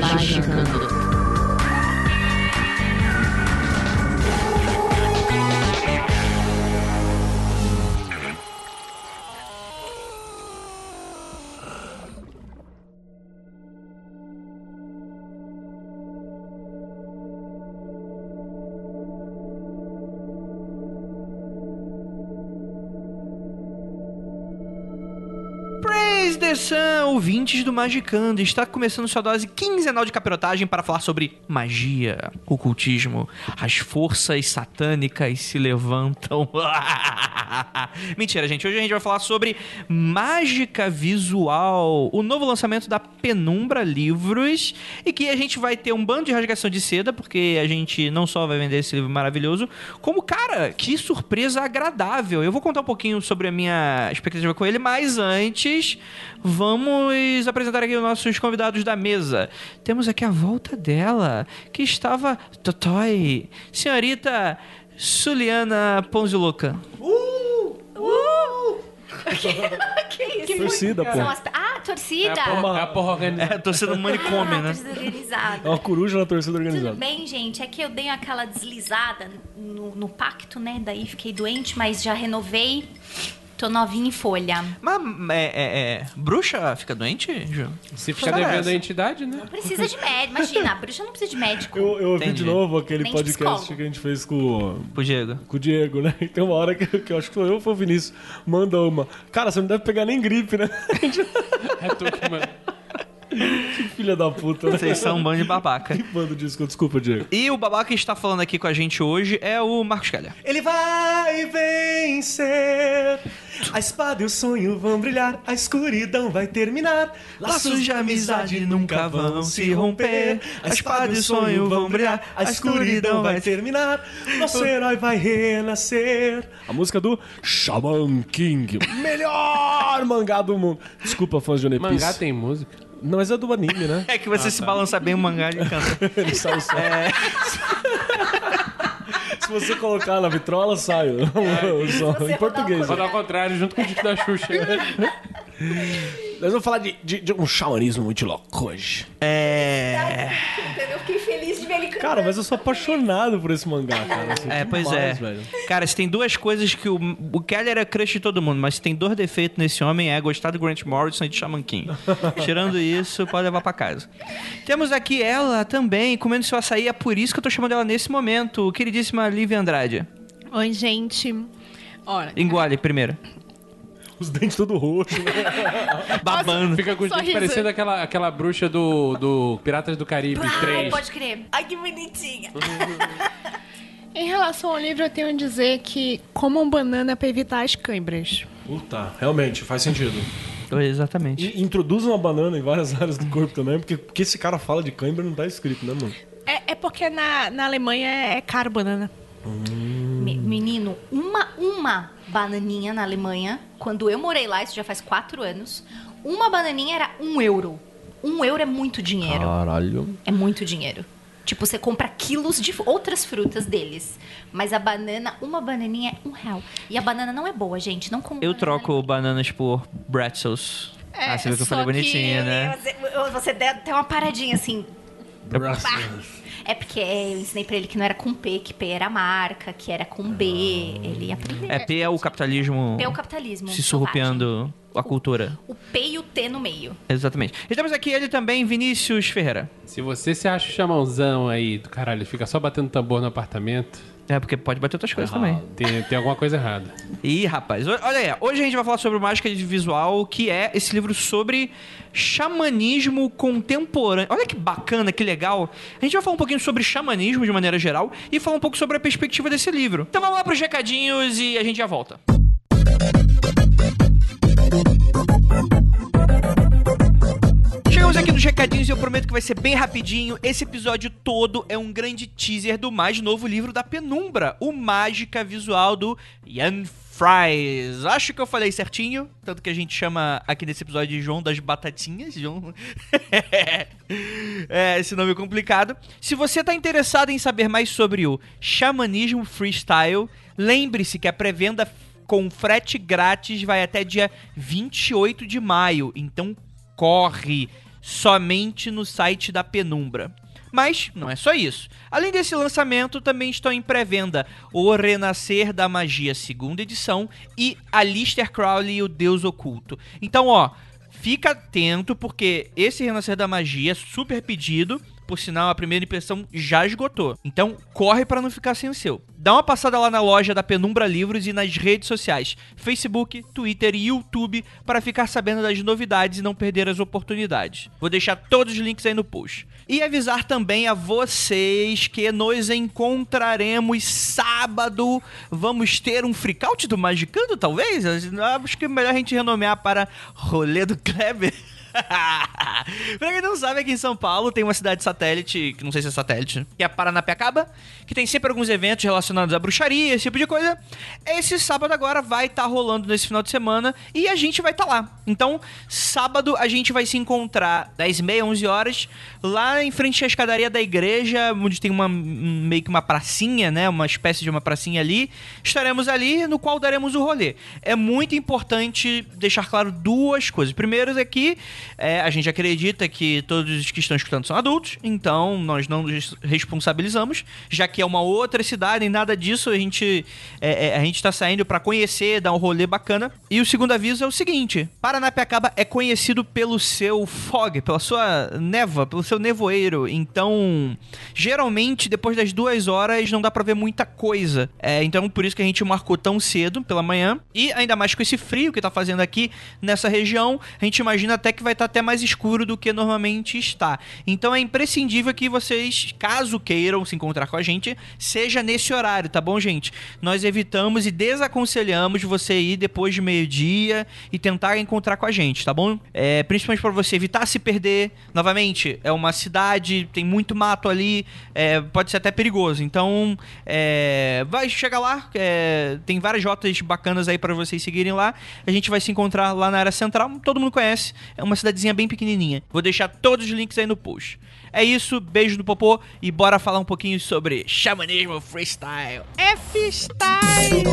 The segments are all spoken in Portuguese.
Magicando. Praise ouvintes do Magicando. Está começando sua dose quinzenal de capirotagem para falar sobre magia, ocultismo. As forças satânicas se levantam. Mentira, gente. Hoje a gente vai falar sobre mágica visual, o novo lançamento da Penumbra Livros. E que a gente vai ter um bando de rasgação de seda, porque a gente não só vai vender esse livro maravilhoso, como, cara, que surpresa agradável. Eu vou contar um pouquinho sobre a minha expectativa com ele, mas antes, vamos apresentar aqui os nossos convidados da mesa. Temos aqui a volta dela, que estava Totói, senhorita Suliana Ponziluca. que isso? Torcida, pô. as... Ah, torcida! É a porra organizada. É, tô sendo um manicômio, Ah, né? torcida organizada. É uma coruja na torcida Tudo organizada. bem, gente. É que eu dei aquela deslizada no, no pacto, né? Daí fiquei doente, mas já renovei. Tô novinha em folha. Mas é, é, é, bruxa fica doente, Ju? Se ficar devendo a entidade, né? Não precisa de médico. Imagina, a bruxa não precisa de médico. Eu, eu ouvi Entendi. de novo aquele Nem de podcast psicólogo. que a gente fez com, Pro Diego. com o Diego, né? E tem uma hora que, que eu acho que foi eu ou foi o Vinícius. Manda uma. Cara, você não deve pegar nem gripe, né? É tu que manda. Que filha da puta, né? Vocês são um bando de babaca. Que bando de desculpa, desculpa, Diego. E o babaca que está falando aqui com a gente hoje é o Marcos Keller. Ele vai vencer. A espada e o sonho vão brilhar, a escuridão vai terminar. Laços de amizade nunca vão se romper. A espada e o sonho vão brilhar, a escuridão vai terminar. Nosso herói vai renascer. A música do Shaman King, melhor mangá do mundo. Desculpa, fãs de One Piece. Mangá tem música. Não, mas é do anime, né? É que você se balança bem o mangá e canta. Ele sai só. É, Se você colocar na vitrola, sai o, o som em português. Só dá ao contrário, junto com o disco da Xuxa. Nós vamos falar de, de, de um xamanismo muito louco hoje. é. Eu fiquei feliz de ver ele Cara, mas eu sou apaixonado por esse mangá, cara. Assim, É, pois é. demais, velho. Cara, se tem duas coisas que o, o Keller é crush de todo mundo, mas se tem dois defeitos nesse homem é gostar do Grant Morrison e de Shaman King. Tirando isso, pode levar pra casa. Temos aqui ela também, comendo seu açaí, é por isso que eu tô chamando ela nesse momento, queridíssima Lívia Andrade. Oi, gente. Olha, Engole primeiro. Os dentes tudo roxos. né? Babando. Fica com os dentes parecendo aquela, aquela bruxa do, do Piratas do Caribe Ai, 3. pode crer. Ai, que bonitinha. em relação ao livro, eu tenho a dizer que comam banana pra evitar as câimbras. Puta, realmente, faz sentido. Exatamente. E introduz uma banana em várias áreas do corpo também, porque, porque esse cara fala de cãibra não tá escrito, né, mano? É, é porque na, na Alemanha é caro banana. Me- Menino, uma, uma bananinha na Alemanha, quando eu morei lá, isso já faz quatro anos, uma bananinha era um euro. Um euro é muito dinheiro. Caralho. É muito dinheiro. Tipo, você compra quilos de outras frutas deles. Mas a banana, uma bananinha é um real. E a banana não é boa, gente. Não como Eu troco bananas por pretzels. É, ah, você viu que eu falei que bonitinho, né? Você, você der- tem uma paradinha assim. Brussels. É porque eu ensinei pra ele que não era com P, que P era marca, que era com B. Ele aprendeu. É, P é o capitalismo P é o capitalismo. se surrupiando a cultura. O P e o T no meio. Exatamente. E temos aqui ele também, Vinícius Ferreira. Se você se acha o chamãozão aí do caralho, fica só batendo tambor no apartamento, É, porque pode bater outras coisas também. tem, tem alguma coisa errada. Ih, rapaz, o- olha aí. Hoje a gente vai falar sobre mágica de visual, que é esse livro sobre xamanismo contemporâneo. Olha que bacana, que legal. A gente vai falar um pouquinho sobre xamanismo de maneira geral e falar um pouco sobre a perspectiva desse livro. Então vamos lá pros recadinhos e a gente já volta. Chegamos aqui aqui nos recadinhos e eu prometo que vai ser bem rapidinho. Esse episódio todo é um grande teaser do mais novo livro da Penumbra, o Mágica Visual do Ian Fries. Acho que eu falei certinho, tanto que a gente chama aqui nesse episódio de João das Batatinhas. João. é, esse nome é complicado. Se você tá interessado em saber mais sobre o xamanismo freestyle, lembre-se que a pré-venda com frete grátis vai até dia 28 de maio. Então corre somente no site da Penumbra. Mas não é só isso. Além desse lançamento, também estão em pré-venda O Renascer da Magia, segunda edição, e Alistair Crowley e o Deus Oculto. Então, ó, fica atento, porque esse Renascer da Magia é super pedido. Por sinal, a primeira impressão já esgotou. Então, corre para não ficar sem o seu. Dá uma passada lá na loja da Penumbra Livros e nas redes sociais, Facebook, Twitter e YouTube, para ficar sabendo das novidades e não perder as oportunidades. Vou deixar todos os links aí no post. E avisar também a vocês que nos encontraremos sábado. Vamos ter um freakout do Magicando, talvez? Acho que é melhor a gente renomear para Rolê do Kleber. pra quem não sabe, aqui em São Paulo tem uma cidade satélite, que não sei se é satélite, que é Paranapiacaba, que tem sempre alguns eventos relacionados à bruxaria, esse tipo de coisa. Esse sábado agora vai estar tá rolando nesse final de semana e a gente vai estar tá lá. Então, sábado a gente vai se encontrar 10 e meia, 11 horas, lá em frente à escadaria da igreja, onde tem uma meio que uma pracinha, né? Uma espécie de uma pracinha ali. Estaremos ali, no qual daremos o rolê. É muito importante deixar claro duas coisas. Primeiro é que é, a gente acredita que todos os que estão escutando são adultos, então nós não nos responsabilizamos, já que é uma outra cidade e nada disso, a gente é, é, a gente está saindo para conhecer, dar um rolê bacana. E o segundo aviso é o seguinte: Paranapiacaba é conhecido pelo seu fog, pela sua neva, pelo seu nevoeiro. Então, geralmente depois das duas horas não dá para ver muita coisa. É, então por isso que a gente marcou tão cedo pela manhã e ainda mais com esse frio que tá fazendo aqui nessa região, a gente imagina até que vai estar tá até mais escuro do que normalmente está. Então é imprescindível que vocês, caso queiram se encontrar com a gente, seja nesse horário, tá bom, gente? Nós evitamos e desaconselhamos você ir depois de meio-dia e tentar encontrar com a gente, tá bom? É, principalmente para você evitar se perder. Novamente, é uma cidade, tem muito mato ali, é, pode ser até perigoso. Então, é, vai chegar lá, é, tem várias rotas bacanas aí para vocês seguirem lá. A gente vai se encontrar lá na área central, todo mundo conhece. É uma cidadezinha bem pequenininha. Vou deixar todos os links aí no post. É isso, beijo do popô e bora falar um pouquinho sobre xamanismo freestyle. É freestyle!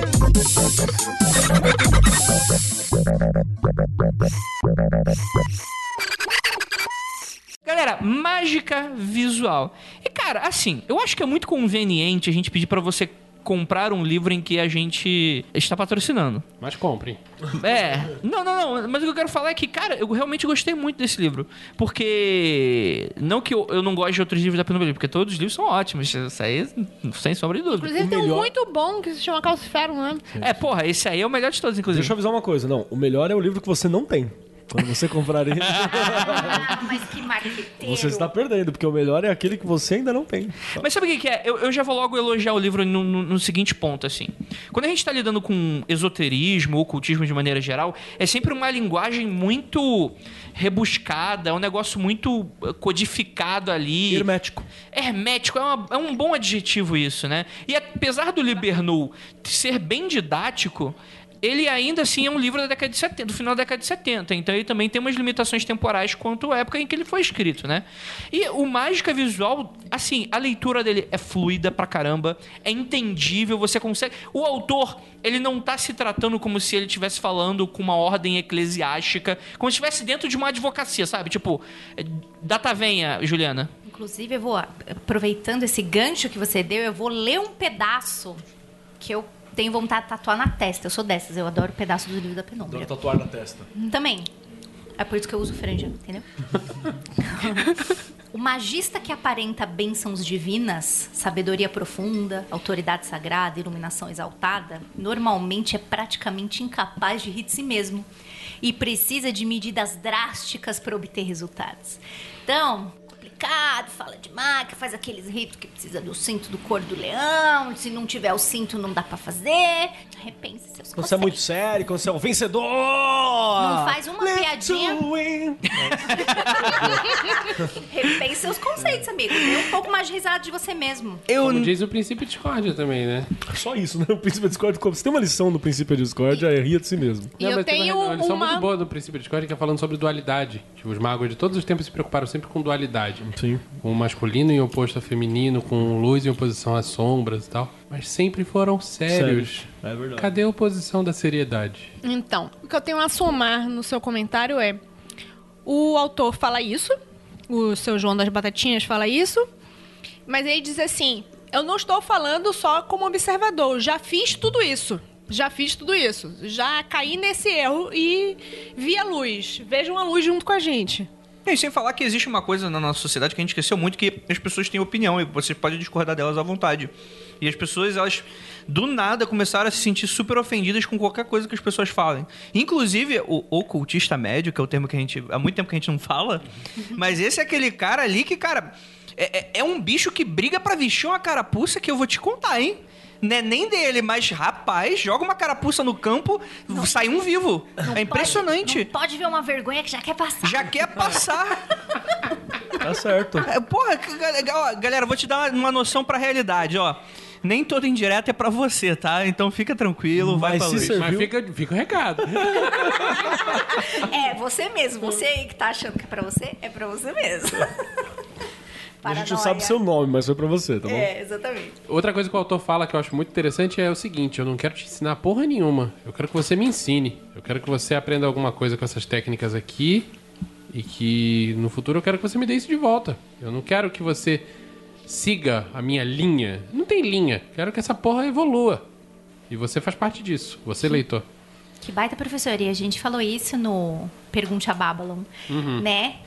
Galera, mágica visual. E cara, assim, eu acho que é muito conveniente a gente pedir para você comprar um livro em que a gente está patrocinando. Mas comprem. É. Não, não, não. Mas o que eu quero falar é que, cara, eu realmente gostei muito desse livro. Porque. Não que eu, eu não goste de outros livros da Penumbra, porque todos os livros são ótimos. Isso aí, sem sombra de dúvida. Inclusive, tem um muito bom que se chama Calcifero, né? É, porra, esse aí é o melhor de todos, inclusive. Deixa eu avisar uma coisa. Não, o melhor é o livro que você não tem. Quando você comprar ele, Ah, mas que marqueteiro. você está perdendo, porque o melhor é aquele que você ainda não tem. Mas sabe o que, é? Eu, eu já vou logo elogiar o livro no, no- no seguinte ponto, assim. Quando a gente tá lidando com esoterismo, ocultismo de maneira geral, é sempre uma linguagem muito rebuscada, é um negócio muito eh, codificado ali. Hermético. Hermético é, uma- é um bom adjetivo isso, né? E apesar do Libernu ser bem didático, ele ainda assim é um livro da década de 70, do final da década de 70. Então ele também tem umas limitações temporais quanto à época em que ele foi escrito, né? E o Mágica Visual, assim, a leitura dele é fluida pra caramba, é entendível, você consegue... O autor, ele não tá se tratando como se ele estivesse falando com uma ordem eclesiástica, como se estivesse dentro de uma advocacia, sabe? Tipo, é, data venha, Juliana. Inclusive, eu vou, aproveitando esse gancho que você deu, eu vou ler um pedaço que eu tenho vontade de tatuar na testa. Eu sou dessas, eu adoro pedaço do livro da penumbra. Adoro tatuar na testa. Também. É por isso que eu uso franja, entendeu? o magista que aparenta bênçãos divinas, sabedoria profunda, autoridade sagrada, iluminação exaltada, normalmente é praticamente incapaz de rir de si mesmo e precisa de medidas drásticas para obter resultados. Então, complicado fala demais, que faz aqueles ritos que precisa do cinto do cor do leão, se não tiver o cinto não dá pra fazer. Repense seus Quando você é muito conceitos. sério, quando você é o vencedor! Não faz uma Let's piadinha. win. Repense seus conceitos, amigo. Dê um pouco mais de risada de você mesmo. Eu Como diz o princípio de discórdia também, né? Só isso, né? O princípio da discórdia. Você tem uma lição do princípio da discórdia, é ria de si mesmo. E eu mas tem tenho uma lição uma- muito boa do princípio de discórdia que é falando sobre dualidade. Tipo, os magos de todos os tempos se preocuparam sempre com dualidade. Sim. Com o masculino em oposto ao feminino, com luz em oposição às sombras e tal. Mas sempre foram sérios. É verdade. Cadê a oposição da seriedade? Então, o que eu tenho a somar no seu comentário é: o autor fala isso, o seu João das Batatinhas fala isso, mas ele diz assim: eu não estou falando só como observador, já fiz tudo isso. Já fiz tudo isso. Já caí nesse erro e vi a luz. Vejam a luz junto com a gente. E sem falar que existe uma coisa na nossa sociedade que a gente esqueceu muito, que as pessoas têm opinião e você pode discordar delas à vontade. E as pessoas, elas, do nada, começaram a se sentir super ofendidas com qualquer coisa que as pessoas falem. Inclusive, o ocultista médio, que é o termo que a gente... Há muito tempo que a gente não fala. Mas esse é aquele cara ali que, cara... É, é- é um bicho que briga pra vestir uma carapuça que eu vou te contar, hein? Não é nem dele, mas, rapaz, joga uma carapuça no campo, sai um vivo. é impressionante. Pode, não pode ver uma vergonha que já quer passar. Já quer passar. Tá certo. É, Porra, ó, galera, vou te dar uma, noção pra realidade, ó. Nem toda indireta é pra você, tá? Então fica tranquilo, vai Mas pra se luz. Você Mas fica, fica o recado. É, você mesmo. Você aí que tá achando que é pra você, é pra você mesmo. A gente não sabe seu nome, mas foi pra você, tá bom? É, exatamente. Outra coisa que o autor fala que eu acho muito interessante é o seguinte: eu não quero te ensinar porra nenhuma. Eu quero que você me ensine. Eu quero que você aprenda alguma coisa com essas técnicas aqui. E que no futuro eu quero que você me dê isso de volta. Eu não quero que você siga a minha linha. Não tem linha. Quero que essa porra evolua. E você faz parte disso. Você, leitor. Que baita professor. E a gente falou isso no Pergunte a Babylon, né?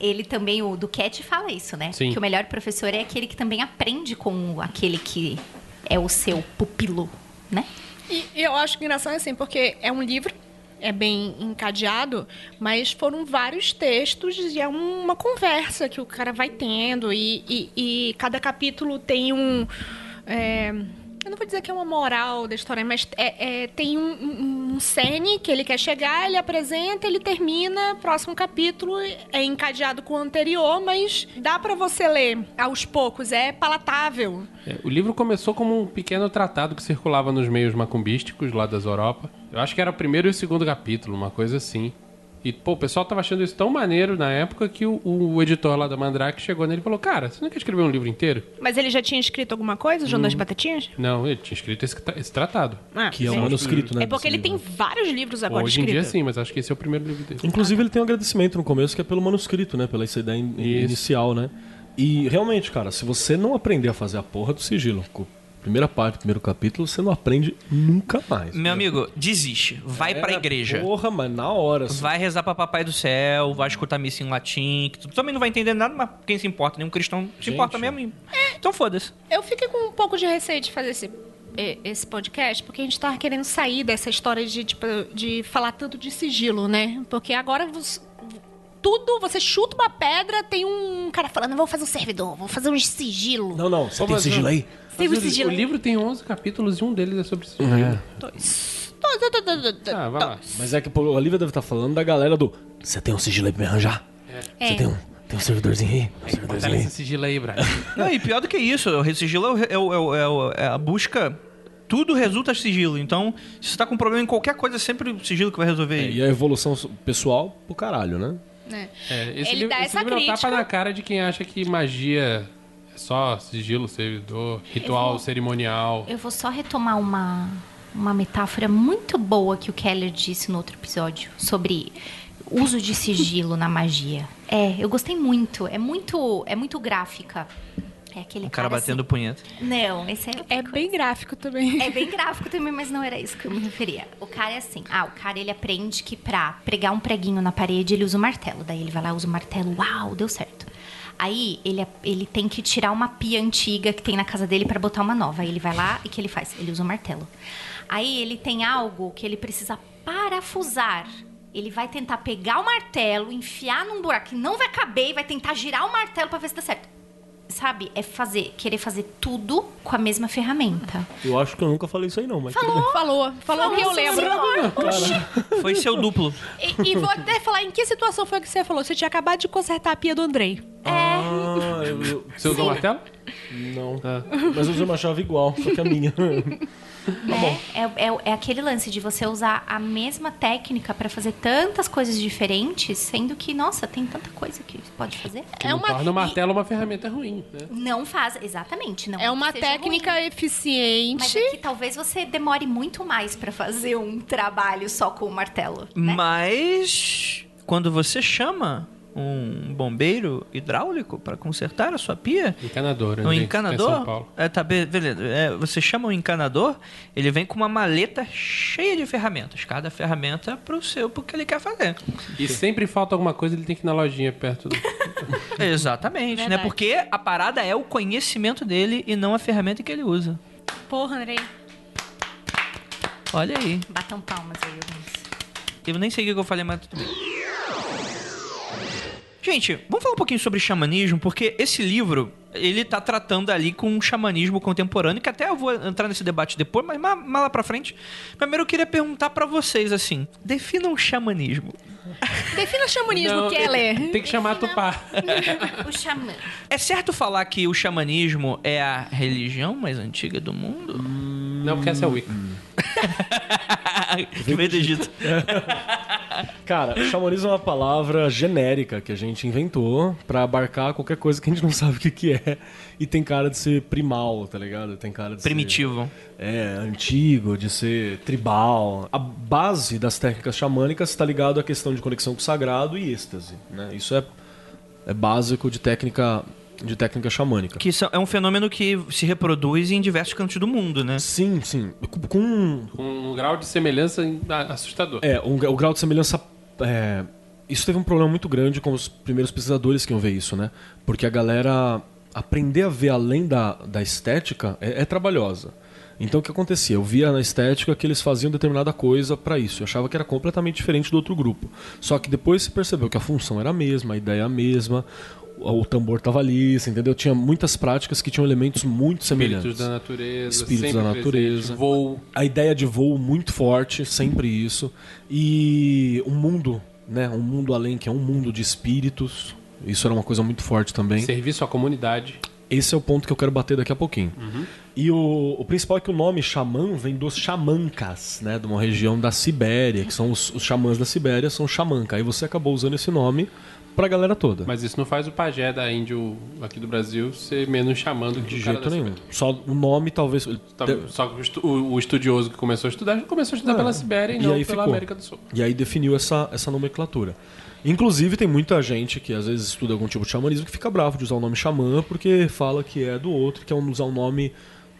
Ele também, o Duquette fala isso, né? Sim. Que o melhor professor é aquele que também aprende com aquele que é o seu pupilo, né? E e eu acho engraçado assim, porque é um livro, é bem encadeado, mas foram vários textos e é uma conversa que o cara vai tendo e, e- e cada capítulo tem um... é, eu não vou dizer que é uma moral da história, mas é- é, tem um, um, um que ele quer chegar, ele apresenta, ele termina, próximo capítulo é encadeado com o anterior, mas dá pra você ler aos poucos, é palatável. É, o livro começou como um pequeno tratado que circulava nos meios macumbísticos lá das Europa. Eu acho que era o primeiro e o segundo capítulo, uma coisa assim. E, pô, o pessoal tava achando isso tão maneiro na época que o, o editor lá da Mandrake chegou nele e falou: Cara, você não quer escrever um livro inteiro? Mas ele já tinha escrito alguma coisa, João das Batatinhas? Não, ele tinha escrito esse, esse tratado. Ah, Que é um manuscrito, né? É porque ele tem livro. vários livros agora Hoje em dia escritos. sim, mas acho que esse é o primeiro livro dele. Inclusive, ele tem um agradecimento no começo, que é pelo manuscrito, né? Pela essa ideia in- Isso. inicial, né? E realmente, cara, se você não aprender a fazer a porra do sigilo, primeira parte, primeiro capítulo, você não aprende nunca mais. Meu amigo, desiste. Vai pra É, igreja. Porra, mas na hora. assim. Vai rezar pra papai do céu, vai escutar missa em latim, que tu também não vai entender nada, mas quem se importa? Nenhum cristão se Gente. importa mesmo. Então foda-se. Eu fiquei com um pouco de receio de fazer esse, esse podcast, porque a gente tava querendo sair dessa história de, tipo, de falar tanto de sigilo, né? Porque agora você- tudo, você chuta uma pedra, tem um cara falando, vou fazer um servidor, vou fazer um sigilo. Não, não, você tem sigilo não. aí? Um o- sigilo O livro tem 11 capítulos e um deles é sobre sigilo. Dois. Dois, dois, dois, dois, dois, Ah, vai lá. Mas é que pô, a Olivia deve estar falando da galera do. Você tem um sigilo aí pra me arranjar? É. Você tem um, tem um servidorzinho aí? Um servidorzinho aí. esse sigilo aí, Brian. Não, e pior do que isso, o sigilo é, o- é o- é o- é o- é a busca. Tudo resulta de sigilo. Então, se você tá com problema em qualquer coisa, é sempre o sigilo que vai resolver. É, e a evolução pessoal pro caralho, né? né? É, esse Ele livro, dá esse essa livro é um tapa crítica. na cara de quem acha que magia é só sigilo, servidor, ritual, Eu vou- cerimonial. Eu vou só retomar uma, uma metáfora muito boa que o Keller disse no outro episódio sobre uso de sigilo na magia. É, eu gostei muito. É muito, é muito gráfica. É aquele O cara cara batendo assim- punheta. Não, esse é É bem gráfico também. é bem gráfico também, mas não era isso que eu me referia. O cara é assim. Ah, o cara ele aprende que pra pregar um preguinho na parede ele usa o martelo. Daí ele vai lá, usa o martelo. Uau, deu certo. Aí ele, ele tem que tirar uma pia antiga que tem na casa dele pra botar uma nova. Aí ele vai lá e que ele faz? Ele usa o martelo. Aí ele tem algo que ele precisa parafusar. Ele vai tentar pegar o martelo, enfiar num buraco que não vai caber e vai tentar girar o martelo pra ver se dá certo. Sabe, é fazer, querer fazer tudo com a mesma ferramenta. Eu acho que eu nunca falei isso aí, não, mas. bem. Falou, falou que eu lembro. Foi seu duplo. E, e vou até falar em que situação foi que você falou. Você tinha acabado de consertar a pia do Andrei. Ah, eu, eu- Você usou o martelo? Não. Ah. Mas eu usei uma chave igual, só que a minha. né? É, é, é aquele lance de você usar a mesma técnica pra fazer tantas coisas diferentes, sendo que, nossa, tem tanta coisa que você pode fazer. Que É uma- torna o martelo uma ferramenta ruim, né? Não faz, exatamente, não. É uma que seja técnica ruim. eficiente. Mas é que talvez você demore muito mais pra fazer um trabalho só com o martelo. Né? Mas quando você chama um bombeiro hidráulico para consertar a sua pia, Encanador, né? um gente? Em São encanador, Paulo. é, tá, be- beleza. É, você chama um encanador, ele vem com uma maleta cheia de ferramentas, cada ferramenta pro seu, pro que ele quer fazer. E sempre falta alguma coisa, ele tem que ir na lojinha perto do. Exatamente, né? Verdade. Porque a parada é o conhecimento dele e não a ferramenta que ele usa. Porra, Andrei. Olha aí. Batam palmas aí. Eu nem sei o que eu falei, mas tudo bem. Gente, vamos falar um pouquinho sobre xamanismo, porque esse livro, ele tá tratando ali com um xamanismo contemporâneo, que até eu vou entrar nesse debate depois, mas mais, lá pra frente. Primeiro eu queria perguntar pra vocês, assim, definam o xamanismo. Defina xamanismo, Não, Keller. Tem que chamar Tupá. O xamã. É certo falar que o xamanismo é a religião mais antiga do mundo? Não, porque essa é o Wicca. que veio do Egito. Cara, xamanismo é uma palavra genérica que a gente inventou pra abarcar qualquer coisa que a gente não sabe o que, que é. E tem cara de ser primal, tá ligado? Tem cara de Primitivo. ser. É, antigo, de ser tribal. A base das técnicas xamânicas está ligado à questão de conexão com o sagrado e êxtase. Né? Isso é, é básico de técnica, de técnica xamânica. Que isso é um fenômeno que se reproduz em diversos cantos do mundo, né? Sim, sim. Com, Com um grau de semelhança assustador. É, um- o grau de semelhança. é, isso teve um problema muito grande com os primeiros pesquisadores que iam ver isso, né? Porque a galera aprender a ver além da, da estética é, é trabalhosa. Então o que acontecia? Eu via na estética que eles faziam determinada coisa para isso. Eu achava que era completamente diferente do outro grupo. Só que depois se percebeu que a função era a mesma, a ideia é a mesma, o, tambor tava ali, entendeu? Tinha muitas práticas que tinham elementos muito semelhantes. Espíritos da natureza. Espíritos da presente, natureza. Voo. a ideia de voo muito forte, sempre isso. E um mundo, né? Um mundo além, que é um mundo de espíritos. Isso era uma coisa muito forte também. Serviço à comunidade. Esse é o ponto que eu quero bater daqui a pouquinho. E o, o principal é que o nome xamã vem dos xamancas, né? De uma região da Sibéria, que são os, os xamãs da Sibéria, são xamanca. Aí você acabou usando esse nome pra galera toda. Mas isso não faz o pajé da índio aqui do Brasil ser menos chamando que de o cara jeito da nenhum. Sibéria. Só o nome talvez. Tá, Só que o estu- o, o estudioso que começou a estudar, começou a estudar É. pela Sibéria e, E não aí pela ficou. América do Sul. E aí definiu essa, essa nomenclatura. Inclusive, tem muita gente que às vezes estuda algum tipo de xamanismo que fica bravo de usar o nome xamã porque fala que é do outro, que é usar um nome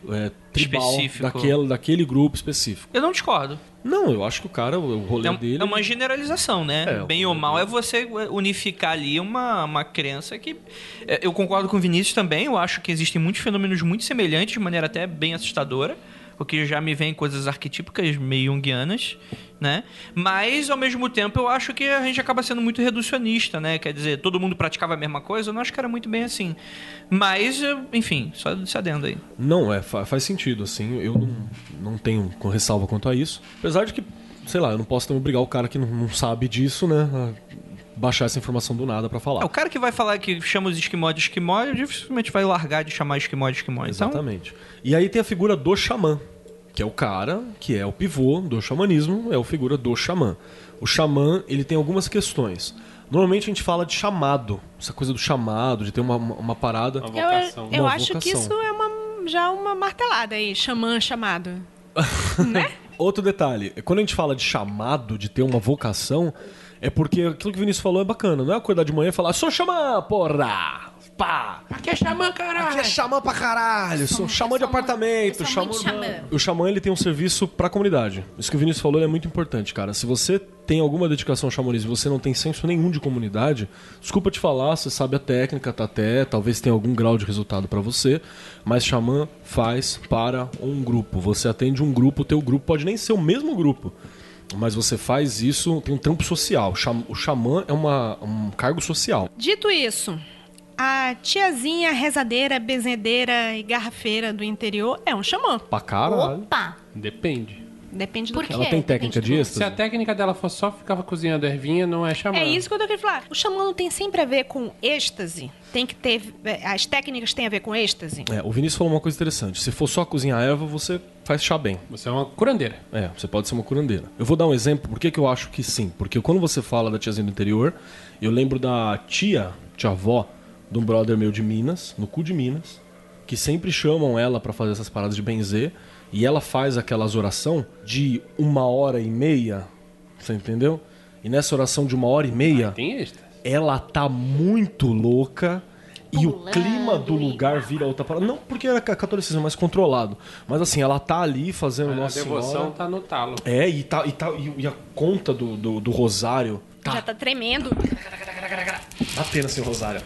é, tribal Específico. daquele, daquele grupo específico. Eu não discordo. Não, eu acho que o cara, o rolê É, dele. é uma generalização, né? É, Bem ou mal é você unificar ali uma, uma crença que. é, Eu concordo com o Vinícius também. Eu acho que existem muitos fenômenos muito semelhantes, de maneira até bem assustadora. O que já me vem coisas arquetípicas meio junguianas, né? Mas, ao mesmo tempo, eu acho que a gente acaba sendo muito reducionista, né? Quer dizer, todo mundo praticava a mesma coisa. Eu não acho que era muito bem assim. Mas, enfim, só se adendo aí. Não, é, fa- faz sentido, assim. Eu não, não tenho com ressalva quanto a isso. Apesar de que, sei lá, eu não posso também obrigar o cara que não, não sabe disso, né? A baixar essa informação do nada pra falar. É, o cara que vai falar que chama os esquimó de esquimó, dificilmente vai largar de chamar esquimó de esquimó. Então, Exatamente. E aí tem a figura do xamã, que é o cara que é o pivô do xamanismo, é a figura do xamã. O xamã, ele tem algumas questões. Normalmente a gente fala de chamado, essa coisa do chamado, de ter uma, uma, uma parada. Uma Eu, vocação. eu Uma acho que vocação. isso é uma, já uma martelada aí, xamã chamado. Outro detalhe, quando a gente fala de chamado, de ter uma vocação, é porque aquilo que o Vinícius falou é bacana. Não é acordar de manhã e falar, sou xamã, porra! Pá! Aqui é xamã, caralho! Aqui é xamã pra caralho, sou xamã de eu sou apartamento, sou xamã... O xamã ele tem um serviço pra comunidade. Isso que o Vinícius falou é muito importante, cara. Se você tem alguma dedicação ao xamanismo e você não tem senso nenhum de comunidade, desculpa te falar, você sabe a técnica, tá até, talvez tenha algum grau de resultado pra você, mas xamã faz para um grupo. Você atende um grupo, o teu grupo pode nem ser o mesmo grupo. Mas você faz isso, tem um trampo social. O xamã é uma, um cargo social. Dito isso, a tiazinha rezadeira, benzedeira e garrafeira do interior é um xamã. Pra caralho. Opa! Depende. Depende do Por que. Ela tem técnica Depende de do- Se a técnica dela for só ficar cozinhando ervinha, não é chamar. É isso que eu tô querendo falar. O xamã não tem sempre a ver com êxtase. Tem que ter. é, As técnicas têm a ver com êxtase. É, o Vinícius falou uma coisa interessante. Se for só cozinhar erva, você faz chá bem. Você é uma curandeira. É, você pode ser uma curandeira. Eu vou dar um exemplo, por que, que eu acho que sim? Porque quando você fala da tiazinha do interior, eu lembro da tia, tia-avó, de um brother meu de Minas, no cu de Minas, que sempre chamam ela pra fazer essas paradas de benzer, e ela faz aquelas oração de uma hora e meia, você entendeu? E nessa oração de uma hora e meia, Tem extras. ela tá muito louca e o Pulando clima do lugar vira outra parada. Não porque era ca- catolicismo mais controlado, mas assim, ela tá ali fazendo A Nossa devoção Senhora. tá no talo. É, e, tá, e, tá, e, e a conta do, do, do rosário tá Já tá tremendo. batendo assim o rosário.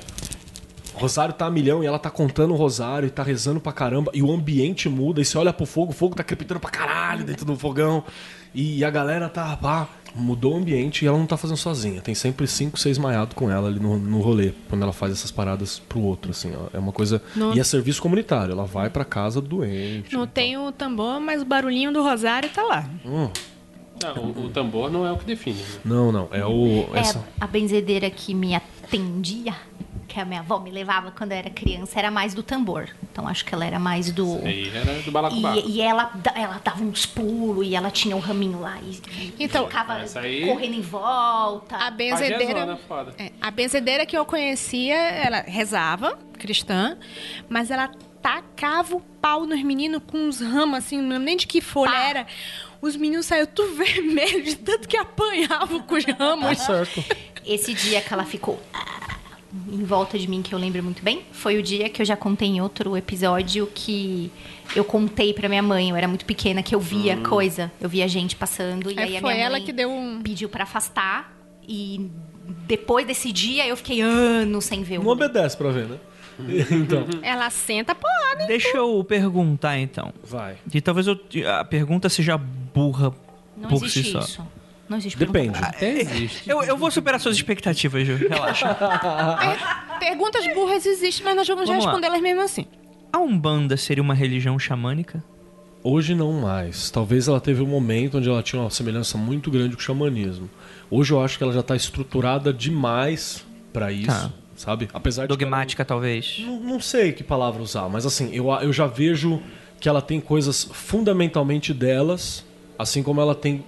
Rosário tá a milhão e ela tá contando o rosário e tá rezando pra caramba. E o ambiente muda. E você olha pro fogo, o fogo tá crepitando pra caralho dentro do fogão. E a galera tá, pá, mudou o ambiente e ela não tá fazendo sozinha. Tem sempre cinco, seis maiados com ela ali no, no rolê, quando ela faz essas paradas pro outro, assim. ó. É uma coisa. No- E é serviço comunitário. Ela vai pra casa doente. Não tem o tambor, mas o barulhinho do rosário tá lá. Hum, Não, o, o tambor não é o que define. né? não, não. É o. É Essa... a benzedeira que me atendia, que a minha avó me levava quando eu era criança, era mais do tambor. Então acho que ela era mais do. Aí era do balacubá. E, e ela, ela dava uns pulos e ela tinha um raminho lá e, e Então, ficava aí- correndo em volta. A benzedeira. foda. É, a benzedeira que eu conhecia, ela rezava, cristã, mas ela tacava o pau nos meninos com uns ramos assim, não lembro nem de que folha Pá. era. Os meninos saíram tudo vermelhos, de tanto que apanhavam com os ramos. Certo. Esse dia que ela ficou ah, em volta de mim, que eu lembro muito bem, foi o dia que eu já contei em outro episódio que eu contei pra minha mãe. Eu era muito pequena, que eu via coisa. Eu via gente passando. E aí, Aí a foi minha ela mãe que deu um. pediu pra afastar. E depois desse dia, eu fiquei anos sem ver o Não obedece pra ver, né? então, Ela senta porrada. Deixa eu perguntar então. vai. E talvez eu- a pergunta seja burra Não por existe si só. isso. Não existe Depende. pergunta. Até existe. Eu, eu vou superar suas expectativas, Ju. Relaxa. Per- Perguntas burras existem, mas nós vamos, Vamos lá. responder elas mesmo assim. A Umbanda seria uma religião xamânica? Hoje não mais. Talvez ela teve um momento onde ela tinha uma semelhança muito grande com o xamanismo. Hoje eu acho que ela já está estruturada demais pra isso, Tá. sabe? Apesar de Dogmática, talvez. Não, não sei que palavra usar, mas assim, eu, eu já vejo que ela tem coisas fundamentalmente delas, assim como ela tem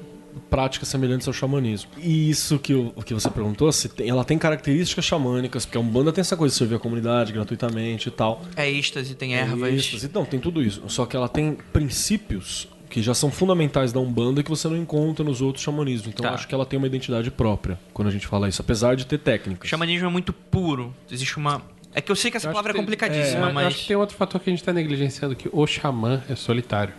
práticas semelhantes ao xamanismo. E isso que, o, que você perguntou, se tem- ela tem características xamânicas, porque a Umbanda tem essa coisa de servir a comunidade gratuitamente e tal. É êxtase, tem ervas. Isso, Então, tem tudo isso. Só que ela tem princípios que já são fundamentais da Umbanda que você não encontra nos outros xamanismos. Então, Tá. eu acho que ela tem uma identidade própria quando a gente fala isso, apesar de ter O técnicas. xamanismo é muito puro. Existe uma. É que eu sei que essa palavra é que tem- complicadíssima, é, mas. Eu acho que tem outro fator que a gente tá negligenciando, que o xamã é solitário.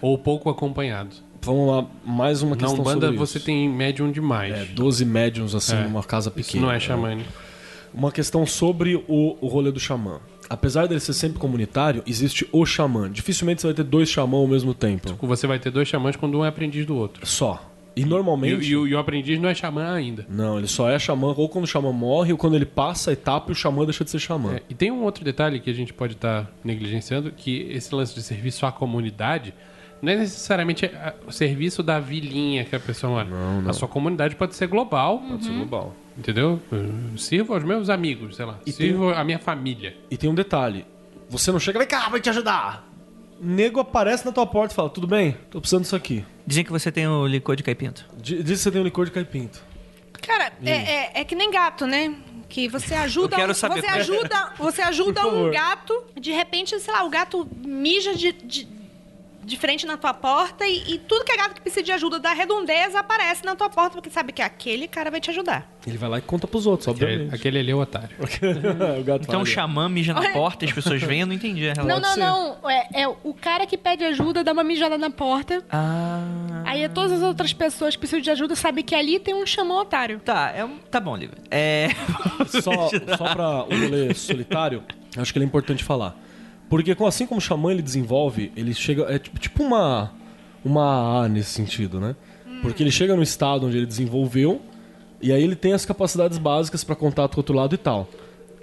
Ou pouco acompanhado. Vamos lá, mais uma Na questão Umbanda sobre você isso. tem médium demais. É, 12 médiums, assim, É. numa casa Isso pequena. não é xamânico. Uma questão sobre o, o rolê do xamã. Apesar dele ser sempre comunitário, existe o xamã. Dificilmente você vai ter dois xamãs ao mesmo tempo. Você vai ter dois xamãs quando um é aprendiz do outro. Só. E E, normalmente... e o- e o aprendiz não é xamã ainda. Não, ele só é xamã ou quando o xamã morre ou quando ele passa a etapa e o xamã deixa de ser xamã. É, e tem um outro detalhe que a gente pode estar negligenciando, que esse lance de serviço à comunidade não é necessariamente o serviço da vilinha que a pessoa mora. Não, não. A sua comunidade pode ser global, Pode ser global. entendeu? Eu Sirvo aos meus amigos, sei lá. E tem- sirvo a minha família. E tem um detalhe. Você não chega, vem cá, vai te ajudar. Nego aparece na tua porta e fala, tudo bem? Tô precisando disso aqui. Dizem que você tem o licor de caipinto. Diz que você tem um licor de caipinto. Cara, é, é, é que nem gato, né? Que você ajuda, Eu quero um- saber você como é. ajuda, você ajuda Por favor. um gato, de repente, sei lá, o gato mija de, de, de frente na tua porta e, e tudo que é gato que precisa de ajuda da redondeza aparece na tua porta, porque sabe que aquele cara vai te ajudar. Ele vai lá e conta pros outros, Aquele, obviamente. aquele ali é o otário. o gato Então o xamã mija na porta e as pessoas vêm, eu não entendi a Não, relação. não, ser. não. É, é o cara que pede ajuda, dá uma mijada na porta. Ah. Aí todas as outras pessoas que precisam de ajuda sabem que ali tem um xamã otário. Tá, é um... tá bom, Lívia. É. Só, só pra o rolê solitário, acho que ele é importante falar. Porque assim como o xamã ele desenvolve, ele chega. É tipo, tipo uma. Uma A nesse sentido, né? Porque ele chega no estado onde ele desenvolveu, e aí ele tem as capacidades básicas pra contato com o outro lado e tal.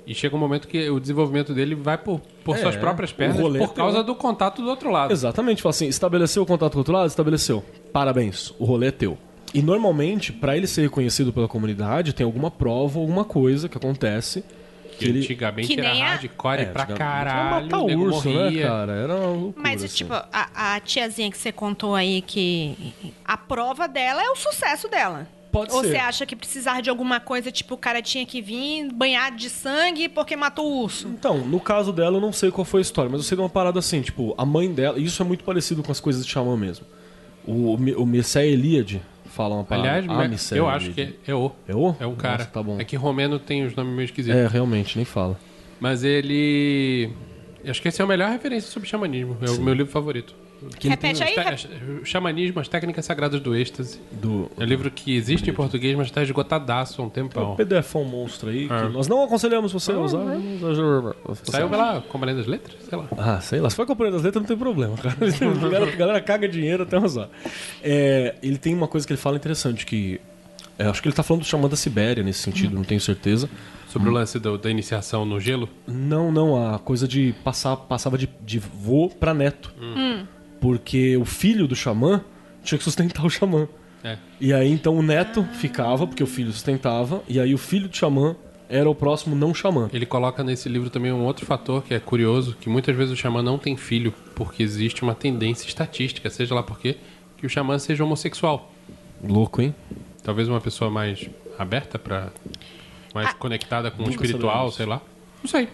E chega um momento que o desenvolvimento dele vai por, por É, suas próprias pernas rolê por causa teu. do contato do outro lado. Exatamente, fala assim, estabeleceu o contato com o outro lado? Estabeleceu. Parabéns, o rolê é teu. E normalmente, pra ele ser reconhecido pela comunidade, tem alguma prova, alguma coisa que acontece que Que ele... antigamente Que era nem a- hardcore É, pra caralho, Era matar o urso, morria. né, cara? Era uma loucura, Mas, assim. tipo, a, a tiazinha que você contou aí que a prova dela é o sucesso dela. Pode Ou ser. você acha que precisar de alguma coisa, tipo, o cara tinha que vir banhado de sangue porque matou o urso? Então, no caso dela, eu não sei qual foi a história, mas eu sei de uma parada assim, tipo, a mãe dela... Isso é muito parecido com as coisas de Xamã mesmo. O, o Messiah Elíade fala uma parada. Aliás, Ah, me- Messiah eu acho que é o. É o? É um cara. Nossa, tá bom. É que romeno tem os nomes meio esquisitos. É, realmente, nem fala. Mas ele. Acho que esse é a melhor referência sobre xamanismo. É o meu livro favorito. Que Repete tem aí, Te- rep- o Xamanismo, as técnicas sagradas do êxtase. do... É um livro que existe em português, mas está esgotadaço há um É um tempão. PDF monstro aí, que É. nós não aconselhamos você a usar. não exagera. Saiu pela Companhia das Letras? Sei lá. Ah, sei lá. Se for companhia das letras, não tem problema, cara. a, galera, a galera caga dinheiro até usar. É, ele tem uma coisa que ele fala interessante, que... é, acho que ele tá falando do Xamã da Sibéria nesse sentido, não tenho certeza. Sobre o lance do- da iniciação no gelo. Não, não, a coisa de passar, passava de, de vô pra neto. Porque o filho do xamã tinha que sustentar o xamã. É. E aí então o neto ficava, porque o filho sustentava, e aí o filho do xamã era o próximo não xamã. Ele coloca nesse livro também um outro fator que é curioso, que muitas vezes o xamã não tem filho, porque existe uma tendência estatística, seja lá por quê, que o xamã seja homossexual. Louco, hein? Talvez uma pessoa mais aberta para mais conectada com o espiritual, sei lá. Não sei.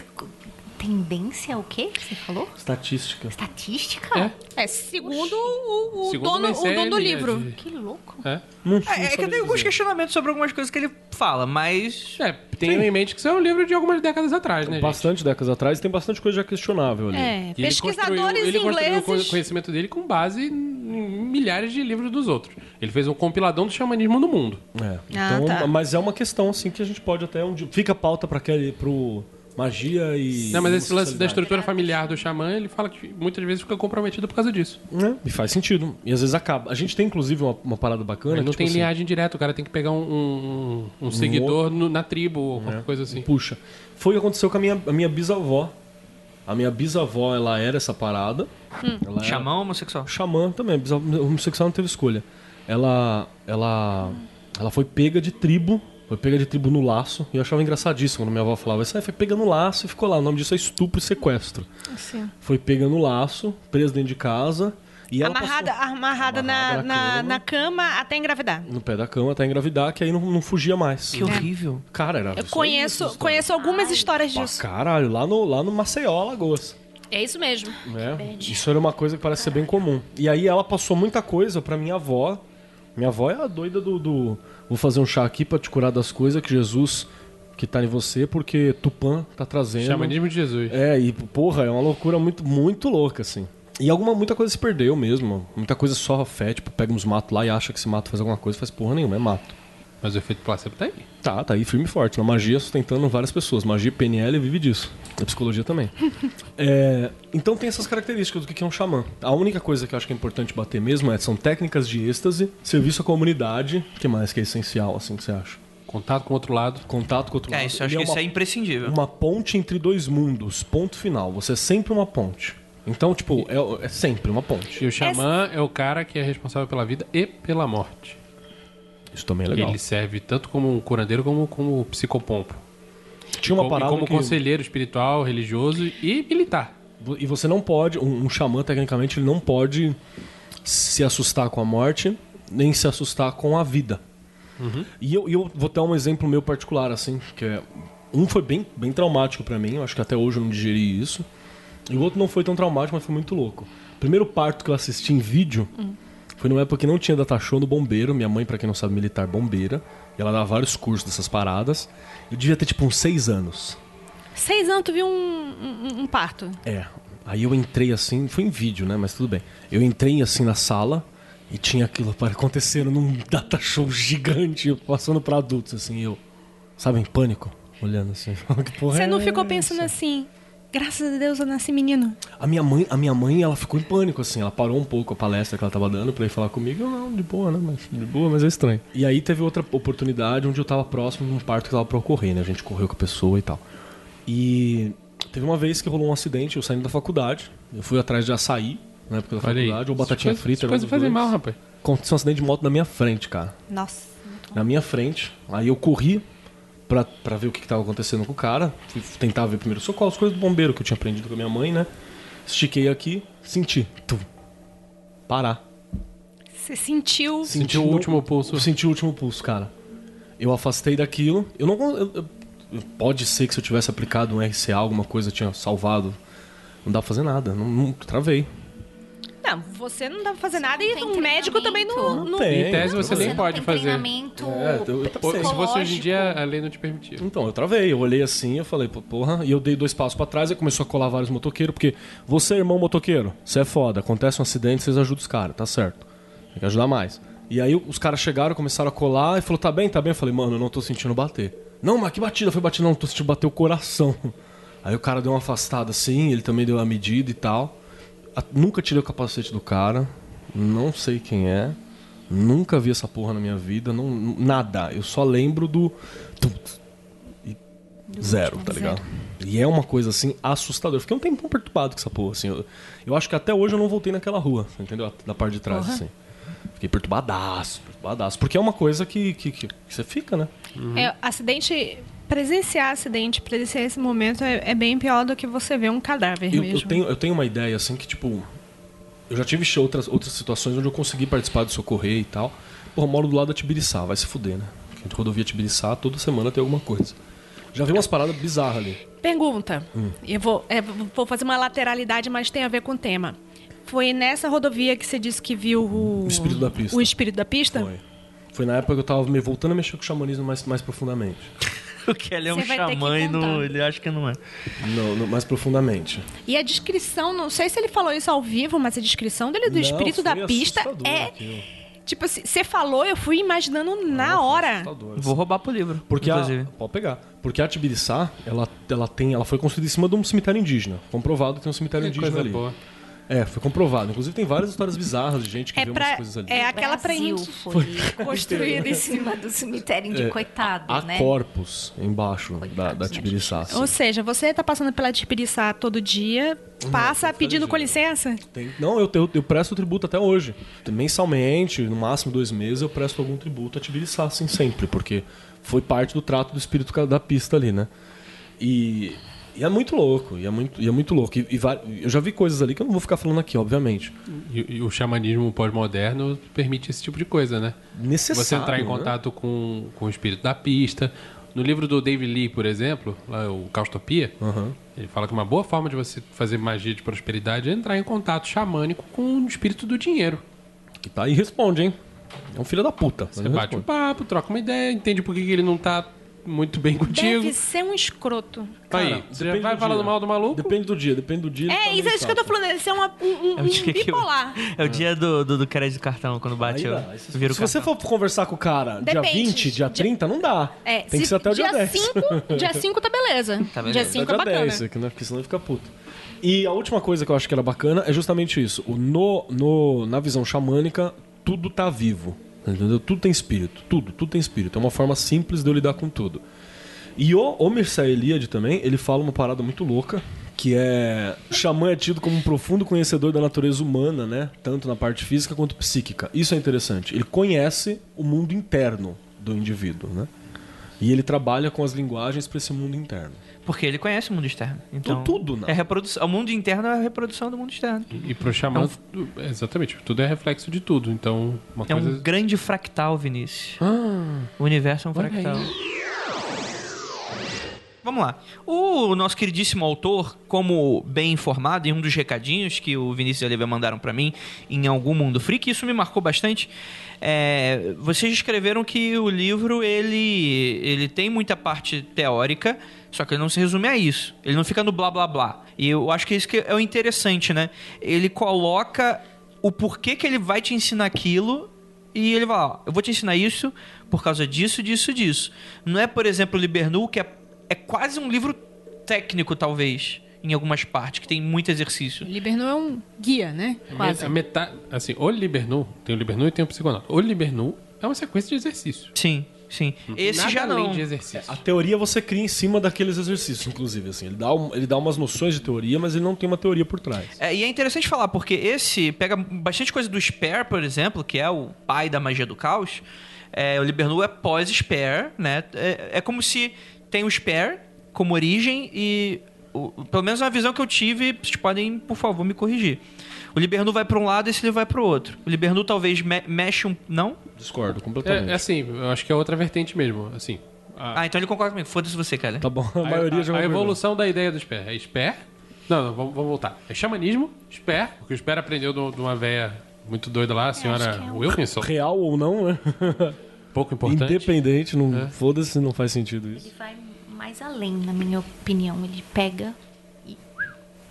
Tendência o quê que você falou? Estatística. Estatística? É. É, segundo o, o Segundo dono, o dono do ele é livro. de- Que louco. É. Não, É, é que eu tenho alguns questionamentos sobre algumas coisas que ele fala, mas. É, tenham em mente que isso é um livro de algumas décadas atrás, né, gente? Bastante décadas atrás tem bastante coisa já questionável ali. É, E ele pesquisadores ele construiu ingleses. o conhecimento dele com base em milhares de livros dos outros. Ele fez um compiladão do xamanismo no mundo. É, Ah, então, tá. Mas é uma questão assim que a gente pode até um dia. Fica a pauta para aquele pro magia e. Não, mas esse lance da estrutura familiar do xamã, ele fala que muitas vezes fica comprometido por causa disso. Né? E faz sentido. E às vezes acaba. A gente tem, inclusive, uma, uma parada bacana. Que, não tipo tem assim, linhagem direta, o cara tem que pegar um, um- um seguidor no- na tribo ou qualquer coisa assim. Puxa. Foi o que aconteceu com a minha, a minha bisavó. A minha bisavó, ela era essa parada. Ela era- Xamã ou homossexual? Xamã também. bisavó- homossexual não teve escolha. Ela. Ela. Ela foi pega de tribo. Foi pega de tribo no laço. E eu achava engraçadíssimo quando minha avó falava isso. Aí foi pega no laço e ficou lá. O nome disso é estupro e sequestro. Sim. Foi pega no laço, presa dentro de casa. E ela Amarrada, passou amarrada, na, Amarrada na na, cama. na cama até engravidar. no pé da cama até engravidar, que aí não, não fugia mais. Que horrível. Cara, era. Eu conheço, conheço algumas histórias Pra disso. caralho, lá no, lá no Maceió, Alagoas. É isso mesmo. né? Isso era uma coisa que parece ser bem comum. E aí ela passou muita coisa pra minha avó. Minha avó é a doida do, do- Vou fazer um chá aqui pra te curar das coisas que Jesus que tá em você, porque Tupã tá trazendo. Xamanismo de Jesus. É, e porra, é uma loucura muito, muito louca, assim. E alguma, muita coisa se perdeu mesmo. Muita coisa só fé, tipo, pega uns matos lá e acha que esse mato faz alguma coisa, faz porra nenhuma, é mato. Mas o efeito placebo tá aí. Tá, tá aí firme e forte. Na magia sustentando várias pessoas. Magia PNL vive disso. Na psicologia também. É, então tem essas características do que é um xamã. A única coisa que eu acho que é importante bater mesmo é são técnicas de êxtase, serviço à comunidade, o que mais que é essencial, assim, que você acha? Contato com o outro lado. Contato com o outro É, lado. isso eu acho Ele que isso uma, é imprescindível. uma ponte entre dois mundos. Ponto final. Você é sempre uma ponte. Então, tipo, é, é sempre uma ponte. E o xamã é o cara que é responsável pela vida e pela morte. Isso também é legal. Ele serve tanto como um curandeiro como como psicopompo. Tinha uma como, parada como que... conselheiro espiritual, religioso e militar. E você não pode, um, um xamã, tecnicamente, ele não pode se assustar com a morte, nem se assustar com a vida. E eu, eu vou dar um exemplo meu particular, assim, que é. Um foi bem, bem traumático pra mim, eu acho que até hoje eu não digeri isso. E o outro não foi tão traumático, mas foi muito louco. O primeiro parto que eu assisti em vídeo foi numa época que não tinha data show no bombeiro. Minha mãe, pra quem não sabe, militar bombeira. E ela dava vários cursos dessas paradas. Eu devia ter tipo uns seis anos. Seis anos tu viu um, um- um parto. É. Aí eu entrei assim, foi em vídeo, né? Mas tudo bem. Eu entrei assim na sala e tinha aquilo para acontecendo num data show gigante, passando pra adultos, assim, eu. Sabe, em pânico, olhando assim. que porra Você é não ficou essa? pensando assim, graças a Deus eu nasci menino. A minha mãe, a minha mãe, ela ficou em pânico, assim. Ela parou um pouco a palestra que ela tava dando pra ir falar comigo. Eu, não, de boa, né? Mas, de boa, mas é estranho. E aí teve outra oportunidade onde eu tava próximo de um parto que tava pra ocorrer, né? A gente correu com a pessoa e tal. E teve uma vez que rolou um acidente, eu saindo da faculdade. Eu fui atrás de açaí, na época da Olha aí. faculdade, ou batatinha Essas frita. um fazem dois. mal, rapaz. Aconteceu um acidente de moto na minha frente, cara. Nossa. Na minha frente. Aí eu corri pra, pra ver o que, que tava acontecendo com o cara. Fui tentar ver primeiro socorro, as coisas do bombeiro que eu tinha aprendido com a minha mãe, né? Estiquei aqui, senti. Tum. Parar. Você sentiu. Sentiu o último pulso. Eu senti o último pulso, cara. Eu afastei daquilo. Eu não. eu- eu- pode ser que se eu tivesse aplicado um RCA, alguma coisa eu tinha salvado. Não dá pra fazer nada. Não, não- travei. Não, você não dá pra fazer nada e um médico também não. não- tem. Em tese você, nem não pode tem fazer. treinamento É, eu- eu- Se fosse hoje em dia, a lei não te permitia. Então, eu travei. Eu olhei assim, eu falei, "Pô, porra. E eu dei dois passos pra trás e começou a colar vários motoqueiros. Porque você, irmão motoqueiro, você é foda. Acontece um acidente, vocês ajudam os caras, tá certo. Tem que ajudar mais. E aí os caras chegaram, começaram a colar e falou, tá bem, tá bem. Eu falei, mano, eu não tô sentindo bater. Não, mas que batida? Foi batida, não, tô sentindo bater o coração. Aí o cara deu uma afastada assim, ele também deu uma medida e tal. Nunca tirei o capacete do cara. Não sei quem é. Nunca vi essa porra na minha vida. Não, nada. Eu só lembro do. e zero, tá ligado? E é uma coisa assim assustadora. Eu fiquei um tempão perturbado com essa porra. Assim. Eu, eu acho que até hoje eu não voltei naquela rua, entendeu? Da parte de trás, assim. Fiquei perturbadaço, perturbadaço. Porque é uma coisa que, que, que- que você fica, né? É, acidente. Presenciar acidente, presenciar esse momento é, é bem pior do que você ver um cadáver Eu, mesmo. eu tenho, eu tenho uma ideia, assim, que, tipo. Eu já tive outras, outras situações onde eu consegui participar do socorrer e tal. Pô, eu moro do lado da Tibiriçá, vai se fuder, né? Porque rodovia Tibiriçá, toda semana tem alguma coisa. Já vi umas paradas bizarras ali. Pergunta. Hum. Eu vou, é, vou fazer uma lateralidade, mas tem a ver com o tema. Foi nessa rodovia que você disse que viu o. O espírito da pista. O espírito da pista? Foi. Foi na época que eu tava me voltando a mexer com o xamanismo mais, mais profundamente. O Kelly é um xamã e não, ele acha que não é. Não, não, mais profundamente. E a descrição, não sei se ele falou isso ao vivo, mas a descrição dele do Não, espírito da pista é. aquilo. Tipo assim, você falou, eu fui imaginando na Foi hora. Vou roubar pro livro, Porque a, inclusive. pode pegar. Porque a Tibiriçá, ela, ela tem, ela foi construída em cima de um cemitério indígena. Comprovado que tem um cemitério Que indígena coisa ali. boa. É, foi comprovado. Inclusive tem várias histórias bizarras de gente que É vê pra- umas coisas ali. é aquela pra Brasil gente foi construída em cima do cemitério de coitado, Há né? corpos embaixo da, Coitados, da Tibiriçá. assim. Ou seja, você tá passando pela Tibiriçá todo dia, passa eu pedindo com licença? Tem- não, eu, eu, eu presto tributo até hoje. Mensalmente, no máximo dois meses, eu presto algum tributo a Tibiriçá, assim, sempre. Porque foi parte do trato do espírito da pista ali, né? E, e é muito louco, e é muito, e é muito louco. E, e eu já vi coisas ali que eu não vou ficar falando aqui, obviamente. E, e o xamanismo pós-moderno permite esse tipo de coisa, né? Necessário, Você entrar em né? contato com, com o espírito da pista. No livro do David Lee, por exemplo, lá, o Caustopia, Aham. ele fala que uma boa forma de você fazer magia de prosperidade é entrar em contato xamânico com o espírito do dinheiro. Que tá aí responde, hein? É um filho da puta. Você bate um responde. papo, troca uma ideia, entende por que que ele não tá muito bem contigo. Deve ser um escroto. Aí, Cara, você já depende vai do falando dia. mal do maluco? Depende do dia, depende do dia. ele É, isso é isso que eu tô falando, deve ser uma, um, um, É um dia que bipolar. É o dia do, do, do crédito de cartão, quando bate, Aí dá. Aí se vira o se você for conversar com o cara dia Depende. 20, dia Dia- 30, não dá. É, Tem que ser até o dia, 10. 5, dia 5 tá beleza. Tá beleza. Dia 5 é dia bacana. 10, que, né? porque senão ele fica puto. E a última coisa que eu acho que era bacana é justamente isso. O no, no, na visão xamânica, tudo tá vivo. Entendeu? Tudo tem espírito. Tudo, tudo tem espírito. É uma forma simples de eu lidar com tudo. E o, o Mircea Eliade também, ele fala uma parada muito louca, que é... O xamã é tido como um profundo conhecedor da natureza humana, né? Tanto na parte física quanto psíquica. Isso é interessante. Ele conhece o mundo interno do indivíduo, né? E ele trabalha com as linguagens para esse mundo interno. Porque ele conhece o mundo externo. Então, tudo, né? É reprodução. O mundo interno é a reprodução do mundo externo. E pro xamã, exatamente, tudo é reflexo de tudo. Então, uma É um coisa. grande fractal, Vinícius. o universo é um fractal. Vamos lá. O nosso queridíssimo autor, como bem informado, em um dos recadinhos que o Vinícius e a Lívia mandaram pra mim em algum mundo freak, isso me marcou bastante. É, vocês escreveram que o livro ele, ele tem muita parte teórica, só que ele não se resume a isso. Ele não fica no blá blá blá. E eu acho que isso que é o interessante, né? Ele coloca o porquê que ele vai te ensinar aquilo e ele vai, ó, eu vou te ensinar isso por causa disso, disso, disso. Não é, por exemplo, o Libernu, que é, é quase um livro técnico, talvez, em algumas partes, que tem muito exercício. Libernu é um guia, né? Quase. A metade, assim, o Libernu, tem o Libernu e tem o Psiconauta. O Libernu é uma sequência de exercício. Sim, Sim. Esse Nada já além não. de exercício. A teoria você cria em cima daqueles exercícios, inclusive. Assim. Ele, dá um- ele dá umas noções de teoria, mas ele não tem uma teoria por trás. É, e é interessante falar, porque esse pega bastante coisa do Spare, por exemplo, que é o pai da magia do caos. É, o Libernu é pós-Spare, né? É, é como se tem o Spare como origem e... o- pelo menos é uma visão que eu tive, vocês podem, por favor, me corrigir. O Libernu vai pra um lado e esse livro vai pro outro. O Libernu talvez me- mexe um... Não? Discordo completamente. É, é assim, eu acho que é outra vertente mesmo. Assim, a, Ah, então ele concorda comigo. Foda-se você, cara. Tá bom, a, a- maioria a, já a evolução da ideia do Sper. É Sper? Não, não, vamos, vamos voltar. É xamanismo, Sper, porque o Sper aprendeu do- de uma véia muito doida lá, a senhora que é um- Wilkinson. Real ou não, né? Pouco importante. Independente, não, É. foda-se, não faz sentido isso. Ele vai mais além, na minha opinião. Ele pega e.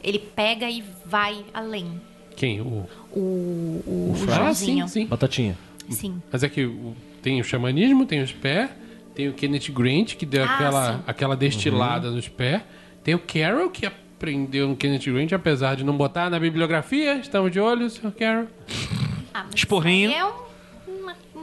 Ele pega e vai além. Quem? O... O, o, o Ah, sim, sim. Batatinha. Sim. Mas é que tem o xamanismo, tem o Sper, tem o Kenneth Grant, que deu Ah, aquela, sim. aquela destilada no Sper, tem o Carol, que aprendeu no Kenneth Grant, apesar de não botar na bibliografia. Estamos de olho, Sr. Carol. Ah, Esporrinho. É um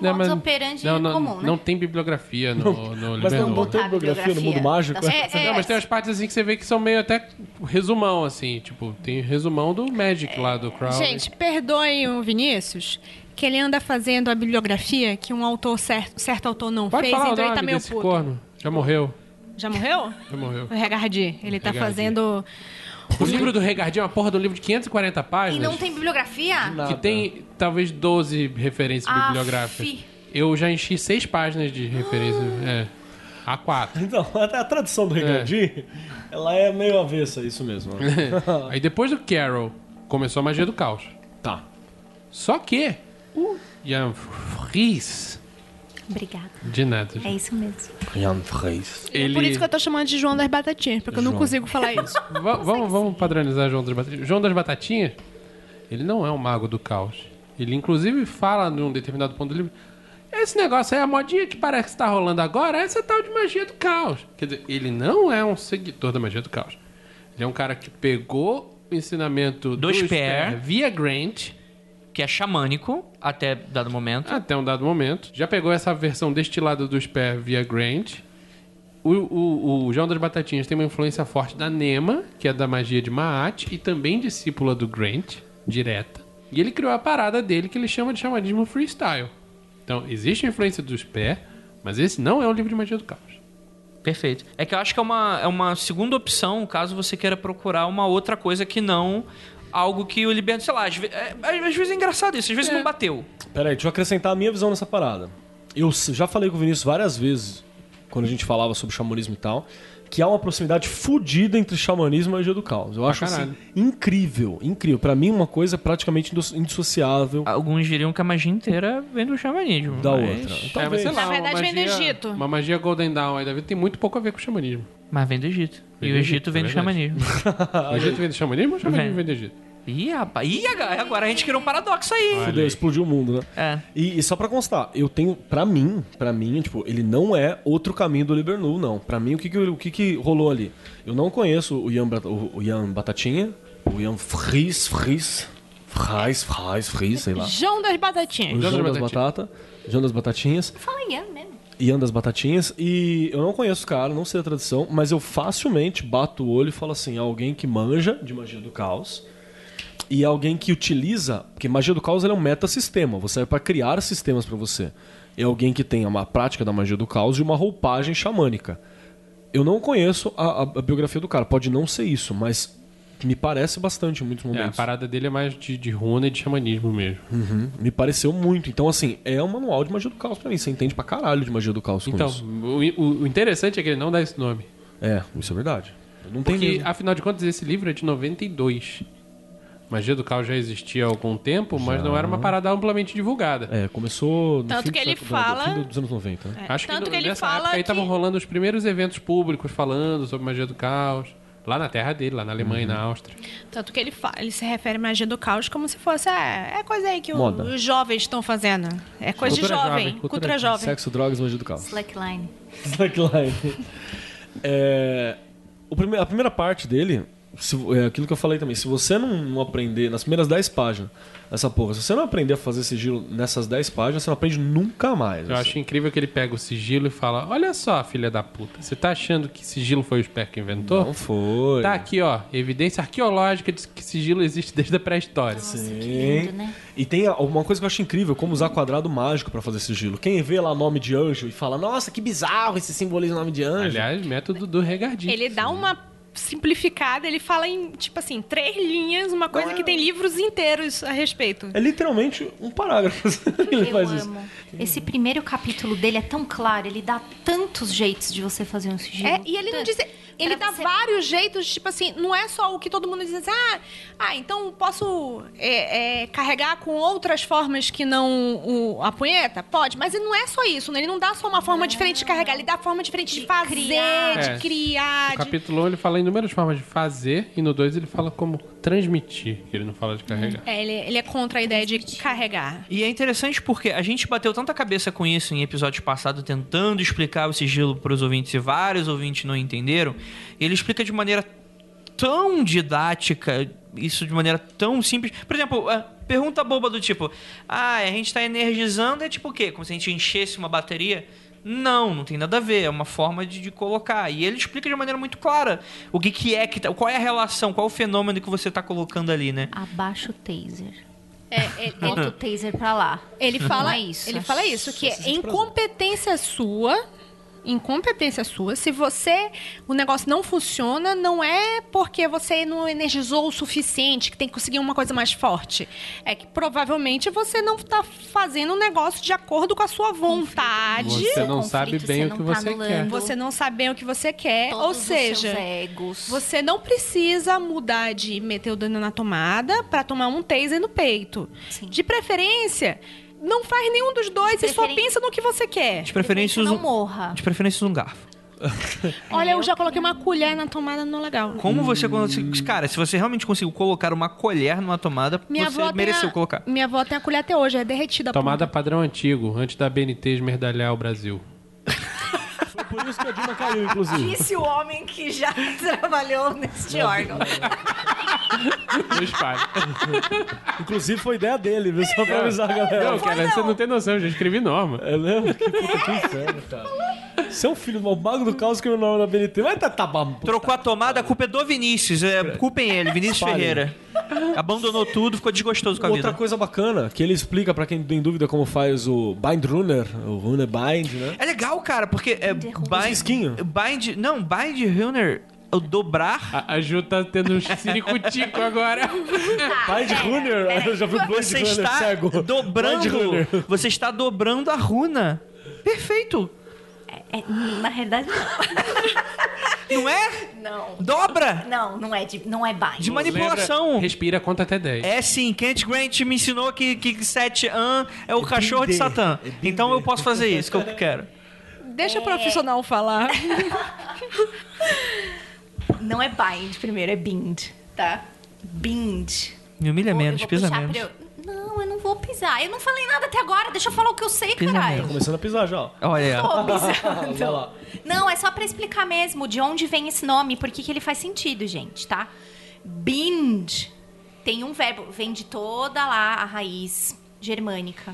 Não, modus mas- operandi não, não, comum, né? não tem bibliografia no, no Mas não, não tem bibliografia no mundo mágico? é? É, Não, mas tem umas partes assim que você vê que são meio até resumão, assim. Tipo, tem resumão do Magic lá do Crowley. Gente, perdoem o Vinícius, que ele anda fazendo a bibliografia que um autor certo, certo autor não Pode fez, falar então o ele tá meio puto. corno. Já morreu. Já morreu? Já morreu. O Regardi. Ele tá Regardi. fazendo. O livro do Regardinho é uma porra de um livro de 540 E páginas. não tem bibliografia? Que tem talvez 12 referências Aff. bibliográficas. Eu já enchi seis páginas de referências. É. A4. Então, até a tradução do Ricardi, ela é meio avessa, isso mesmo. Aí depois do Carol, começou a magia do caos. tá. Só que o Jan Fries, Obrigada. de nada. É isso mesmo. Jan Freis. Ele... É por isso que eu tô chamando de João das Batatinhas, porque eu não João. consigo falar isso. Va- vamos, vamos padronizar João das Batatinhas. João das Batatinhas, ele não é um mago do caos. Ele inclusive fala num determinado ponto do livro. Esse negócio aí, a modinha que parece que tá rolando agora, é essa tal de magia do caos. Quer dizer, ele não é um seguidor da magia do caos. Ele é um cara que pegou o ensinamento do, Do Sper. Sper via Grant Que é xamânico, até dado momento. até um dado momento. Já pegou essa versão destilada do Sper via Grant. O, o, o João das Batatinhas tem uma influência forte da Nema, que é da magia de Maat, e também discípula do Grant, direta. E ele criou a parada dele que ele chama de xamanismo freestyle. Então, existe a influência do Sper, mas esse não é um livro de magia do caos. Perfeito. É que eu acho que é uma, é uma segunda opção, caso você queira procurar uma outra coisa que não algo que o Liberto, sei lá, às, ve- é, às vezes é engraçado isso, às vezes não bateu. Peraí, deixa eu acrescentar a minha visão nessa parada. Eu já falei com o Vinícius várias vezes, quando a gente falava sobre xamanismo e tal, que há uma proximidade fodida entre xamanismo e magia do caos. Eu acho assim, incrível, incrível. Pra mim, uma coisa praticamente indis- indissociável Alguns diriam que a magia inteira vem do xamanismo. da mas- outra. É, Talvez. sei lá, Na verdade, vem do magia- Egito. Uma magia Golden Dawn aí, Davi, tem muito pouco a ver com o xamanismo. Mas vem do Egito. Vem e do o Egito, Egito vem é do xamanismo. O Egito vem do xamanismo ou o xamanismo Vem. vem do Egito? Ih, rapaz. Ih, agora agora a gente criou um paradoxo aí. Fudeu, explodiu o mundo, né? É. E, e só pra constar, eu tenho, pra mim, pra mim, tipo, ele não é outro caminho do Libernu, não. Pra mim, o que que, o que que rolou ali? Eu não conheço o Ian, o, o Ian Batatinha, o Ian Fries, Fries, Fries, Fries, Fries, sei lá. João das Batatinhas. O João João das das Batata, João das Batatinhas, Fala Ian mesmo. Ian das Batatinhas, e eu não conheço o cara, não sei a tradição, mas eu facilmente bato o olho e falo assim, alguém que manja de magia do caos, e alguém que utiliza, porque magia do caos é um metasistema, você é para criar sistemas para você. É alguém que tenha uma prática da magia do caos e uma roupagem xamânica. Eu não conheço a, a- a biografia do cara, pode não ser isso, mas me parece bastante em muitos É, a momentos. parada dele é mais de, de runa e de xamanismo mesmo. Uhum, me pareceu muito. Então, assim, é um manual de magia do caos pra mim. Você entende pra caralho de magia do caos Então, isso. o, o- o interessante é que ele não dá esse nome. É, isso é verdade. Não tem Porque, mesmo. afinal de contas, esse livro é de 92. Magia do Caos já existia há algum tempo, mas não era uma parada amplamente divulgada. É, começou no Tanto fim que do ele século- fala- fim dos anos 90, né? É, Acho Tanto que, que ele nessa fala época aí que- estavam rolando os primeiros eventos públicos falando sobre magia do caos. Lá na terra dele, lá na Alemanha e Uhum. na Áustria. Tanto que ele, fa- ele se refere à magia do caos como se fosse. É, é coisa aí que o- os jovens estão fazendo. É coisa Cultura de jovem. jovem, cultura Cultura jovem. Sexo, drogas, magia do caos. Slackline. Slackline. É, o prime- a primeira parte dele se- é aquilo que eu falei também. Se você não, não aprender nas primeiras 10 páginas, essa porra, se você não aprender a fazer sigilo nessas 10 páginas, você não aprende nunca mais. Eu assim. acho incrível que ele pega o sigilo e fala: Olha só, filha da puta, você tá achando que sigilo foi o Speck que inventou? Não foi. Tá aqui, ó, evidência arqueológica de que sigilo existe desde a pré-história. Sim. lindo, né? E tem uma coisa que eu acho incrível, como usar quadrado mágico pra fazer sigilo. Quem vê lá nome de anjo e fala, nossa, que bizarro esse simboliza nome de anjo. Aliás, método do regardinho. Ele dá uma simplificada, ele fala em, tipo assim, três linhas, uma coisa que tem livros inteiros a respeito. É literalmente um parágrafo. ele Eu faz isso. amo. Esse primeiro capítulo dele é tão claro, ele dá tantos jeitos de você fazer um sigilo. É, e ele não diz. Ele dá você- vários jeitos, tipo assim, não é só o que todo mundo diz assim, ah, ah então posso é, é, carregar com outras formas que não o- a punheta? Pode, mas ele não é só isso, né? Ele não dá só uma forma diferente de carregar, ele dá forma diferente de, De fazer, criar. É. de criar. No de- capítulo 1 ele fala em inúmeras formas de fazer, e no 2 ele fala como transmitir, que ele não fala de carregar. É, ele, ele é contra a ideia de carregar. E é interessante porque a gente bateu tanta cabeça com isso em episódios passados, tentando explicar o sigilo para os ouvintes e vários ouvintes não entenderam. Ele explica de maneira tão didática, isso de maneira tão simples. Por exemplo, a pergunta boba do tipo: Ah, a gente tá energizando, é tipo o quê? Como se a gente enchesse uma bateria? Não, não tem nada a ver, é uma forma de, de colocar. E ele explica de maneira muito clara o que, que é que tá, qual é a relação, qual é o fenômeno que você tá colocando ali, né? Abaixa o taser. É, ele, Bota o taser pra lá. ele fala Não é isso. Ele fala isso, que é incompetência sua. Incompetência sua. Se você. O negócio não funciona, não é porque você não energizou o suficiente, que tem que conseguir uma coisa mais forte. É que provavelmente você não está fazendo o negócio de acordo com a sua vontade. Você não Conflito, sabe bem o que não você tá quer. Você não sabe bem o que você quer. todos ou seja, você não precisa mudar de meter o dano na tomada para tomar um taser no peito. Sim. De preferência, não faz nenhum dos dois De e só pensa no que você quer. De preferência, não um- morra. De preferência, um garfo. Olha, eu já coloquei uma colher na tomada, não legal. Como você conseguiu. Cara, se você realmente conseguiu colocar uma colher numa tomada, Minha você mereceu a, colocar. minha avó tem a colher até hoje, é derretida. Tomada ponta. padrão antigo, antes da BNT esmerdalhar o Brasil. Foi por isso que a Dilma caiu, inclusive. Disse o homem que já trabalhou neste órgão. No espalho. Inclusive foi ideia dele, viu? Só pra avisar a galera. Não, cara, você não tem noção, eu já escrevi norma. É mesmo? Que puta que inferno, cara. Você é um filho do mago do caos que é o nome da BNT. Vai tá, tá bom. Trocou a tomada, a culpa é do Vinícius. É, culpem ele, Vinícius Espalhem. Ferreira. Abandonou tudo, ficou desgostoso com a Outra vida. coisa bacana, que ele explica pra quem tem dúvida como faz o Bind Runner, o Runner Bind, né? É legal, cara, porque é. Bind, risquinho. bind, não, bind runner, o dobrar. A, a Ju tá tendo um ciricutico agora. Bind Runner, eu já vi o Blade Runner está cego. Dobrando, você está dobrando a runa. Perfeito. É, na realidade, não. Não é? Não. Dobra. Não, não é, de, não é bind. De manipulação. Respira, conta até 10. É sim, Kent Grant me ensinou que, que 7 an é o cachorro de Satã. é. Então eu posso fazer isso que eu quero. Deixa o profissional falar. Não é bind primeiro, é bind, tá? Bind. Me humilha Vou- eu menos, vou pisa puxar menos. pra eu- Não, eu não vou pisar. Eu não falei nada até agora. Deixa eu falar o que eu sei, Pisa caralho. menos. Começando a pisar já, ó. Olha. Tô Vai pisando. lá. Não, é só pra explicar mesmo de onde vem esse nome, por que que ele faz sentido, gente, tá? Bind tem um verbo, vem de toda lá a raiz germânica,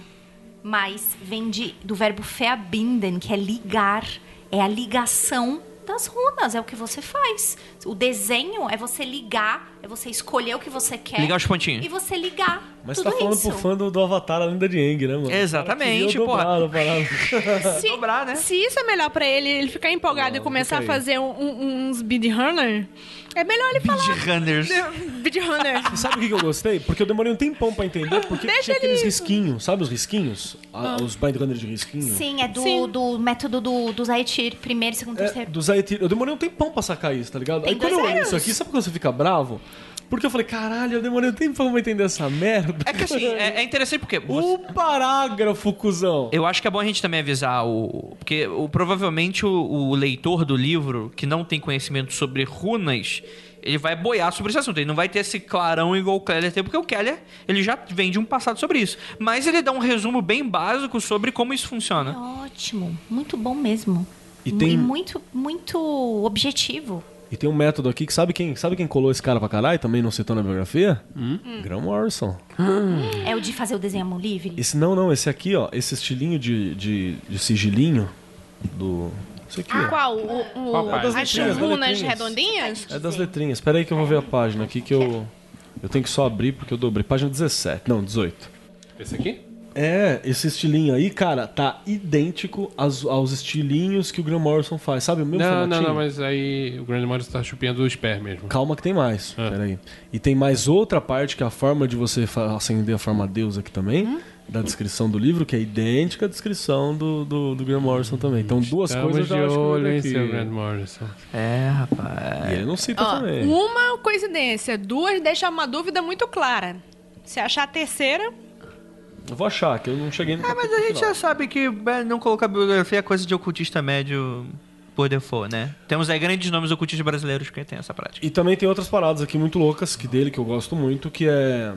mas vem de, do verbo verbinden, que é ligar, é a ligação das runas, é o que você faz. O desenho é você ligar, é você escolher o que você quer. Ligar os pontinhos. E você ligar. Mas tudo tá falando isso. pro fã do, do Avatar, a lenda de Aang, né, mano? Exatamente, parada. Se, Dobrar, né? se isso é melhor pra ele, ele ficar empolgado Não, e começar a fazer um- um- uns speedrunner, é melhor ele falar. Runners. Speedrunner. E sabe o que eu gostei? Porque eu demorei um tempão pra entender porque Deixa tinha ele- aqueles risquinhos, sabe os risquinhos? A- Os Bind Runners de risquinho. Sim, é do, Sim. do método do, do Zaitir, primeiro, segundo, É, terceiro. do Zaetir. Eu demorei um tempão pra sacar isso, tá ligado? Tem Aí quando eu anos. isso aqui, sabe quando você fica bravo? Porque eu falei, caralho, eu demorei um tempão pra entender essa merda. É que assim, é, é interessante porque. você- Um parágrafo, cuzão. Eu acho que é bom a gente também avisar o. Porque o, provavelmente o, o leitor do livro que não tem conhecimento sobre runas, ele vai boiar sobre esse assunto. Ele não vai ter esse clarão igual o Keller tem, porque o Keller ele já vem de um passado sobre isso. Mas ele dá um resumo bem básico sobre como isso funciona. Ótimo, muito bom mesmo. E tem- muito, muito objetivo. E tem um método aqui que sabe quem, sabe quem colou esse cara pra caralho também não citou na biografia? Graham Morrison. É o de fazer o desenho à mão livre? Esse não, não, esse aqui, ó, esse estilinho de, de, de sigilinho do. Esse aqui, ó. Qual? O, o- Qual página? as letrinhas, das runas redondinhas? É das letrinhas. Espera aí que eu vou ver a página aqui que eu. Eu tenho que só abrir porque eu dobrei. Página 17. Não, 18. Esse aqui? É, esse estilinho aí, cara, tá idêntico aos, aos estilinhos que o Graham Morrison faz. Sabe o mesmo Não, formatinho? não, não, mas aí o Grand Morrison tá chupando o Sper mesmo. Calma que tem mais. Ah. Peraí. E tem mais outra parte que é a forma de você acender a forma Deus aqui também. Hum? Da descrição do livro, que é idêntica à descrição do, do, do Graham Morrison também. Então, duas Estamos coisas eu de já acho que eu olho em seu Grand Morrison. É, rapaz. E ele não cita Ó, também. uma coincidência, duas deixa uma dúvida muito clara. Se achar a terceira, Eu vou achar, que eu não cheguei no Ah, mas a gente já sabe que é, não colocar bibliografia é coisa de ocultista médio por default, né? Temos aí grandes nomes ocultistas brasileiros que têm essa prática. E também tem outras paradas aqui muito loucas que dele, que eu gosto muito, que é...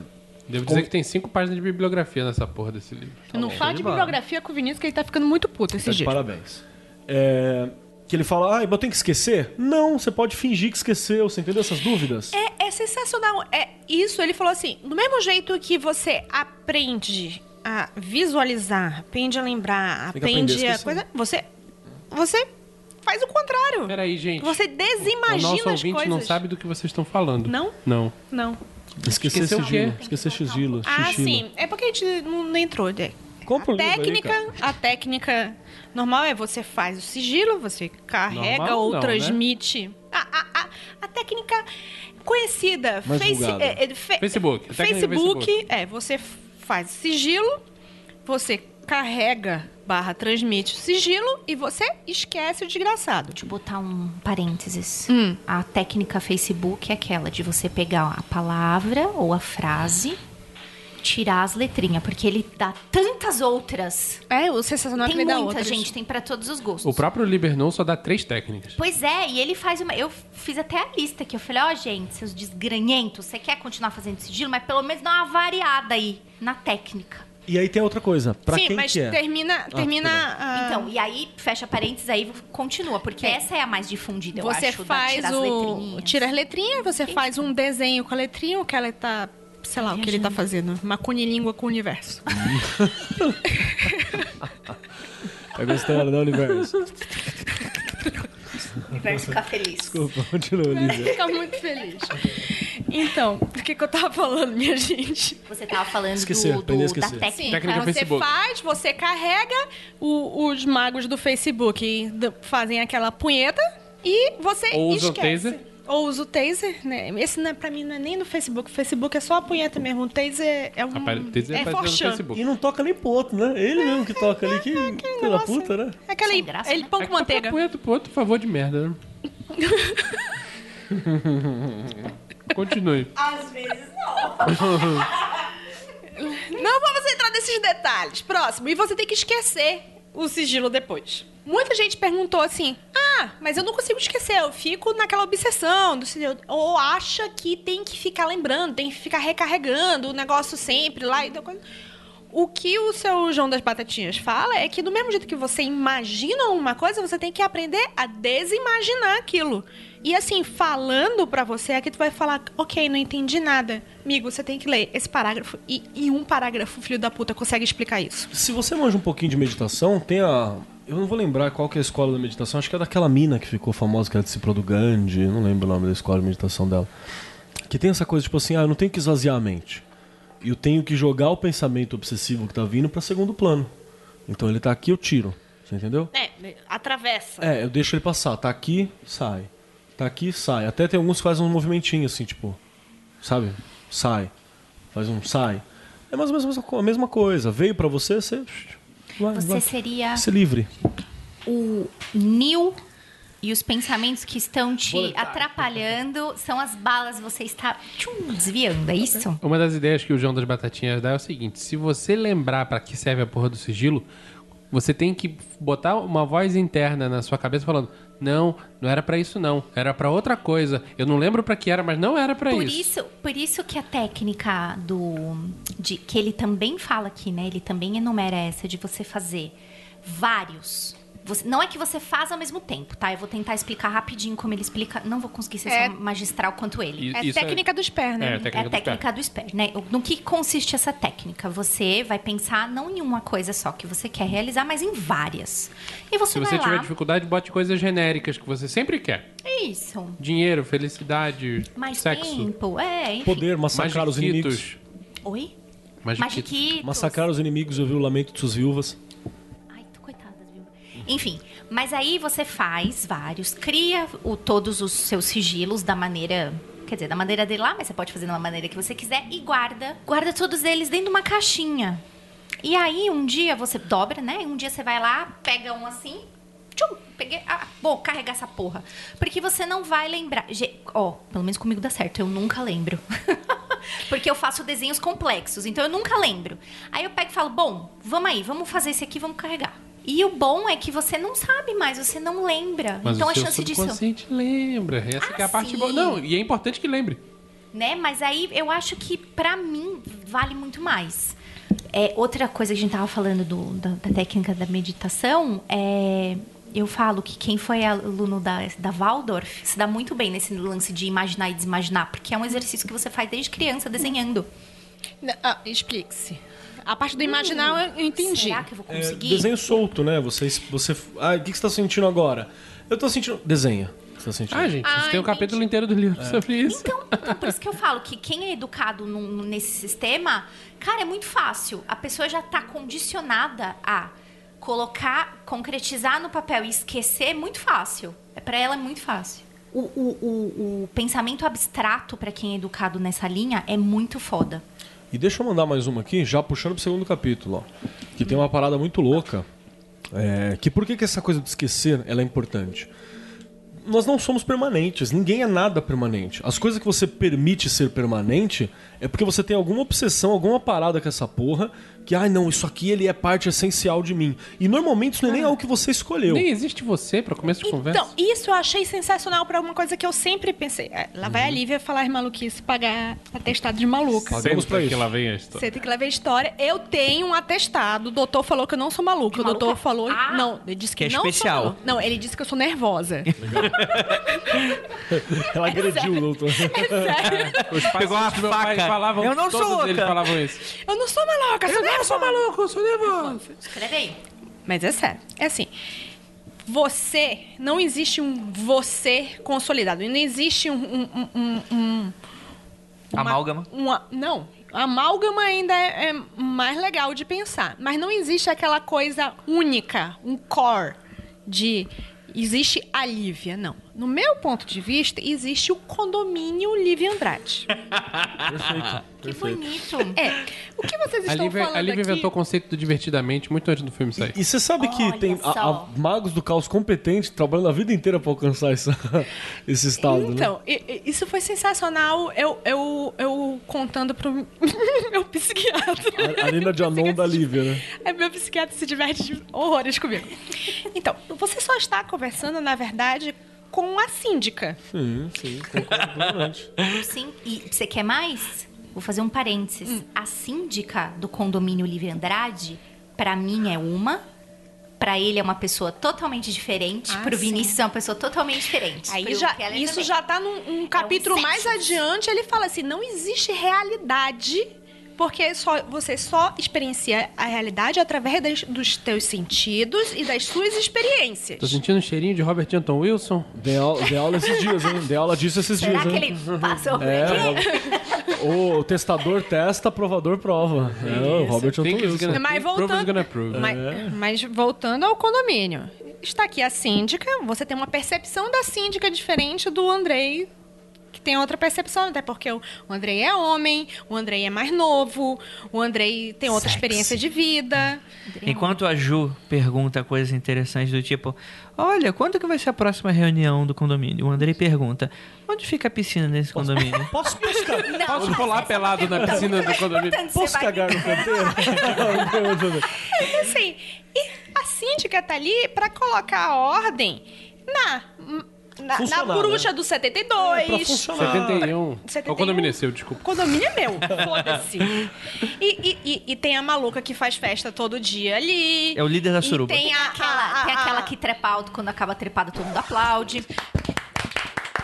Devo Como- dizer que tem cinco páginas de bibliografia nessa porra desse livro. não fala de bibliografia com o Vinícius, que ele tá ficando muito puto Tá esses de dias. parabéns. É, Que ele fala, ah, mas eu tenho que esquecer? Não, você pode fingir que esqueceu, você entendeu essas dúvidas? É, é sensacional. É isso, ele falou assim: do mesmo jeito que você aprende a visualizar, aprende a lembrar, Tem a aprende a esquecer. coisa, você você faz o contrário. Peraí, gente. Você o desimagina nosso as ouvinte coisas. não sabe do que vocês estão falando. Não? Não. Não. Esquecer Esqueceu o sigilo. Esquecer sigilo. Ah, sigilo. sim. É porque a gente não, entrou. né? Compra a o aí, técnica, cara. a técnica normal é você faz o sigilo, você carrega Normal ou não, né? transmite. A, a, a, a técnica conhecida, Mais Face- é, é, fe- Facebook, Facebook, Facebook. é, você faz sigilo, você carrega barra transmite o sigilo e você esquece o desgraçado. Deixa eu botar um parênteses. Hum. A técnica Facebook é aquela de você pegar a palavra ou a frase, tirar as letrinhas, porque ele dá tantas outras. É, o sensacional é que tem ele dá muita outras. gente, tem pra todos os gostos. O próprio Libernon só dá três técnicas. Pois é, e ele faz uma. Eu fiz até a lista aqui. Eu falei, ó, gente, seus desgranhentos, você quer continuar fazendo sigilo, mas pelo menos dá uma variada aí na técnica. E aí tem outra coisa. Pra Sim, quem mas que é? termina, termina a- Então, e aí, fecha parênteses aí, continua, porque É. essa é a mais difundida, eu Você acho, da faz tirar as o. letrinhas. Tira as letrinhas, você faz um desenho com a letrinha, o que ela tá. Sei lá, o que ele tá fazendo. Uma cunilíngua com o universo. Tá gostando, né, Universo? O universo ficar feliz. Desculpa, continua, Lívia. Fica muito feliz. Então, o que, que eu tava falando, minha gente? Você tava falando Esquecer, do, do- da técnica. Técnica você Facebook. faz, você carrega o- os magos do Facebook fazem aquela punheta e você Ou usa o esquece. taser. Ou usa o taser, né? Esse não é, pra mim não é nem no Facebook. O Facebook é só a punheta mesmo. O taser é um. Rapaz, o Taser é no. Facebook. E não toca nem pro outro, né? Ele mesmo que toca ali, que pela Nossa, puta, né? É aquela Sem graça, ele né? pão É com que manteiga. toca punheta pro outro favor de merda, né? Continue. Às vezes não. não vamos entrar nesses detalhes. Próximo. E você tem que esquecer o sigilo depois. Muita gente perguntou assim: Ah, mas eu não consigo esquecer, eu fico naquela obsessão do sigilo. Ou acha que tem que ficar lembrando, tem que ficar recarregando o negócio sempre lá e tal coisa. O que o seu João das Batatinhas fala é que do mesmo jeito que você imagina uma coisa, você tem que aprender a desimaginar aquilo. E assim, falando pra você, aqui tu vai falar, ok, não entendi nada. Amigo, você tem que ler esse parágrafo e em um parágrafo, filho da puta, consegue explicar isso. Se você manja um pouquinho de meditação, tem a. Eu não vou lembrar qual que é a escola da meditação, acho que é daquela mina que ficou famosa, que era discípula do Gandhi, não lembro o nome da escola de meditação dela. Que tem essa coisa, tipo assim, ah, eu não tenho que esvaziar a mente. Eu tenho que jogar o pensamento obsessivo que tá vindo pra segundo plano. Então ele tá aqui, eu tiro. Você entendeu? É, atravessa. É, eu deixo ele passar. Tá aqui, sai. Tá aqui, sai. Até tem alguns que fazem um movimentinho assim, tipo. Sabe? Sai. Faz um sai. É mais ou menos a mesma coisa. Veio pra você, você. Vai, Você vai. seria Ser livre. o Nil e os pensamentos que estão te atrapalhando são as balas, você está tchum, desviando, é isso? Uma das ideias que o João das Batatinhas dá é o seguinte: se você lembrar pra que serve a porra do sigilo, você tem que botar uma voz interna na sua cabeça falando: "Não, não era pra isso não, era pra outra coisa. Eu não lembro pra que era, mas não era pra Por isso". isso, por isso que a técnica do de que ele também fala aqui, né? Ele também enumera essa de você fazer vários Você- não é que você faz ao mesmo tempo, tá? Eu vou tentar explicar rapidinho como ele explica. Não vou conseguir ser É- tão magistral quanto ele. E- É Isso é- técnica dos pés, né? É, É técnica a do técnica do SPER, né? No que consiste essa técnica? Você vai pensar não em uma coisa só que você quer realizar, mas em várias. E você Se vai você lá. tiver dificuldade, bote coisas genéricas que você sempre quer. Isso. Dinheiro, felicidade, Mais sexo. tempo. É, enfim. Poder, massacrar os inimigos. Oi? Magiquitos. Magiquitos. Massacrar os inimigos, ouvir o lamento de suas viúvas. Enfim, mas aí você faz vários, cria o- todos os seus sigilos da maneira. Quer dizer, da maneira dele lá, mas você pode fazer da maneira que você quiser e guarda. Guarda todos eles dentro de uma caixinha. E aí, um dia você dobra, né? Um dia você vai lá, pega um assim. Tchum, peguei. Ah, vou carregar essa porra. Porque você não vai lembrar. Ó, pelo menos comigo dá certo, eu nunca lembro. Porque eu faço desenhos complexos, então eu nunca lembro. Aí eu pego e falo, bom, vamos aí, vamos fazer esse aqui, vamos carregar. E o bom é que você não sabe mais, você não lembra. Mas então o a seu chance disso. subconsciente lembra. Essa que é a Ah, parte sim. boa. Não, e é importante que lembre. né? Mas aí eu acho que pra mim vale muito mais. É, outra coisa que a gente tava falando do- da, da técnica da meditação é. Eu falo que quem foi aluno da, da Waldorf se dá muito bem nesse lance de imaginar e desimaginar, porque é um exercício que você faz desde criança desenhando. Ah, Explique-se. A parte do imaginar eu entendi. Será que eu vou É, conseguir? desenho solto, né? Você, você, ah, o que que você tá sentindo agora? Eu tô sentindo. Desenha. Você tá sentindo? Ah, gente, Ah, tem um entendi. capítulo inteiro do livro sobre isso. Então, então, por isso que eu falo que quem é educado num- nesse sistema, cara, é muito fácil. A pessoa já tá condicionada a colocar, concretizar no papel e esquecer é muito fácil. É para ela é muito fácil. O, o, o, o pensamento abstrato para quem é educado nessa linha é muito foda. E deixa eu mandar mais uma aqui, já puxando pro segundo capítulo, ó. Que tem uma parada muito louca. É, que por que, que essa coisa de esquecer ela é importante? Nós não somos permanentes, ninguém é nada permanente. As coisas que você permite ser permanente é porque você tem alguma obsessão, alguma parada com essa porra, que, ai não, isso aqui ele é parte essencial de mim. E normalmente isso não é nem algo que você escolheu. Nem existe você para começo de conversa. Então, isso eu achei sensacional pra uma coisa que eu sempre pensei. É, Lá Uhum. vai a Lívia falar as maluquices, pagar atestado de maluca. Pagamos pra Sempre isso. que lá vem a história. Você tem que levar a história. Eu tenho um atestado. O doutor falou que eu não sou maluca. O Maluca? doutor falou. Ah. Não, ele disse que, Que é não sou especial. maluca. Não, ele disse que eu sou nervosa. Ela agrediu o doutor. Os pais Pegou uma faca. Falavam, Eu não sou todos louca. eles falavam isso. eu não sou maluca, eu não sou maluca. eu sou nervoso. Escreve aí. Mas é sério. É assim. Você, não existe um você consolidado. Não existe um. um, um, um- um- uma- Amálgama. uma- não. Amálgama ainda é, é mais legal de pensar. Mas não existe aquela coisa única, um core de. Existe a Lívia, não. No meu ponto de vista, existe o condomínio Lívia Andrade. Perfeito. Que perfeito. bonito. É. O que vocês A estão Lívia, falando a Lívia aqui... inventou o conceito do divertidamente muito antes do filme sair. E você sabe que Olha tem a- a- magos do caos competentes trabalhando a vida inteira pra alcançar essa, esse estado, né? Então, i- isso foi sensacional. Eu, eu, eu contando pro meu psiquiatra. A Arena de Anon da Lívia, né? É, meu psiquiatra se diverte de horrores comigo. Então, você só está conversando, na verdade, com a síndica. Sim, sim, concordo. Sim. E você quer mais? Vou fazer um parênteses. Hum. A síndica do condomínio Lívia Andrade, pra mim é uma. Pra ele é uma pessoa totalmente diferente. Ah, pro sim. Vinícius é uma pessoa totalmente diferente. Aí já, isso também. já tá num um capítulo mais sexo. adiante. Ele fala assim: não existe realidade. Porque só, você só experiencia a realidade através das- dos teus sentidos e das suas experiências. Tô sentindo um cheirinho de Robert Anton Wilson. Dei aula, dei aula esses dias, hein? Dei aula disso esses Será dias, que hein? ele passou por É, aqui? o, o testador testa, aprovador prova. É, o Robert Anton Wilson. gonna- Mas voltando, mas, mas voltando ao condomínio. Está aqui a síndica, você tem uma percepção da síndica diferente do Andrei, que tem outra percepção, até porque o Andrei é homem, o Andrei é mais novo, o Andrei tem outra Sexy. experiência de vida. Enquanto a Ju pergunta coisas interessantes do tipo: Olha, quando que vai ser a próxima reunião do condomínio? O Andrei pergunta: Onde fica a piscina nesse condomínio? Posso, posso, ca- Não, Posso pular pelado na pergunta piscina do condomínio? você posso cagar no canteiro? Assim, e a síndica tá ali para colocar a ordem na na, bruxa né? do É, 72. pra funcionar. 71. 71. O condomínio é seu, desculpa. O condomínio é meu, foda-se. E, e- e- e tem a maluca que faz festa todo dia ali. É o líder da E suruba. tem a, Aquela, a- tem a- aquela a- que trepa alto quando acaba trepada, todo mundo aplaude.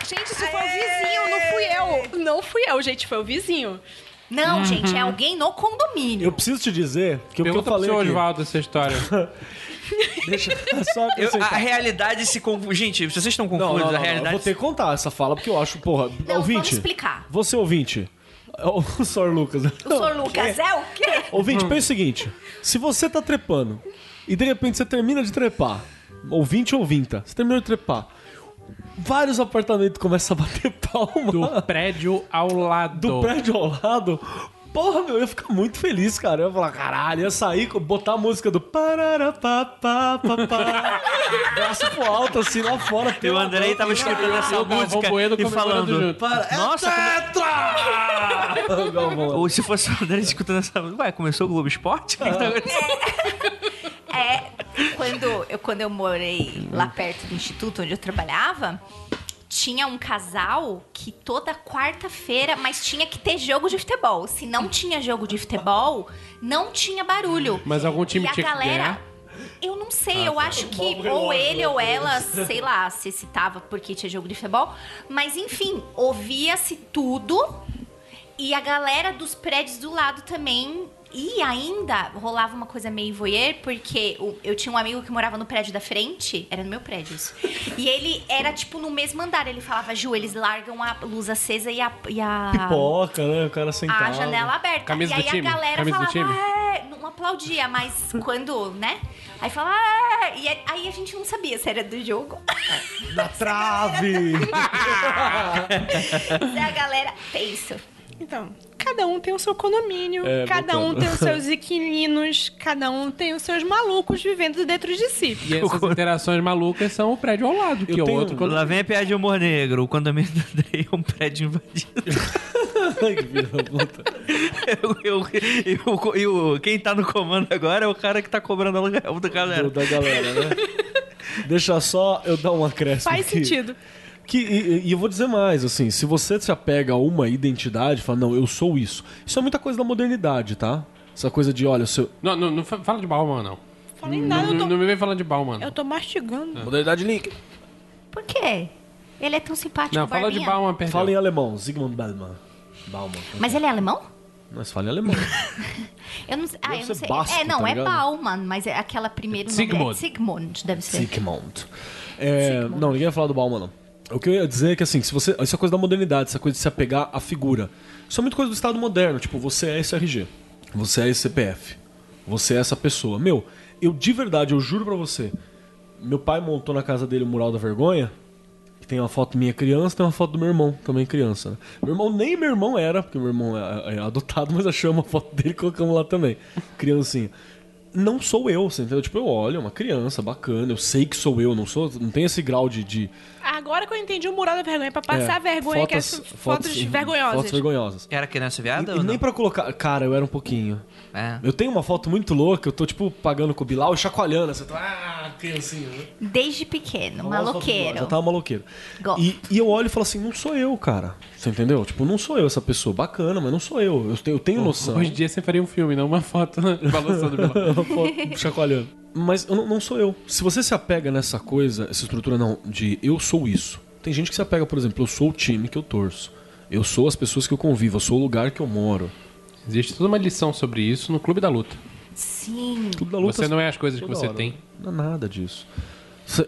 Gente, isso foi o vizinho, não fui eu. Não fui eu, gente, foi o vizinho. Não, Uhum. gente, é alguém no condomínio. Eu preciso te dizer que o que eu Pergunta pro falei seu aqui... Oswaldo essa história. Deixa só Eu- a realidade se confunde. Gente, vocês estão confusos, não, não, a não, Eu realidade. vou ter que contar essa fala, porque eu acho, porra, Não, ouvinte. vamos explicar. Você ouvinte. O Sr. Lucas. O senhor Lucas é o quê? Ouvinte, pensa o seguinte: se você tá trepando e de repente você termina de trepar, ouvinte ou ouvinta, você terminou de trepar, vários apartamentos começam a bater palma Do prédio ao lado. do prédio ao lado. Porra, meu, eu ia ficar muito feliz, cara. Eu ia falar, caralho, ia sair, botar a música do pararapapapapá, braço pro alto, assim, lá fora. E o Andrei tava escutando essa música e falando. Para, Nossa, é como- tetra! Galvão. Ou se fosse o André escutando essa música. Ué, começou o Globo Esporte? Tá acontecendo? É, quando eu, quando eu morei lá perto do instituto onde eu trabalhava, tinha um casal que toda quarta-feira, mas tinha que ter jogo de futebol. Se não tinha jogo de futebol, não tinha barulho. Mas algum time e a tinha que galera? Eu não Ah, sei, tá. eu acho que ou ele ou ela, sei lá, se citava porque tinha jogo de futebol. Mas enfim, ouvia-se tudo e a galera dos prédios do lado também. E ainda rolava uma coisa meio voyeur, porque eu tinha um amigo que morava no prédio da frente, era no meu prédio isso. E ele era tipo no mesmo andar. Ele falava, Ju, eles largam a luz acesa e a, e a, Pipoca, né? O cara sentado. a janela aberta. Camisa e aí do time? a galera Camisa falava, time? "É", não aplaudia, mas quando, né? Aí falava, "É", e aí a gente não sabia se era do jogo. Na trave! se a galera. Penso. Então, cada um tem o seu condomínio, É, cada um bacana. tem os seus inquilinos, cada um tem os seus malucos vivendo dentro de si. E essas interações malucas são o prédio ao lado, que Eu é o tenho- outro. Lá vem a piada de humor negro. O condomínio do Andrei é um prédio invadido. Ai, que filho da puta. Eu- eu- eu- E quem tá no comando agora é o cara que tá cobrando aluguel da galera. Do- da galera, né? Deixa só eu dar um acréscimo Faz aqui. sentido. Que, e, e eu vou dizer mais, assim, se você se apega a uma identidade, fala, não, eu sou isso. Isso é muita coisa da modernidade, tá? Essa coisa de, olha, seu... Não, não, não fa- fala de Bauman, não. Falei Não, nada, eu não, tô, não me vem falando de Bauman. eu tô mastigando. Modernidade link. Por quê? Ele é tão simpático, Não, fala de. Bauman, perdão. Fala em alemão, Zygmunt Bauman. Bauman. Mas ele é alemão? Mas fala em alemão. Eu não, sei- ah, eu não sei. basco, é, não, tá é? Bauman, mas é aquela primeira nome Sigmund. é Sigmund, deve ser. Zygmunt. É, não, ninguém vai falar do Bauman, não. O que eu ia dizer é que, assim, se você, isso é coisa da modernidade, essa coisa de se apegar à figura. Isso é muito coisa do Estado moderno. Tipo, você é esse RG. Você é esse CPF. Você é essa pessoa. Meu, eu de verdade, eu juro pra você. Meu pai montou na casa dele o mural da vergonha. Que tem uma foto minha criança, tem uma foto do meu irmão, também criança. né? Meu irmão nem meu irmão era, porque meu irmão é, é adotado, mas achamos a foto dele e colocamos lá também. Criancinha. Não sou eu, você entendeu? Tipo, eu olho, é uma criança bacana, eu sei que sou eu, não sou, não tem esse grau de. de Agora que eu entendi o mural da vergonha, pra passar é, vergonha, que é fotos, fotos, vergonhosas. Fotos vergonhosas. Era criança viada E, ou nem pra colocar. Cara, eu era um pouquinho. É. Eu tenho uma foto muito louca, eu tô, tipo, pagando com o Bilal e chacoalhando. Você tá. Ah, criancinha, né? Desde pequeno, maloqueiro. Já tava maloqueiro. Gosto. E, e eu olho e falo assim: não sou eu, cara. Você entendeu? Tipo, não sou eu essa pessoa. Bacana, mas não sou eu. Eu tenho, eu tenho noção. Hoje em dia você faria um filme, não uma foto balançando o Bilal. Uma foto chacoalhando. Mas eu não, não sou eu. Se você se apega nessa coisa, essa estrutura não, de eu sou isso. Tem gente que se apega, por exemplo, eu sou o time que eu torço. Eu sou as pessoas que eu convivo, eu sou o lugar que eu moro. Existe toda uma lição sobre isso no Clube da Luta. Sim. Tudo da luta Você não é as coisas que você hora. tem. Não é nada disso.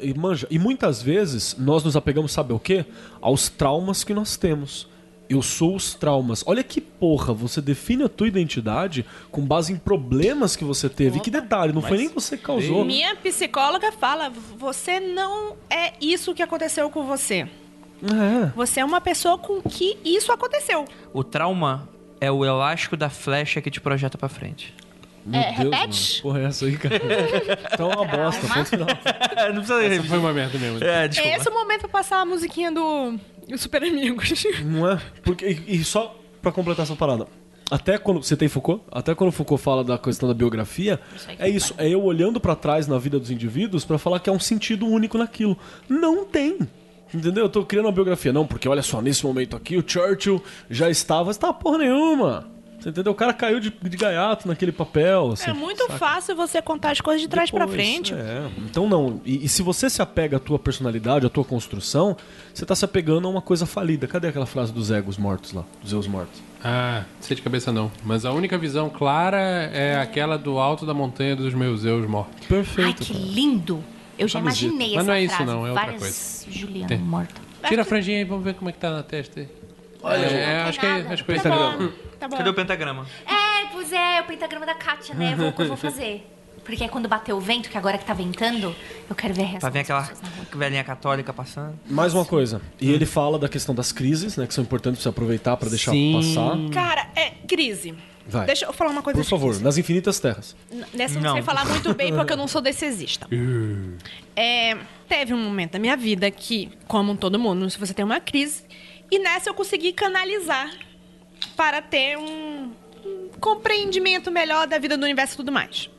E, manja, e muitas vezes nós nos apegamos, sabe ao quê? Aos traumas que nós temos. Eu sou os traumas. Olha que porra, você define a tua identidade com base em problemas que você teve. Que detalhe, não foi nem você que causou. Minha psicóloga fala: você não é isso que aconteceu com você. É. Você é uma pessoa com que isso aconteceu. O trauma é o elástico da flecha que te projeta pra frente. Meu É, Deus, repete? mano. Porra, é essa aí, cara. então é uma bosta. ponto final. não precisa Essa foi uma merda mesmo. É, É desculpa. esse o momento pra passar a musiquinha do do Super Amigos. Não é? Porque, e, e só pra completar essa parada. Até quando você tem Foucault, até quando Foucault fala da questão da biografia, Isso é isso, é eu olhando pra trás na vida dos indivíduos pra falar que há um sentido único naquilo. Não tem. Entendeu? Eu tô criando uma biografia. Não, porque olha só, nesse momento aqui o Churchill já estava. Você tá porra nenhuma. Você entendeu? O cara caiu de, de gaiato naquele papel. Assim, É muito fácil você contar as coisas de trás pra Depois, frente. é. Então não. E, e se você se apega à tua personalidade, à tua construção, você tá se apegando a uma coisa falida. Cadê aquela frase dos egos mortos lá? Dos Zeus mortos? Ah, sei de cabeça não. Mas a única visão clara é aquela do alto da montanha dos meus Zeus mortos. Ai, Perfeito. que cara. lindo. Eu já Camiseta. imaginei Mas essa não é isso, frase. não, é outra Várias Juliana Tem. morta. Tira a franjinha aí, vamos ver como é que tá na testa aí. Olha, é, acho que, nada. acho que foi Tá isso. bom, tá bom. Cadê o pentagrama? É, pois é, o pentagrama da Kátia, né? Eu vou, eu vou fazer. Porque é quando bater o vento, que agora que tá ventando, eu quero ver a reação ver das aquela velhinha católica passando. Mais uma coisa. E ele fala da questão das crises, né? Que são importantes pra você aproveitar pra deixar Sim. passar. Cara, é crise. Vai. Deixa eu falar uma coisa Por favor, difícil. nas infinitas terras. N- Nessa eu não, Não. sei falar muito bem porque eu não sou decisista. É, teve um momento da minha vida que, como todo mundo, se você tem uma crise, e nessa eu consegui canalizar para ter um, compreendimento melhor da vida do universo e tudo mais.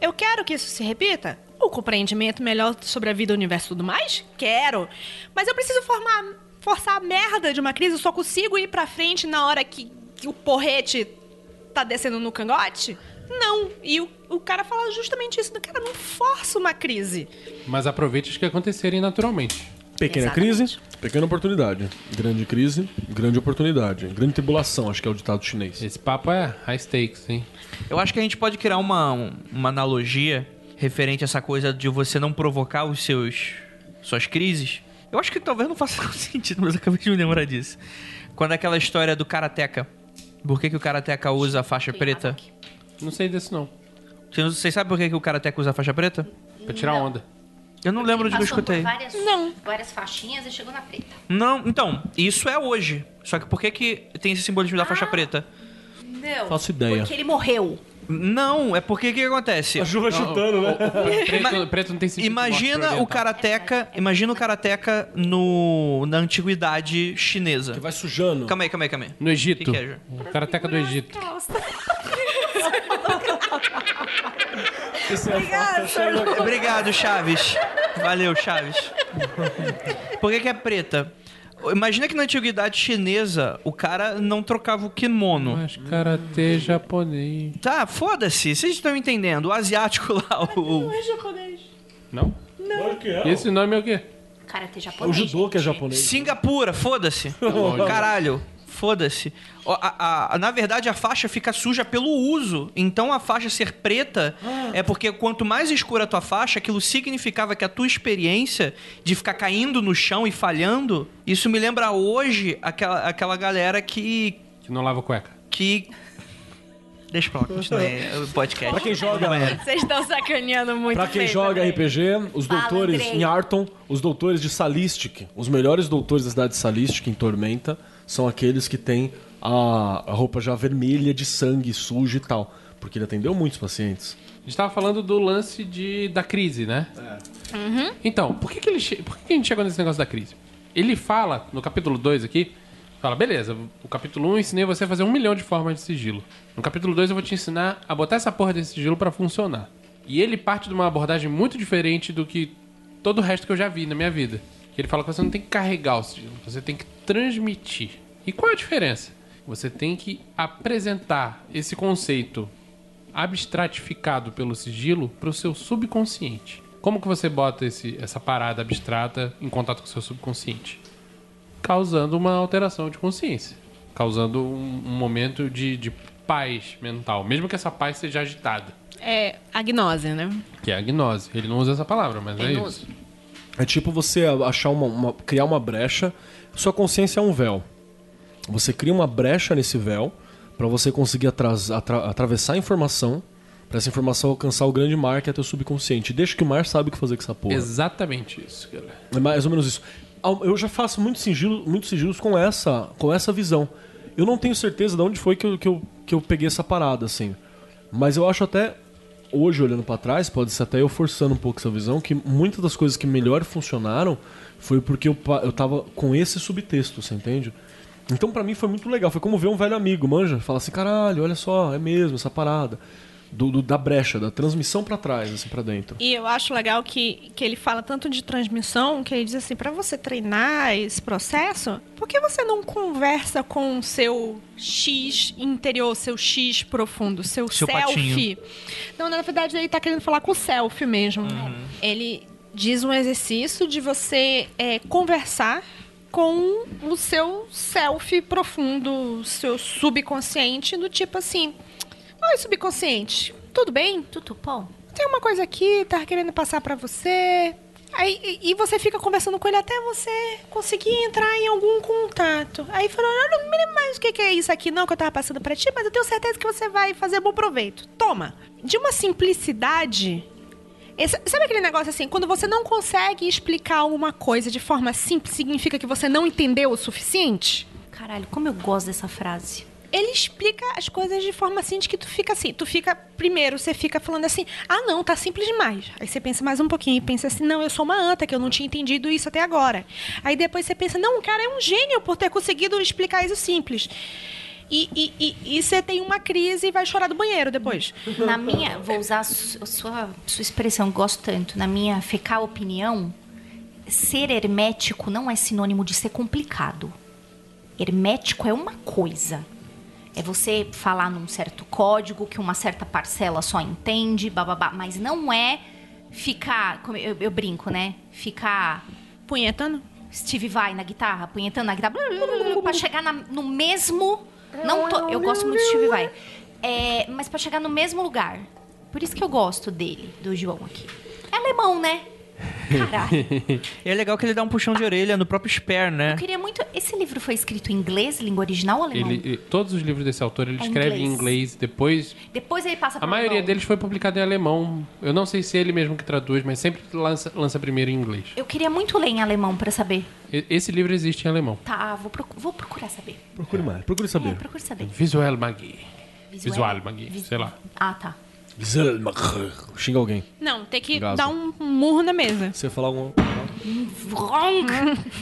Eu quero que isso se repita? O compreendimento melhor sobre a vida, o universo e tudo mais? Quero. Mas eu preciso formar, forçar a merda de uma crise, eu só consigo ir pra frente na hora que, que o porrete tá descendo no cangote? Não. E o, o cara fala justamente isso. Cara, não força uma crise. Mas aproveite as que acontecerem naturalmente. Pequena Exatamente. crise, pequena oportunidade. Grande crise, grande oportunidade. Grande tribulação, acho que é o ditado chinês. Esse papo é high stakes, hein? Eu acho que a gente pode criar uma, um- uma analogia referente a essa coisa de você não provocar os seus suas crises. Eu acho que talvez não faça sentido, mas eu acabei de me lembrar disso. Quando é aquela história do karateka. Por que, que o karateka usa a faixa preta? Não sei desse não. Vocês vocês sabem por que, que o karateka usa a faixa preta? Pra tirar Não. onda. Eu não lembro de que eu escutei. Várias, Não. várias faixinhas e chegou na preta. Não, então, isso é hoje. Só que por que, que tem esse simbolismo da faixa preta? Não. Faço ideia. Porque ele morreu. Não, é porque o que, acontece? chuva chutando, né? Preto, preto não tem sentido. Imagina o oriental. karateka, imagina o karateka no na antiguidade chinesa. Que vai sujando. Calma aí, calma aí, calma aí. No Egito. Que que é, Ju? o karateca do Egito. Obrigado, Chaves. Valeu, Chaves. Por que, que é preta? Imagina que na antiguidade chinesa o cara não trocava o kimono. Mas karatê japonês. Tá, foda-se, vocês estão entendendo. O asiático lá, o. Não? Claro que é. E esse nome é o quê? Karate É o japonês. judô que é japonês. Singapura, foda-se. Caralho, foda-se. Ó, a- a- na verdade, a faixa fica suja pelo uso. Então, a faixa ser preta é porque quanto mais escura a tua faixa, aquilo significava que a tua experiência de ficar caindo no chão e falhando, isso me lembra hoje aquela, aquela galera que. Que não lava cueca. que. Deixa pra lá, o podcast. Pra quem joga, Vocês estão sacaneando muito pra quem joga também. RPG, os Fala, doutores Andrei. em Arton, os doutores de Salistic, os melhores doutores da cidade de Salistic em Tormenta, são aqueles que têm a, a roupa já vermelha de sangue, suja e tal. Porque ele atendeu muitos pacientes. A gente tava falando do lance de, da crise, né? Então, por que, que, ele por que, que a gente chegou nesse negócio da crise? Ele fala, no capítulo 2 aqui, fala, beleza, o capítulo 1 um, eu ensinei você a fazer um milhão de formas de sigilo. No capítulo 2 eu vou te ensinar a botar essa porra desse sigilo pra funcionar. E ele parte de uma abordagem muito diferente do que todo o resto que eu já vi na minha vida. Que ele fala que você não tem que carregar o sigilo, você tem que transmitir. E qual é a diferença? Você tem que apresentar esse conceito abstratificado pelo sigilo para o seu subconsciente. Como que você bota esse, essa parada abstrata em contato com o seu subconsciente? Causando uma alteração de consciência. Causando um, um momento de, de paz mental. Mesmo que essa paz seja agitada. É agnose, né? Que é a gnose. Ele não usa essa palavra, mas é Ele não isso. É tipo você achar uma, uma- criar uma brecha. Sua consciência é um véu. Você cria uma brecha nesse véu para você conseguir atras- atra- atravessar a informação, para essa informação alcançar o grande mar que é teu subconsciente. Deixa que o mar sabe o que fazer com essa porra. Exatamente isso, galera. É mais ou menos isso. Eu já faço muitos sigilos, muitos sigilos com essa, com essa visão. Eu não tenho certeza de onde foi que eu, que, eu, que eu peguei essa parada, assim. Mas eu acho até, hoje olhando pra trás, pode ser até eu forçando um pouco essa visão, que muitas das coisas que melhor funcionaram foi porque eu, eu tava com esse subtexto, você entende? Então pra mim foi muito legal. Foi como ver um velho amigo, manja. Fala assim, caralho, olha só, é mesmo essa parada. Do, do- da brecha, da transmissão pra trás, assim, pra dentro. E eu acho legal que, que ele fala tanto de transmissão, que ele diz assim, para você treinar esse processo, por que você não conversa com o seu X interior, seu X profundo, seu, Seu self? patinho. Não, na verdade ele tá querendo falar com o self mesmo. Ele diz um exercício de você é, conversar com o seu self profundo, o seu subconsciente, do tipo assim, oi subconsciente, tudo bem? Tudo bom? tem uma coisa aqui, tá querendo passar pra você. Aí, e, e você fica conversando com ele até você conseguir entrar em algum contato. Aí falou, eu não me lembro mais o que, que é isso aqui não que eu tava passando pra ti, mas eu tenho certeza que você vai fazer bom proveito. Toma. De uma simplicidade... Esse- sabe aquele negócio assim, quando você não consegue explicar alguma coisa de forma simples, significa que você não entendeu o suficiente? Caralho, como eu gosto dessa frase. Ele explica as coisas de forma assim de que tu fica assim, tu fica primeiro, você fica falando assim: "Ah, não, tá simples demais". Aí você pensa mais um pouquinho e pensa assim: "Não, eu sou uma anta que eu não tinha entendido isso até agora". Aí depois você pensa: "Não, o cara é um gênio por ter conseguido explicar isso simples". E, e, e, você tem uma crise e vai chorar do banheiro depois. Na minha, vou usar a sua, sua expressão, gosto tanto. Na minha fecal opinião, ser hermético não é sinônimo de ser complicado. Hermético é uma coisa. É você falar num certo código que uma certa parcela só entende, bababá. Mas não é ficar. como Eu, eu brinco, né? Ficar Punhetando? Steve Vai na guitarra, punhetando na guitarra, pra chegar na- no mesmo. Não tô, eu gosto muito do Steve Vai. É, mas pra chegar no mesmo lugar. Por isso que eu gosto dele, do João aqui. É alemão, né? Caralho. E é legal que ele dá um puxão de orelha no próprio Spare, né? Eu queria muito. Esse livro foi escrito em inglês, língua original ou alemão? Ele, todos os livros desse autor ele É escreve em inglês. inglês, depois Depois ele passa A para maioria deles foi publicado em alemão. Eu não sei se é ele mesmo que traduz, mas sempre lança, lança primeiro em inglês. Eu queria muito ler em alemão pra saber. E- Esse livro existe em alemão. Tá, vou, procu- vou procurar saber. Procure mais, procure É, saber. procure saber. Visual Magie. Visual, Visual Magie, Vis- sei lá. Ah, tá. Xinga alguém. Não, tem que Gaso. dar um murro na mesa. Você falar alguma.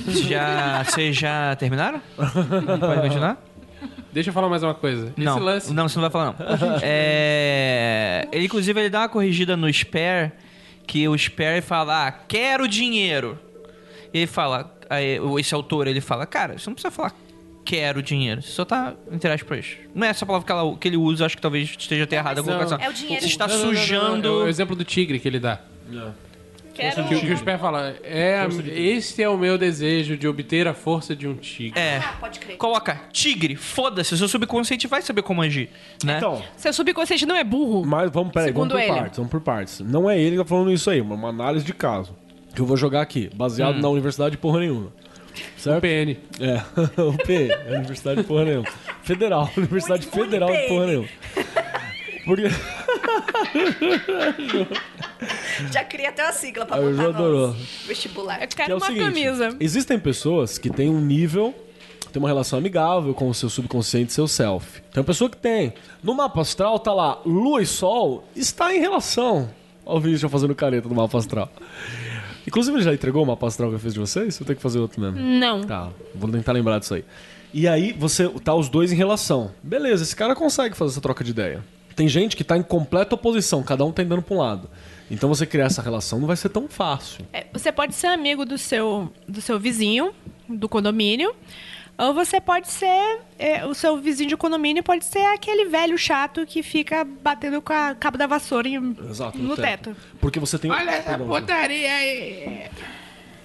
Vocês já, vocês já terminaram? Pode continuar? Deixa eu falar mais uma coisa. Não, Esse lance. não, você não vai falar não. É, ele, inclusive, ele dá uma corrigida no Spare, que o Spare fala, ah, quero dinheiro. E ele fala, aí, esse autor, ele fala, cara, você não precisa falar quero dinheiro, você só tá, entre aspas, não é essa palavra que, ela- que ele usa, acho que talvez esteja até errada a Não. colocação. É o dinheiro. Você está Não, não, não, não, sujando... É o exemplo do tigre que ele dá. Quero... Que, o- que o Sper fala, é, este é o meu desejo de obter a força de um tigre. É, Ah, pode crer. coloca tigre, foda-se, o seu subconsciente vai saber como agir, né? Então, Seu subconsciente não é burro. mas vamos, peraí, vamos Segundo por ele. partes, vamos por partes. Não é ele que tá falando isso aí, uma uma análise de caso. Que eu vou jogar aqui, baseado na universidade de porra nenhuma. Certo? PN. É, o P, é Universidade de Porra Nenhuma. Federal, Universidade Muito Federal de Porra Nenhuma. Porque Já queria até uma sigla pra Ah, eu botar já no vestibular. Eu que quero é o uma seguinte, camisa. existem pessoas que têm um nível, tem uma relação amigável com o seu subconsciente e seu self. Tem uma pessoa que tem. No mapa astral tá lá, Lua e Sol está em relação. Olha o vídeo já fazendo careta do mapa astral. Inclusive, ele já entregou o mapa astral que eu fiz de vocês? Eu tenho que fazer outro mesmo. Não. Tá, vou tentar lembrar disso aí. E aí, você tá os dois em relação. Beleza, esse cara consegue fazer essa troca de ideia. Tem gente que tá em completa oposição, cada um tá indo pra um lado. Então você criar essa relação não vai ser tão fácil. É, você pode ser amigo do seu, do seu vizinho, do condomínio, ou você pode ser. é, o seu vizinho de condomínio pode ser aquele velho chato que fica batendo com a cabo da vassoura em- Exato. no teto. Porque você tem. Olha essa putaria aí.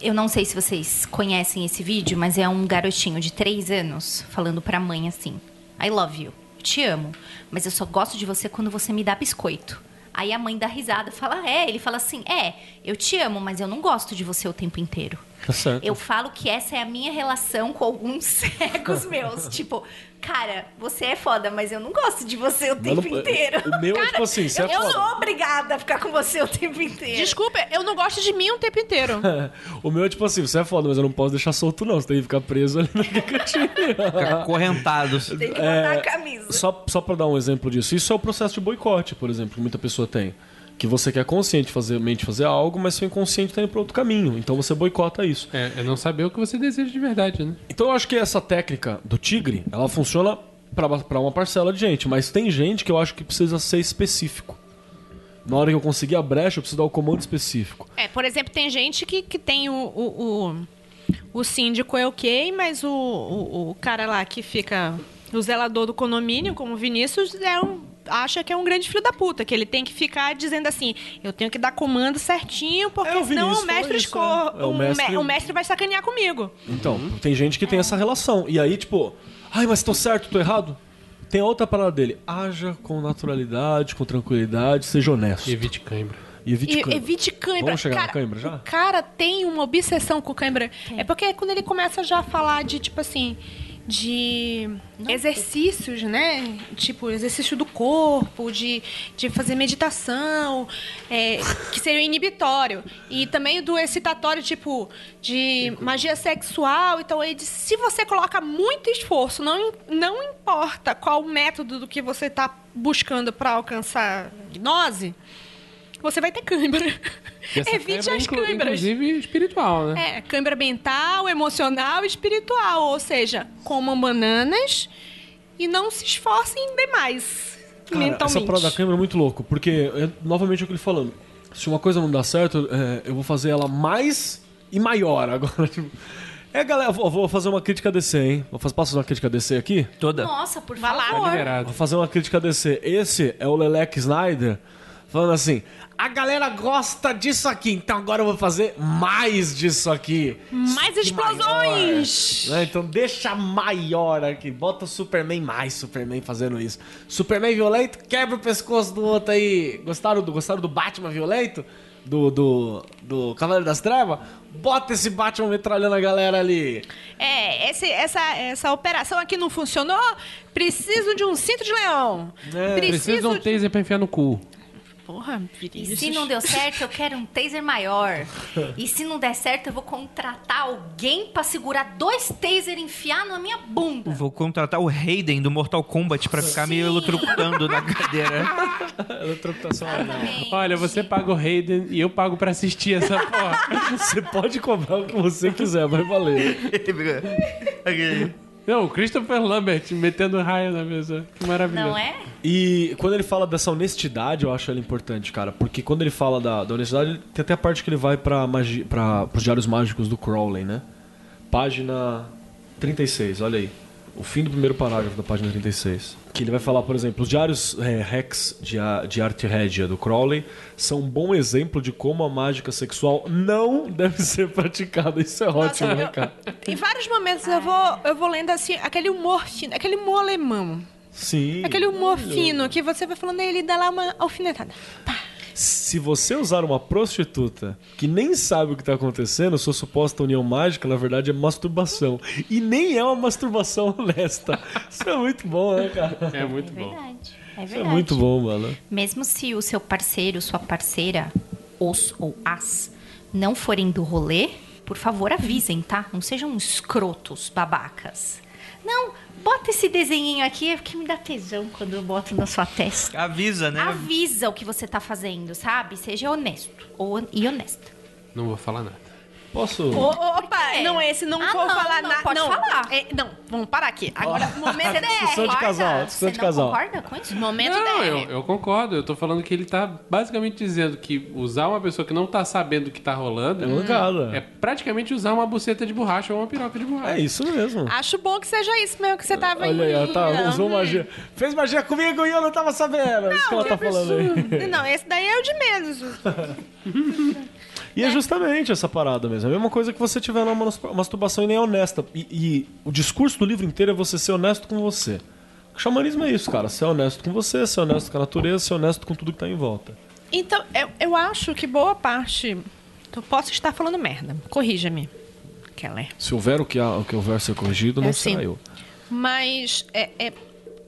Eu não sei se vocês conhecem esse vídeo, mas é um garotinho de 3 anos falando pra mãe assim: I love you, te amo, mas eu só gosto de você quando você me dá biscoito. Aí a mãe dá risada, fala: É. Ele fala assim: É, eu te amo, mas eu não gosto de você o tempo inteiro. Tá certo. Eu falo que essa é a minha relação com alguns cegos meus. tipo, cara, você é foda, mas eu não gosto de você o tempo não- inteiro. O meu é tipo assim, você é eu sou obrigada a ficar com você o tempo inteiro. Desculpa, eu não gosto de mim o tempo inteiro. O meu é tipo assim, você é foda, mas eu não posso deixar solto não, você tem que ficar preso ali naquele cantinho. Fica acorrentados. Tem que botar a camisa. Só, só pra dar um exemplo disso, isso é o processo de boicote, por exemplo, que muita pessoa tem. Que você quer consciente fazer, mente fazer algo, mas seu inconsciente tá indo pra outro caminho. Então você boicota isso. É, é não saber o que você deseja de verdade, né? Então eu acho que essa técnica do tigre, ela funciona pra pra uma parcela de gente, mas tem gente que eu acho que precisa ser específico. Na hora que eu conseguir a brecha, eu preciso dar o comando específico. É, por exemplo, tem gente que, que tem o, o, o, o síndico é ok, mas o, o, o cara lá que fica o zelador do condomínio, como o Vinícius, é um, acha que é um grande filho da puta, que ele tem que ficar dizendo assim, eu tenho que dar comando certinho, porque É, o senão o mestre, fala isso, escor... é. É, o mestre- me- o mestre vai sacanear comigo. Então, tem gente que tem essa relação. E aí, tipo, ai, mas tô certo, tô errado? Tem outra parada dele. Haja com naturalidade, com tranquilidade, seja honesto. E evite cãibra. E evite E, cãibra. evite cãibra. Vamos chegar cara, na cãibra já? O cara tem uma obsessão com cãibra. É porque quando ele começa já a falar de, tipo assim, de exercícios, né? Tipo, exercício do corpo, de, de fazer meditação, é, que seria inibitório. E também do excitatório, tipo, de magia sexual. Então, ele diz, se você coloca muito esforço, não, não importa qual método do que você está buscando para alcançar gnose, você vai ter cãibra. Essa Evite as inclu- câimbras. Inclusive espiritual, né? É, câimbra mental, emocional e espiritual. Ou seja, comam bananas e não se esforcem demais Cara, mentalmente. essa parada da câmera é muito louco, porque, é, novamente, o que ele falando. Se uma coisa não dá certo, é, eu vou fazer ela mais e maior agora. Tipo, é, galera, vou, vou fazer uma crítica DC, hein? Vou fazer, posso fazer uma crítica DC aqui? Toda. Nossa, por Vai lá. favor. Tá liberado. Vou fazer uma crítica DC. Esse é o Leleque Snyder falando assim: a galera gosta disso aqui, então agora eu vou fazer mais disso aqui. Mais explosões! maior, né? Então deixa maior aqui. Bota o Superman mais Superman fazendo isso. Superman violento, quebra o pescoço do outro aí. Gostaram do, gostaram do Batman violento? Do, do, do Cavaleiro das Trevas? Bota esse Batman metralhando a galera ali. É, esse- essa, essa operação aqui não funcionou? Preciso de um cinto de leão. É, Precisa de um taser pra enfiar no cu. Porra, E Vinícius. se não deu certo, eu quero um taser maior. E se não der certo, eu vou contratar alguém pra segurar dois taser e enfiar na minha bunda. Vou contratar o Raiden do Mortal Kombat pra ficar me eletrocutando na cadeira. Eletrocutação. Olha, você paga o Hayden e eu pago pra assistir essa porra. Você pode cobrar o que você quiser, vai valer. Não, o Christopher Lambert metendo raio na mesa. Que maravilhoso. Não é? E quando ele fala dessa honestidade, eu acho ela importante, cara. Porque quando ele fala da, da honestidade, tem até a parte que ele vai pra, magi, pra, pros diários mágicos do Crowley, né? Página 36, olha aí. O fim do primeiro parágrafo da página 36. Que ele vai falar, por exemplo, os diários é, Rex de, de arte régia do Crowley são um bom exemplo de como a mágica sexual não deve ser praticada. Isso é ótimo, né, cara? Em vários momentos eu vou, eu vou lendo assim, aquele humor fino, aquele humor alemão. Sim. Aquele humor fino que você vai falando e ele dá lá uma alfinetada. Pá. Se você usar uma prostituta que nem sabe o que tá acontecendo, sua suposta união mágica, na verdade, é masturbação. E nem é uma masturbação honesta. Isso é muito bom, né, cara? É muito É bom. verdade. É Isso verdade. é muito bom, mano. Mesmo se o seu parceiro, sua parceira, os ou as, não forem do rolê, por favor avisem, tá? Não sejam escrotos, babacas. Não, bota esse desenhinho aqui, é porque me dá tesão quando eu boto na sua testa. Avisa, né? Avisa o que você tá fazendo, sabe? Seja honesto ou, e honesta. Não vou falar nada. Posso. Ô, opa, quê? não, esse não Ah, vou não, falar não, nada. pode falar. É, não, vamos parar aqui. Agora, momento discussão de é. casal, discussão de não casal. concorda com isso? Momento Não, é. eu, eu concordo. Eu tô falando que ele tá basicamente dizendo que usar uma pessoa que não tá sabendo o que tá rolando É mancada. é praticamente usar uma buceta de borracha ou uma piroca de borracha. É isso mesmo. Acho bom que seja isso mesmo que você tava Olha aí, ó, tá, Não, usou magia. Fez magia comigo e eu não tava sabendo. É isso que ela tá falando aí. Não, esse daí é o de menos. E é justamente essa parada mesmo. É a mesma coisa que você tiver numa mas- masturbação e nem é honesta. E, e o discurso do livro inteiro é você ser honesto com você. O xamanismo é isso, cara. Ser honesto com você, ser honesto com a natureza, ser honesto com tudo que tá em volta. Então, eu, eu acho que boa parte. Eu posso estar falando merda. Corrija-me, Keller. Se houver o que, há, o que houver ser corrigido, não É assim. eu. Mas é, é-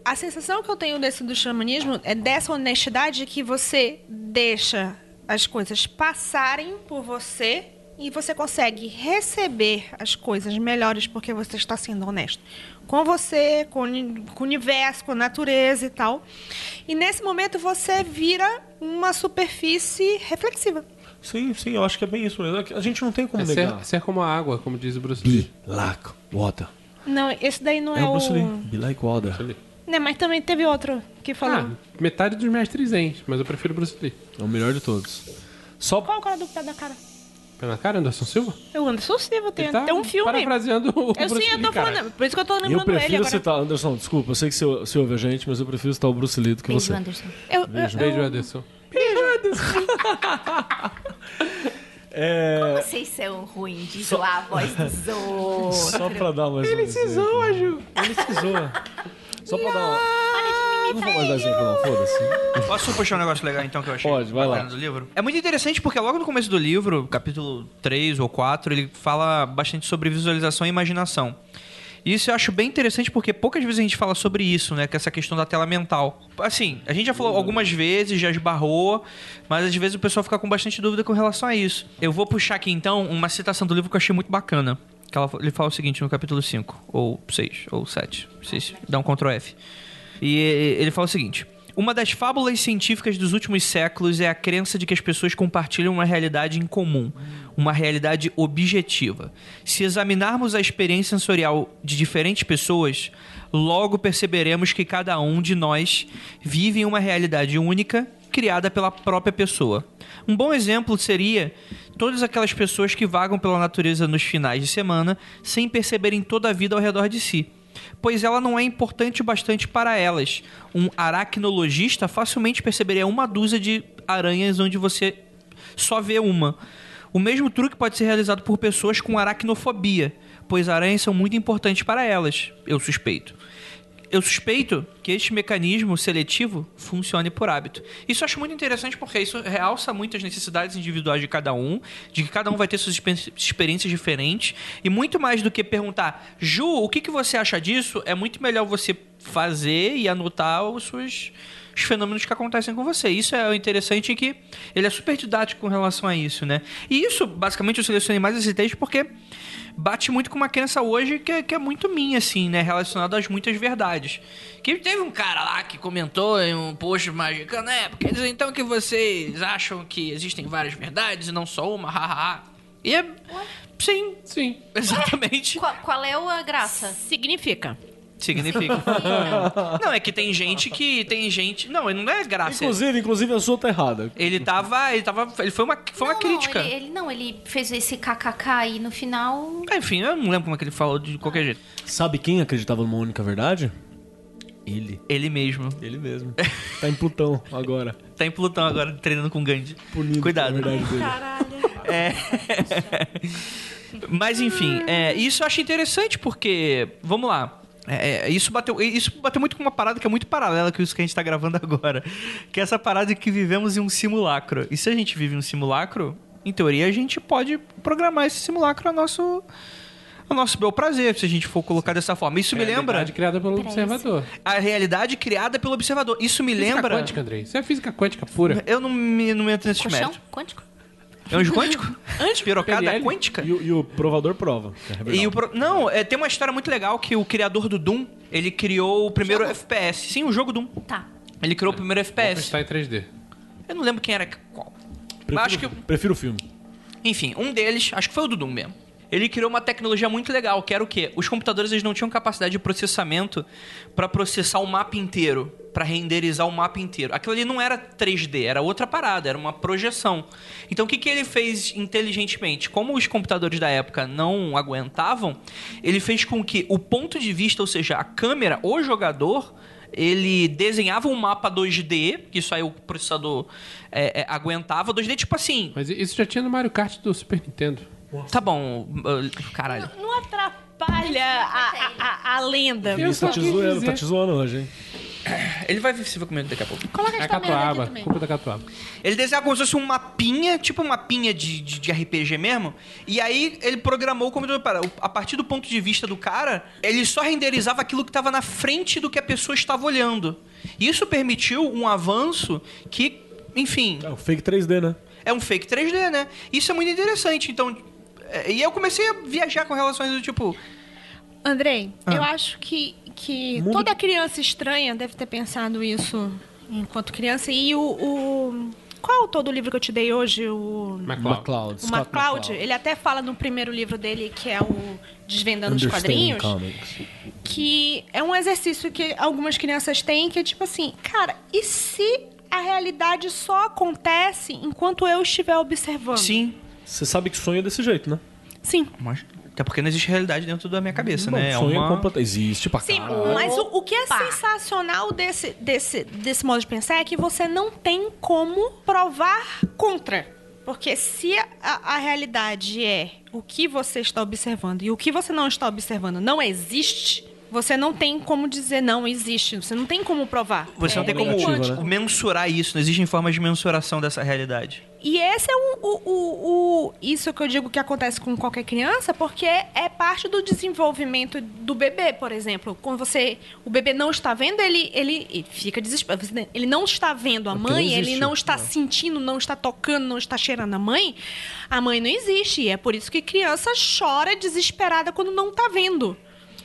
a sensação que eu tenho desse do xamanismo é dessa honestidade que você deixa as coisas passarem por você e você consegue receber as coisas melhores porque você está sendo honesto com você, com, com o universo, com a natureza e tal. E nesse momento você vira uma superfície reflexiva. Sim, sim, eu acho que é bem isso mesmo. A gente não tem como É negar. ser, ser como a água, como diz o Bruce Lee. Be like water. Não, esse daí não é, É o o. Bruce Lee. Be like water. Né, mas também teve outro que Ah, falou. metade dos mestres zen, mas eu prefiro Bruce Lee. É o melhor de todos. Só Qual é o cara do pé da cara? Pé na cara, Anderson Silva? É o Anderson Silva, tem, Ele tá tem um filme. parafraseando o Eu Bruce sim, eu Lee, tô cara. falando. Por isso que eu tô eu lembrando ele prefiro agora. citar. Anderson, desculpa, eu sei que você, você ouve a gente, mas eu prefiro citar o Bruce Lee do que Beijo, você. Anderson. Eu, eu, Beijo, eu- Anderson. É. Vocês são ruins de zoar a voz dos outros. Só pra dar mais Ele se zoa, Ju. Ele se zoa. Só pra dar uma. Não vou mais dar exemplo, não, foda-se. Posso puxar um negócio legal então que eu achei Pode, vai lá. bacana do livro? É muito interessante porque logo no começo do livro, capítulo 3 ou 4, ele fala bastante sobre visualização e imaginação. E isso eu acho bem interessante porque poucas vezes a gente fala sobre isso, né? Que é essa questão da tela mental. Assim, a gente já falou algumas vezes, já esbarrou, mas às vezes o pessoal fica com bastante dúvida com relação a isso. Eu vou puxar aqui então uma citação do livro que eu achei muito bacana. Ela- ele fala o seguinte no capítulo 5, ou 6, ou 7. Vocês dá um Ctrl F. E ele fala o seguinte: Uma das fábulas científicas dos últimos séculos é a crença de que as pessoas compartilham uma realidade em comum, uma realidade objetiva. Se examinarmos a experiência sensorial de diferentes pessoas, logo perceberemos que cada um de nós vive em uma realidade única criada pela própria pessoa. Um bom exemplo seria todas aquelas pessoas que vagam pela natureza nos finais de semana sem perceberem toda a vida ao redor de si pois ela não é importante o bastante para elas. Um aracnologista facilmente perceberia uma dúzia de aranhas onde você só vê uma. O mesmo truque pode ser realizado por pessoas com aracnofobia, pois aranhas são muito importantes para elas, eu suspeito. Eu suspeito que este mecanismo seletivo funcione por hábito. Isso eu acho muito interessante porque isso realça muito as necessidades individuais de cada um, de que cada um vai ter suas exper- experiências diferentes, e muito mais do que perguntar, Ju, o que, que você acha disso? É muito melhor você fazer e anotar os seus os fenômenos que acontecem com você. Isso é o interessante que ele é super didático com relação a isso, né? E isso, basicamente, eu selecionei mais esse texto porque bate muito com uma crença hoje que é, que é muito minha, assim, né? Relacionada às muitas verdades. Que teve um cara lá que comentou em um post mágico, né? Porque diz então que vocês acham que existem várias verdades e não só uma, haha. E é. Sim, Sim. exatamente. Qual, qual é a graça? Significa. Significa. não, é que tem gente que. Tem gente. Não, ele não é graça. Inclusive, inclusive a sua tá errada. Ele tava. Ele tava. Ele foi uma, foi uma Não, crítica. Não ele, ele- não, ele fez esse kkk aí no final. Ah, Enfim, eu não lembro como é que ele falou de qualquer jeito. Sabe quem acreditava numa única verdade? Ele. Ele mesmo. Ele mesmo. Tá em Plutão agora. Tá em Plutão agora, treinando com Gandhi. Punido Cuidado. verdade dele. Mas enfim, é, isso eu acho interessante porque, vamos lá. É, é, isso, bateu, isso bateu muito com uma parada que é muito paralela com isso que a gente tá gravando agora. Que é essa parada de que vivemos em um simulacro. E se a gente vive em um simulacro, em teoria a gente pode programar esse simulacro a nosso, a nosso bel prazer, se a gente for colocar dessa forma. Isso me lembra Realidade criada pelo observador. a realidade criada pelo observador. Isso me Física lembra. quântica, Andrei. Isso é física quântica pura. Eu não me, não me entro nesse Colchão mérito. quântico? Anjo quântico? Anjo pirocada PNL? quântica? E, o- e o provador prova. que é E o pro- Não, é, tem uma história muito legal que o criador do Doom, ele criou o primeiro FPS. Sim, o jogo Doom. Tá. Ele criou o primeiro FPS. Está em 3D. Eu não lembro quem era qual. Prefiro, acho que- prefiro o filme. Enfim, um deles, acho que foi o do Doom mesmo. Ele criou uma tecnologia muito legal, que era o quê? Os computadores eles não tinham capacidade de processamento para processar o mapa inteiro, para renderizar o mapa inteiro. Aquilo ali não era 3D, era outra parada, era uma projeção. Então o que, que ele fez inteligentemente? Como os computadores da época não aguentavam, ele fez com que o ponto de vista, ou seja, a câmera, o jogador, ele desenhava um mapa 2D, que isso aí o processador é, é, aguentava 2D, tipo assim, Mas isso já tinha no Mario Kart do Super Nintendo. Tá bom, uh, caralho. Não atrapalha a, a, a lenda. Eu tá te zoando, dizer. tá te zoando hoje, hein? Ele vai se ver comigo daqui a pouco. Coloca É a catuaba. também. Culpa da catuaba. Ele desenhava como se fosse um mapinha, tipo um mapinha de, de, de RPG mesmo. E aí ele programou como para a partir do ponto de vista do cara, ele só renderizava aquilo que estava na frente do que a pessoa estava olhando. Isso permitiu um avanço que, enfim, É o fake 3D, né? é um fake 3D, né? Isso é muito interessante. Então, e eu comecei a viajar com relações do tipo, Andrei, Ah. eu acho que, que Mundo- toda criança estranha deve ter pensado isso enquanto criança. E o. o- qual é o todo livro que eu te dei hoje? O. MacLeod. MacLeod. O MacLeod, ele até fala no primeiro livro dele, que é o Desvendando os Quadrinhos, Comics. que é um exercício que algumas crianças têm, que é tipo assim, cara, e se a realidade só acontece enquanto eu estiver observando? Sim. Você sabe que sonho é desse jeito, né? Sim. Mas, até porque não existe realidade dentro da minha cabeça, Bom, né? É sonho é uma... completa. Existe pra Sim, caralho. mas o, o que é Opa! sensacional desse, desse, desse modo de pensar é que você não tem como provar contra. Porque se a, a realidade é o que você está observando e o que você não está observando não existe, você não tem como dizer não existe. Você não tem como provar. Você não É tem como né? mensurar isso, não existem formas de mensuração dessa realidade. E esse é um, o, o, o- isso que eu digo que acontece com qualquer criança, porque é parte do desenvolvimento do bebê, por exemplo. Quando você. O bebê não está vendo, ele, ele, ele fica desesperado. Ele não está vendo a mãe, ele existe, não está né? sentindo, não está tocando, não está cheirando a mãe. A mãe não existe. E é por isso que criança chora desesperada quando não está vendo.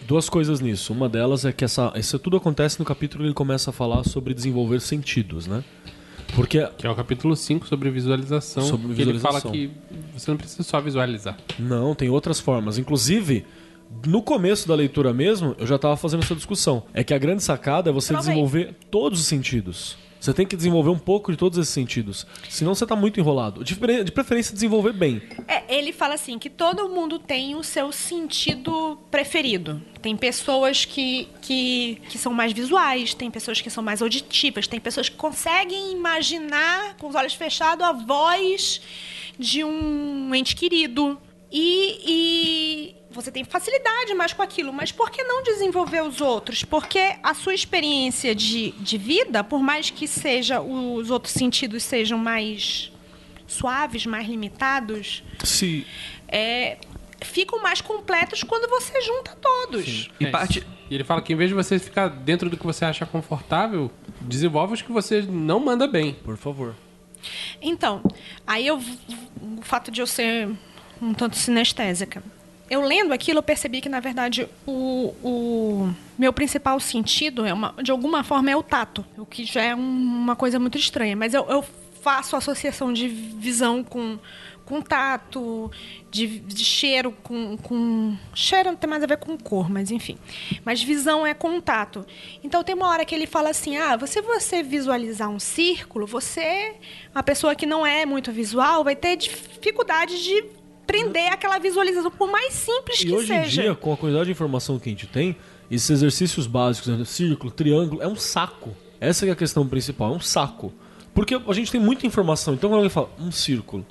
Duas coisas nisso. Uma delas é que essa, isso tudo acontece no capítulo que ele começa a falar sobre desenvolver sentidos, né? Porque Que é o capítulo 5 sobre visualização. Sobre que ele fala visualização. que você não precisa só visualizar. Não, tem outras formas. Inclusive, no começo da leitura mesmo, eu já estava fazendo essa discussão. É que a grande sacada é você Prova aí. desenvolver todos os sentidos. Você tem que desenvolver um pouco de todos esses sentidos. Senão você está muito enrolado. De de preferência, desenvolver bem. É, ele fala assim que todo mundo tem o seu sentido preferido. Tem pessoas que, que, que são mais visuais, tem pessoas que são mais auditivas, tem pessoas que conseguem imaginar com os olhos fechados a voz de um ente querido. E, e você tem facilidade mais com aquilo, mas por que não desenvolver os outros? Porque a sua experiência de, de vida, por mais que seja os outros sentidos sejam mais suaves, mais limitados, Se é, ficam mais completos quando você junta todos. E É parte- isso. E ele fala que em vez de você ficar dentro do que você acha confortável, desenvolve os que você não manda bem. por favor. Então, aí eu, o fato de eu ser um tanto sinestésica, eu lendo aquilo eu percebi que na verdade o, o meu principal sentido é uma, de alguma forma é o tato, o que já é um- uma coisa muito estranha, mas eu, eu faço associação de visão com com tato, de, de cheiro com, com. Cheiro não tem mais a ver com cor, mas enfim. Mas visão é contato. Então tem uma hora que ele fala assim: ah, você você visualizar um círculo, você, uma pessoa que não é muito visual, vai ter dificuldade de prender aquela visualização, por mais simples E que hoje em seja. dia, com a quantidade de informação que a gente tem, esses exercícios básicos, né, círculo, triângulo, é um saco. Essa é a questão principal, é um saco. Porque a gente tem muita informação. Então quando alguém fala, um círculo.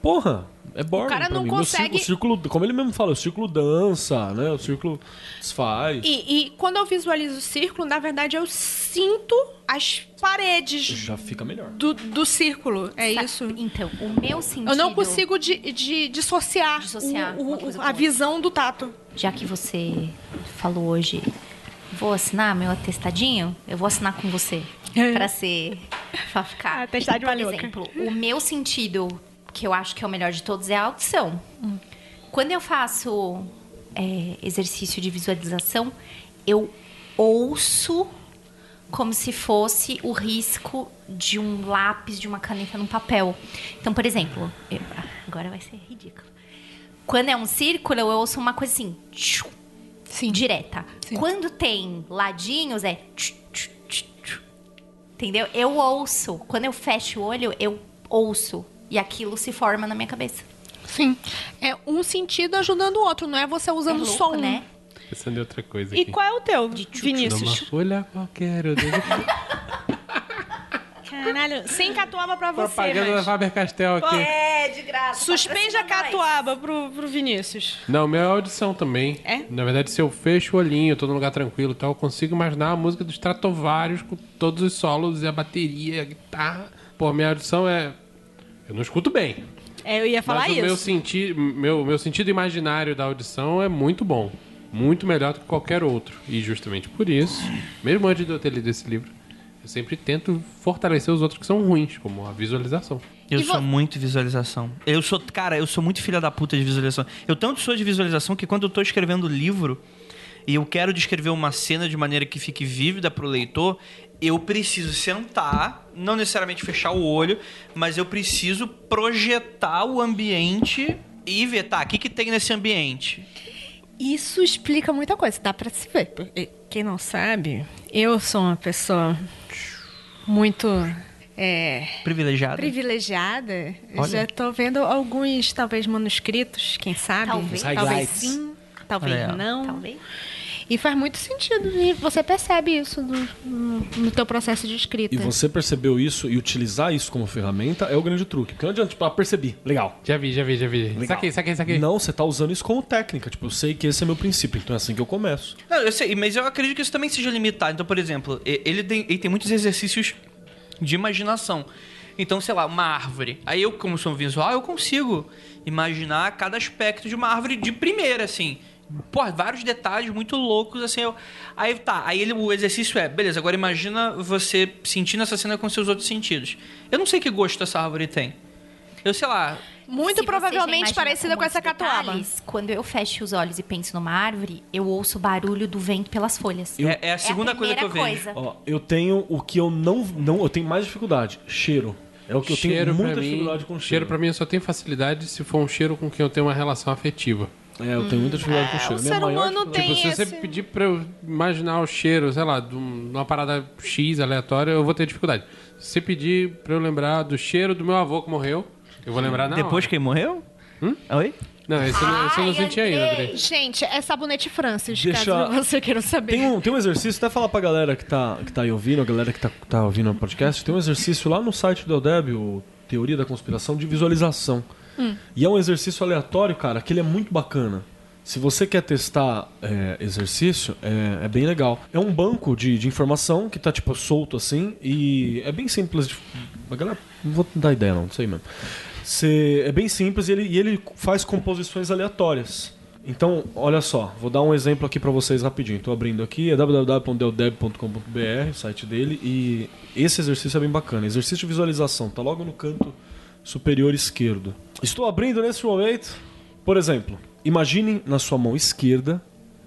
Porra, é boring cara pra não mim. Consegue- o círculo, como ele mesmo fala, o círculo dança, né? O círculo desfaz. E, e quando eu visualizo o círculo, na verdade eu sinto as paredes Já fica melhor. do, do círculo. É Sa- isso. Então, o meu sentido. Eu não consigo de, de- dissociar, Dissociar o- o- a visão do tato. Já que você falou hoje, vou assinar meu atestadinho, eu vou assinar com você. pra ser. Pra ficar. Atestado de Por exemplo, o meu sentido, que eu acho que é o melhor de todos, é a audição. Quando eu faço é, exercício de visualização, eu ouço como se fosse o risco de um lápis, de uma caneta num papel. Então, por exemplo, eu- ah, agora vai ser ridículo. Quando é um círculo, eu ouço uma coisa assim, tchu, Sim. direta. Sim. Quando tem ladinhos, é. tchu, tchu, tchu, tchu. Entendeu? Eu ouço. Quando eu fecho o olho, eu ouço. E aquilo se forma na minha cabeça. Sim. É um sentido ajudando o outro, não é você É usando louco, só um. né? Pensando em outra coisa E aqui. qual é o teu, De Vinícius? folha qualquer. Eu devo... Caralho, sem catuaba pra você, Propaganda da mas... Faber-Castell aqui. É, de graça. Suspende a catuaba pro, pro Vinícius. Não, meu é audição também. É? Na verdade, se eu fecho o olhinho, tô num lugar tranquilo e tal, eu consigo imaginar a música dos Stratovarius com todos os solos e a bateria, a guitarra. Pô, minha audição é... Eu não escuto bem. É, eu ia falar mas isso. o meu, senti... meu, meu sentido imaginário da audição é muito bom. Muito melhor do que qualquer outro. E justamente por isso, mesmo antes de eu ter lido esse livro, eu sempre tento fortalecer os outros que são ruins, como a visualização. Eu E sou vo- muito visualização. Eu sou, cara, eu sou muito filha da puta de visualização. Eu tanto sou de visualização que quando eu tô escrevendo livro e eu quero descrever uma cena de maneira que fique vívida pro leitor, eu preciso sentar, não necessariamente fechar o olho, mas eu preciso projetar o ambiente e ver, tá, o que, que tem nesse ambiente? Isso explica muita coisa, dá pra se ver. Quem não sabe, eu sou uma pessoa muito é, privilegiada. Eu Olha. Já tô vendo alguns, talvez, manuscritos, quem sabe? Talvez. Talvez sim, talvez não. Talvez. E faz muito sentido. E você percebe isso no, no, no teu processo de escrita. E você percebeu isso e utilizar isso como ferramenta é o grande truque. Porque não adianta, tipo, ah, percebi, legal. Já vi, já vi, já vi. Legal. Saquei, saquei, saquei. Não, você tá usando isso como técnica. Tipo, eu sei que esse é meu princípio, então é assim que eu começo. Não, eu sei, mas eu acredito que isso também seja limitado. Então, por exemplo, ele tem, ele tem muitos exercícios de imaginação. Então, sei lá, uma árvore. Aí eu, como sou um visual, eu consigo imaginar cada aspecto de uma árvore de primeira, assim. Pô, vários detalhes muito loucos, assim. eu- Aí tá, aí ele, o exercício é, beleza, agora imagina você sentindo essa cena com seus outros sentidos. Eu não sei que gosto essa árvore tem. Eu sei lá, Muito Se provavelmente parecida com muitos essa catuaba. Quando eu fecho os olhos e penso numa árvore, eu ouço o barulho do vento pelas folhas. é, é a segunda coisa que eu vejo. primeira Ó, eu tenho o que eu não, não. Eu tenho mais dificuldade: cheiro. É o que eu tenho cheiro muita pra mim, dificuldade com cheiro. cheiro pra mim eu só tenho facilidade se for um cheiro com quem eu tenho uma relação afetiva. É, eu tenho muita dificuldade com cheiro. o Minha ser maior humano dificuldade- tem- Tipo, se você esse- pedir pra eu imaginar o cheiro, sei lá, de um- de uma parada X aleatória, eu vou ter dificuldade. Se você pedir pra eu lembrar do cheiro do meu avô que morreu, eu vou lembrar na Depois hora. que ele morreu? Hum? Oi? Não, esse eu não, esse eu não Ai, senti ainda, Andrei. André. Gente, é sabonete Francis, Deixa- caso você queira saber. Tem um, tem um exercício, até falar pra galera que tá, que tá aí ouvindo, a galera que tá, tá ouvindo o podcast, tem um exercício lá no site do Eldeb, o Teoria da Conspiração, de visualização. E é um exercício aleatório, cara, que ele é muito bacana. Se você quer testar é, exercício, é, é bem legal. É um banco de, de informação que tá, tipo, solto assim, e é bem simples. De, a galera, não vou dar ideia, não, não sei mesmo. É bem simples e ele, e ele faz composições aleatórias. Então, olha só, vou dar um exemplo aqui pra vocês rapidinho. Estou abrindo aqui, é www.deldeb.com.br, o site dele, e esse exercício é bem bacana. Exercício de visualização, tá logo no canto superior esquerdo. Estou abrindo nesse momento, por exemplo, imagine na sua mão esquerda,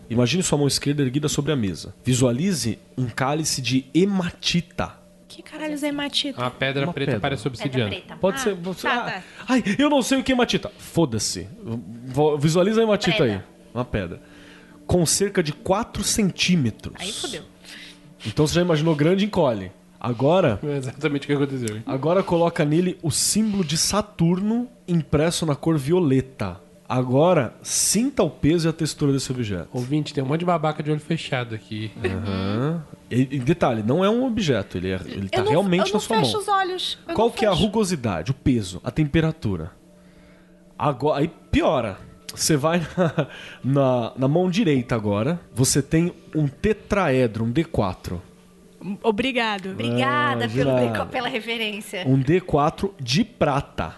imagine sua mão esquerda erguida sobre a mesa. Visualize um cálice de hematita. Que caralho é hematita? Uma pedra Uma preta pedra. parece Pedra obsidiana. preta. Pode Ah, ser. Você, tá, ah, tá. Ai, eu não sei o que é hematita. Foda-se. Visualiza a hematita Pedra. aí. Uma pedra. Com cerca de 4 centímetros. Aí fodeu. Então você já imaginou grande encolhe. Agora, É exatamente o que aconteceu. hein? agora coloca nele o símbolo de Saturno impresso na cor violeta. Agora, sinta o peso e a textura desse objeto. Ouvinte, tem um monte de babaca de olho fechado aqui. Aham. E, e detalhe, não é um objeto, ele, é, ele tá eu não, realmente eu não na sua fecho mão. os olhos. eu Qual que é a fecho. rugosidade, o peso, a temperatura? Agora, aí piora. Você vai na, na, na mão direita agora, você tem um tetraedro, um D4. Obrigado. Obrigada Ah, pelo, pela referência. Um D4 de prata.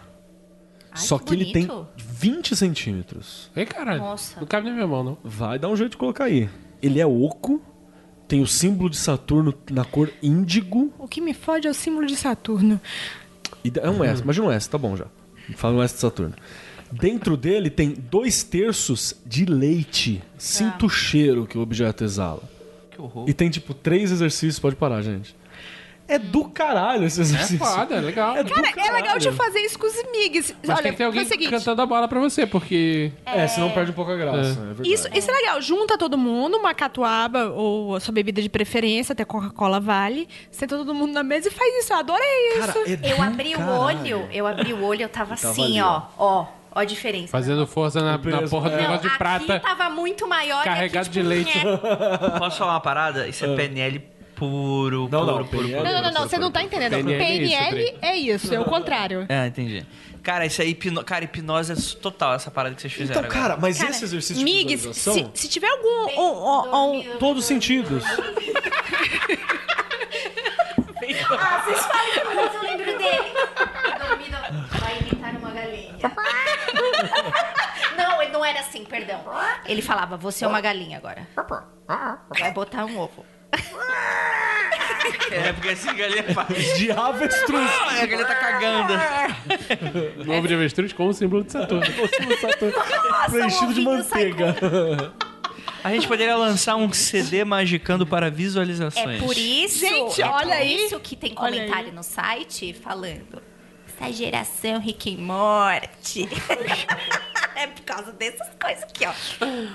Ai, Só que que ele tem bonito. 20 centímetros. Ei, caralho. Nossa. Não cabe na minha mão, não. Vai dar um jeito de colocar aí. Ele é oco, tem o símbolo de Saturno na cor índigo. O que me fode é o símbolo de Saturno. E é um S, imagina um S, tá bom já. Fala um S de Saturno. Dentro dele tem dois terços de leite. Sinta o cheiro que o objeto exala. Que horror. E tem tipo três exercícios, pode parar, gente. É do caralho esse É exercício. foda, é legal. É Cara, é legal de fazer isso com os migs. Mas Olha, tem que ter alguém o seguinte. cantando a bola pra você, porque... É, senão perde um pouco a graça. É, verdade. Isso, isso é legal. Junta todo mundo, uma catuaba ou a sua bebida de preferência, até Coca-Cola vale. Senta todo mundo na mesa e faz isso. Eu adorei isso. Cara, é do Eu abri o caralho. olho, eu abri o olho, eu tava tava assim, ali, ó. Ó, ó a diferença. Fazendo força na, na porra do é. Não, negócio de aqui prata. tava muito maior. e carregado aqui, de leite. é. Posso falar uma parada? Isso é PNL puro, Não, puro, não, puro, puro. Não, não, não, você não tá entendendo. PNL é isso, PNL é isso, é o contrário. É, entendi. Cara, isso aí, hipno... cara, hipnose é total, essa parada que vocês fizeram. Então, cara, mas Cara, esse exercício de Migs, visualização... se, se tiver algum. um- um- um- Todos os sentidos. Ah, vocês falam que eu lembro dele. Dormindo, vai imitar uma galinha. Não, ele não era assim, perdão. Ele falava, você é uma galinha agora. Vai botar um ovo. É, porque assim a galinha faz. De avestruz. Ah, a galinha tá cagando. Um ovo de avestruz com o símbolo de Saturno. Preenchido de um ovinho sai manteiga. A gente poderia lançar um CD magicando para É visualizações. por isso, Gente, é olha por aí. isso que tem Olha comentário no site falando essa geração Rick e Morte. é por causa dessas coisas aqui, ó.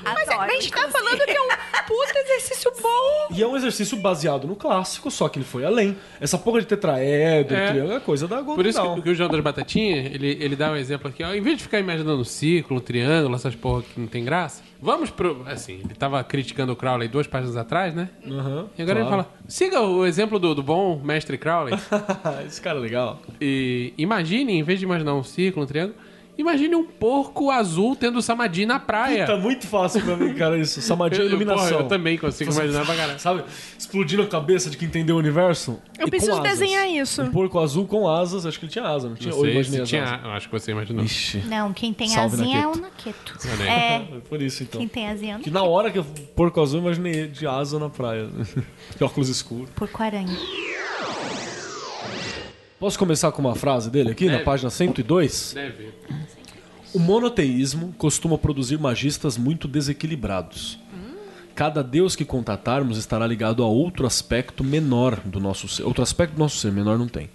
Mas Adoro, a gente tá inclusive. falando que é um puta exercício bom. E é um exercício baseado no clássico, só que ele foi além. Essa porra de tetraedro, É. triângulo, é coisa da Golden Por isso que, que o João das Batatinhas, ele, ele dá um exemplo aqui, ó. Em vez de ficar imaginando um círculo, um triângulo, essas porra que não tem graça, vamos pro. Assim, ele tava criticando o Crowley duas páginas atrás, né? Aham, E agora ele claro. fala: siga o exemplo do, do bom mestre Crowley. Esse cara é legal. e imagine, em vez de imaginar um círculo, um triângulo, imagine um porco azul tendo samadhi na praia. Tá muito fácil pra mim, cara, isso. Samadhi é iluminação. porra, eu também consigo imaginar pra caralho. Sabe? Explodindo a cabeça de quem entendeu o universo. Eu E preciso desenhar isso. Um porco azul com asas. Acho que ele tinha asa, não tinha? Não sei imaginei se tinha. asas? Eu acho que você imaginou. Ixi. Não, quem tem Salve, asinha é o Naqueto. Aí. É, Por isso, então. quem tem asinha é o Que na hora que eu porco azul, eu imaginei de asa na praia. de óculos escuros. porco-aranha. Posso começar com uma frase dele aqui, na Deve. página 102? Deve. O monoteísmo costuma produzir magistas muito desequilibrados. Cada deus que contatarmos estará ligado a outro aspecto menor do nosso ser. Outro aspecto do nosso ser, menor não tem.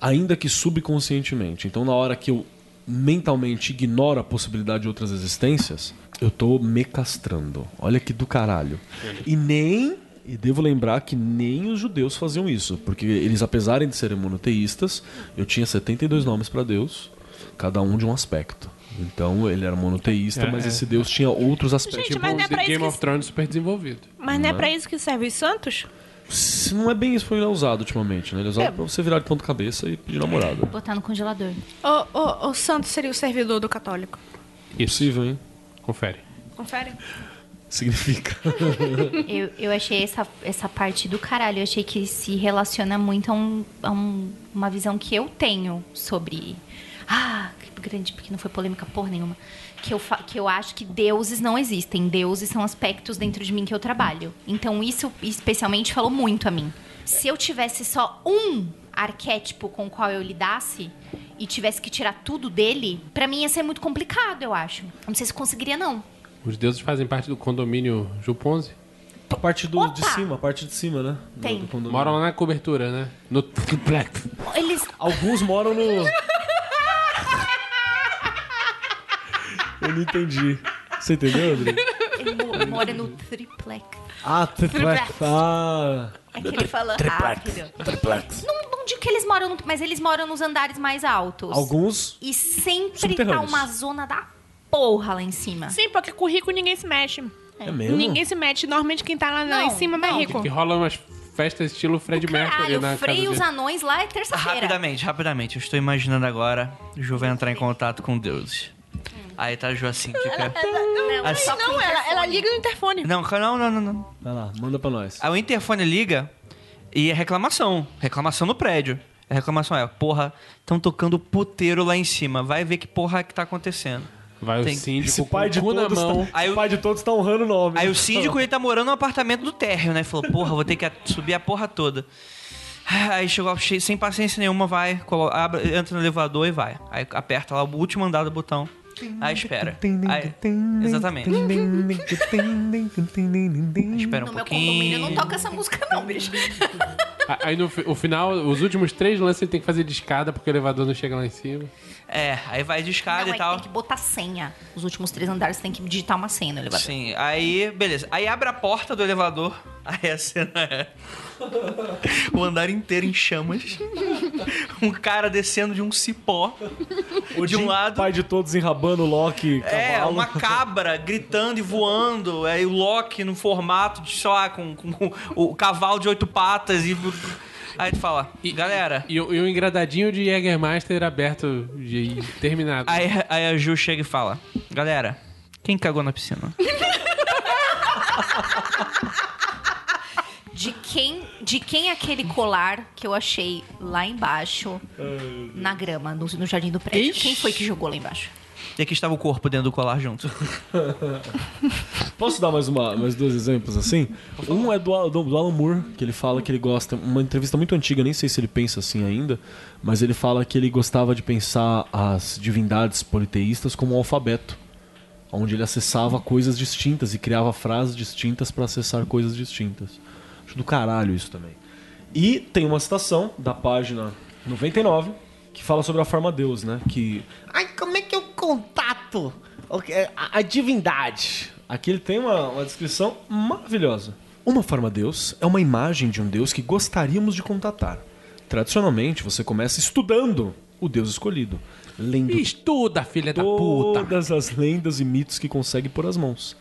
Ainda que subconscientemente. Então, na hora que eu mentalmente ignoro a possibilidade de outras existências, eu tô me castrando. Olha que do caralho. E nem. E devo lembrar que nem os judeus faziam isso. Porque eles, apesar de serem monoteístas, eu tinha 72 nomes para Deus, cada um de um aspecto. Então ele era monoteísta, É, mas é. esse Deus tinha outros aspectos. Gente, Tipo mas não é o pra isso Game que- of Thrones super desenvolvido. Mas não é pra isso que serve os santos? Se Não é bem isso que foi usado ultimamente, né? Ele é usado É. pra você virar de ponta cabeça e pedir namorada. Botar no congelador. O, o, o santo seria o servidor do católico. Isso. Possível, hein? Confere. Confere. Significa. Eu, eu achei essa, essa parte do caralho. Eu achei que se relaciona muito a, um- a um- uma visão que eu tenho sobre. Ah, que grande, porque não foi polêmica porra nenhuma. Que eu, que eu acho que deuses não existem. Deuses são aspectos dentro de mim que eu trabalho. Então isso especialmente falou muito a mim. Se eu tivesse só um arquétipo com o qual eu lidasse e tivesse que tirar tudo dele, pra mim ia ser muito complicado, eu acho. Não sei se conseguiria, não. Os deuses fazem parte do condomínio Juponze. A parte do, de cima, a parte de cima, né? Do- Tem. do condomínio. Moram lá na cobertura, né? No triplex. Eles Alguns moram no. Eu não entendi. Você entendeu, André? Ele mo- mora no triplex. Ah, triplex. Ah. É que ele fala rápido. Triplex. Não, não digo que eles moram, no- mas eles moram nos andares mais altos. Alguns. E sempre tá uma zona da porra lá em cima. Sim, porque com rico ninguém se mexe. É mesmo? Ninguém se mexe. Normalmente quem tá lá Não, em cima é mais não. rico. Que rola umas festas estilo Fred Mercury Caralho, na eu freio casa os dele. anões lá é terça-feira. Rapidamente, rapidamente. Eu estou imaginando agora o Ju vai entrar em contato com deuses. Aí tá a Ju assim, fica... Não, Assim- só pro Não, ela, ela liga no interfone. Não, não, não, não, não. Vai lá, manda pra nós. Aí o interfone liga e é reclamação. Reclamação no prédio. A reclamação é, porra, estão tocando puteiro lá em cima. Vai ver que porra que tá acontecendo. Vai Tem- o síndico Esse com pai de o cu na todos. mão. Tá, Aí o- pai de todos tá honrando o nome. Aí o síndico, ele tá morando no apartamento do térreo, né? Falou, porra, vou ter que subir a porra toda. Aí chegou cheio- sem paciência nenhuma, vai, abre- entra no elevador e vai. Aí aperta lá o último andar do botão. Aí espera. Aí, exatamente. Espera um No meu condomínio não pouquinho. toca essa música não, bicho. Aí no o final, os últimos três lances ele tem que fazer de escada porque o elevador não chega lá em cima. É, aí vai de escada Não, e aí tal. tem que botar senha. Os últimos três andares tem que digitar uma senha no elevador. Sim, aí, beleza. Aí abre a porta do elevador. Aí a cena é. O andar inteiro em chamas. Um cara descendo de um cipó. O de um Jim, lado. pai de todos enrabando o Loki, É, cavalo. uma cabra gritando e voando. Aí o Loki no formato de, sei lá, com, com, com o cavalo de oito patas e. Aí tu fala, galera. E, o- e um engradadinho de Jägermeister aberto e terminado. Aí, aí a Ju chega e fala: Galera, quem cagou na piscina? De quem, de quem é aquele colar que eu achei lá embaixo, na grama, no, no jardim do prédio? Ixi. Quem foi que jogou lá embaixo? E aqui estava o corpo dentro do colar junto. Posso dar mais, uma, mais dois exemplos assim? Um é do, do, do Alan Moore, que ele fala que ele gosta. Uma entrevista muito antiga, nem sei se ele pensa assim ainda, mas ele fala que ele gostava de pensar as divindades politeístas como um alfabeto, onde ele acessava coisas distintas e criava frases distintas para acessar coisas distintas. Do caralho isso também. E tem uma citação da página 99 que fala sobre a forma Deus, né? Que Ai, como é que eu contato gato. Ok, A, a divindade. Aqui ele tem uma, uma descrição maravilhosa. Uma forma Deus é uma imagem de um Deus que gostaríamos de contatar. Tradicionalmente, você começa estudando o Deus escolhido, lendo Estuda, filha da puta. todas as lendas e mitos que consegue pôr as mãos.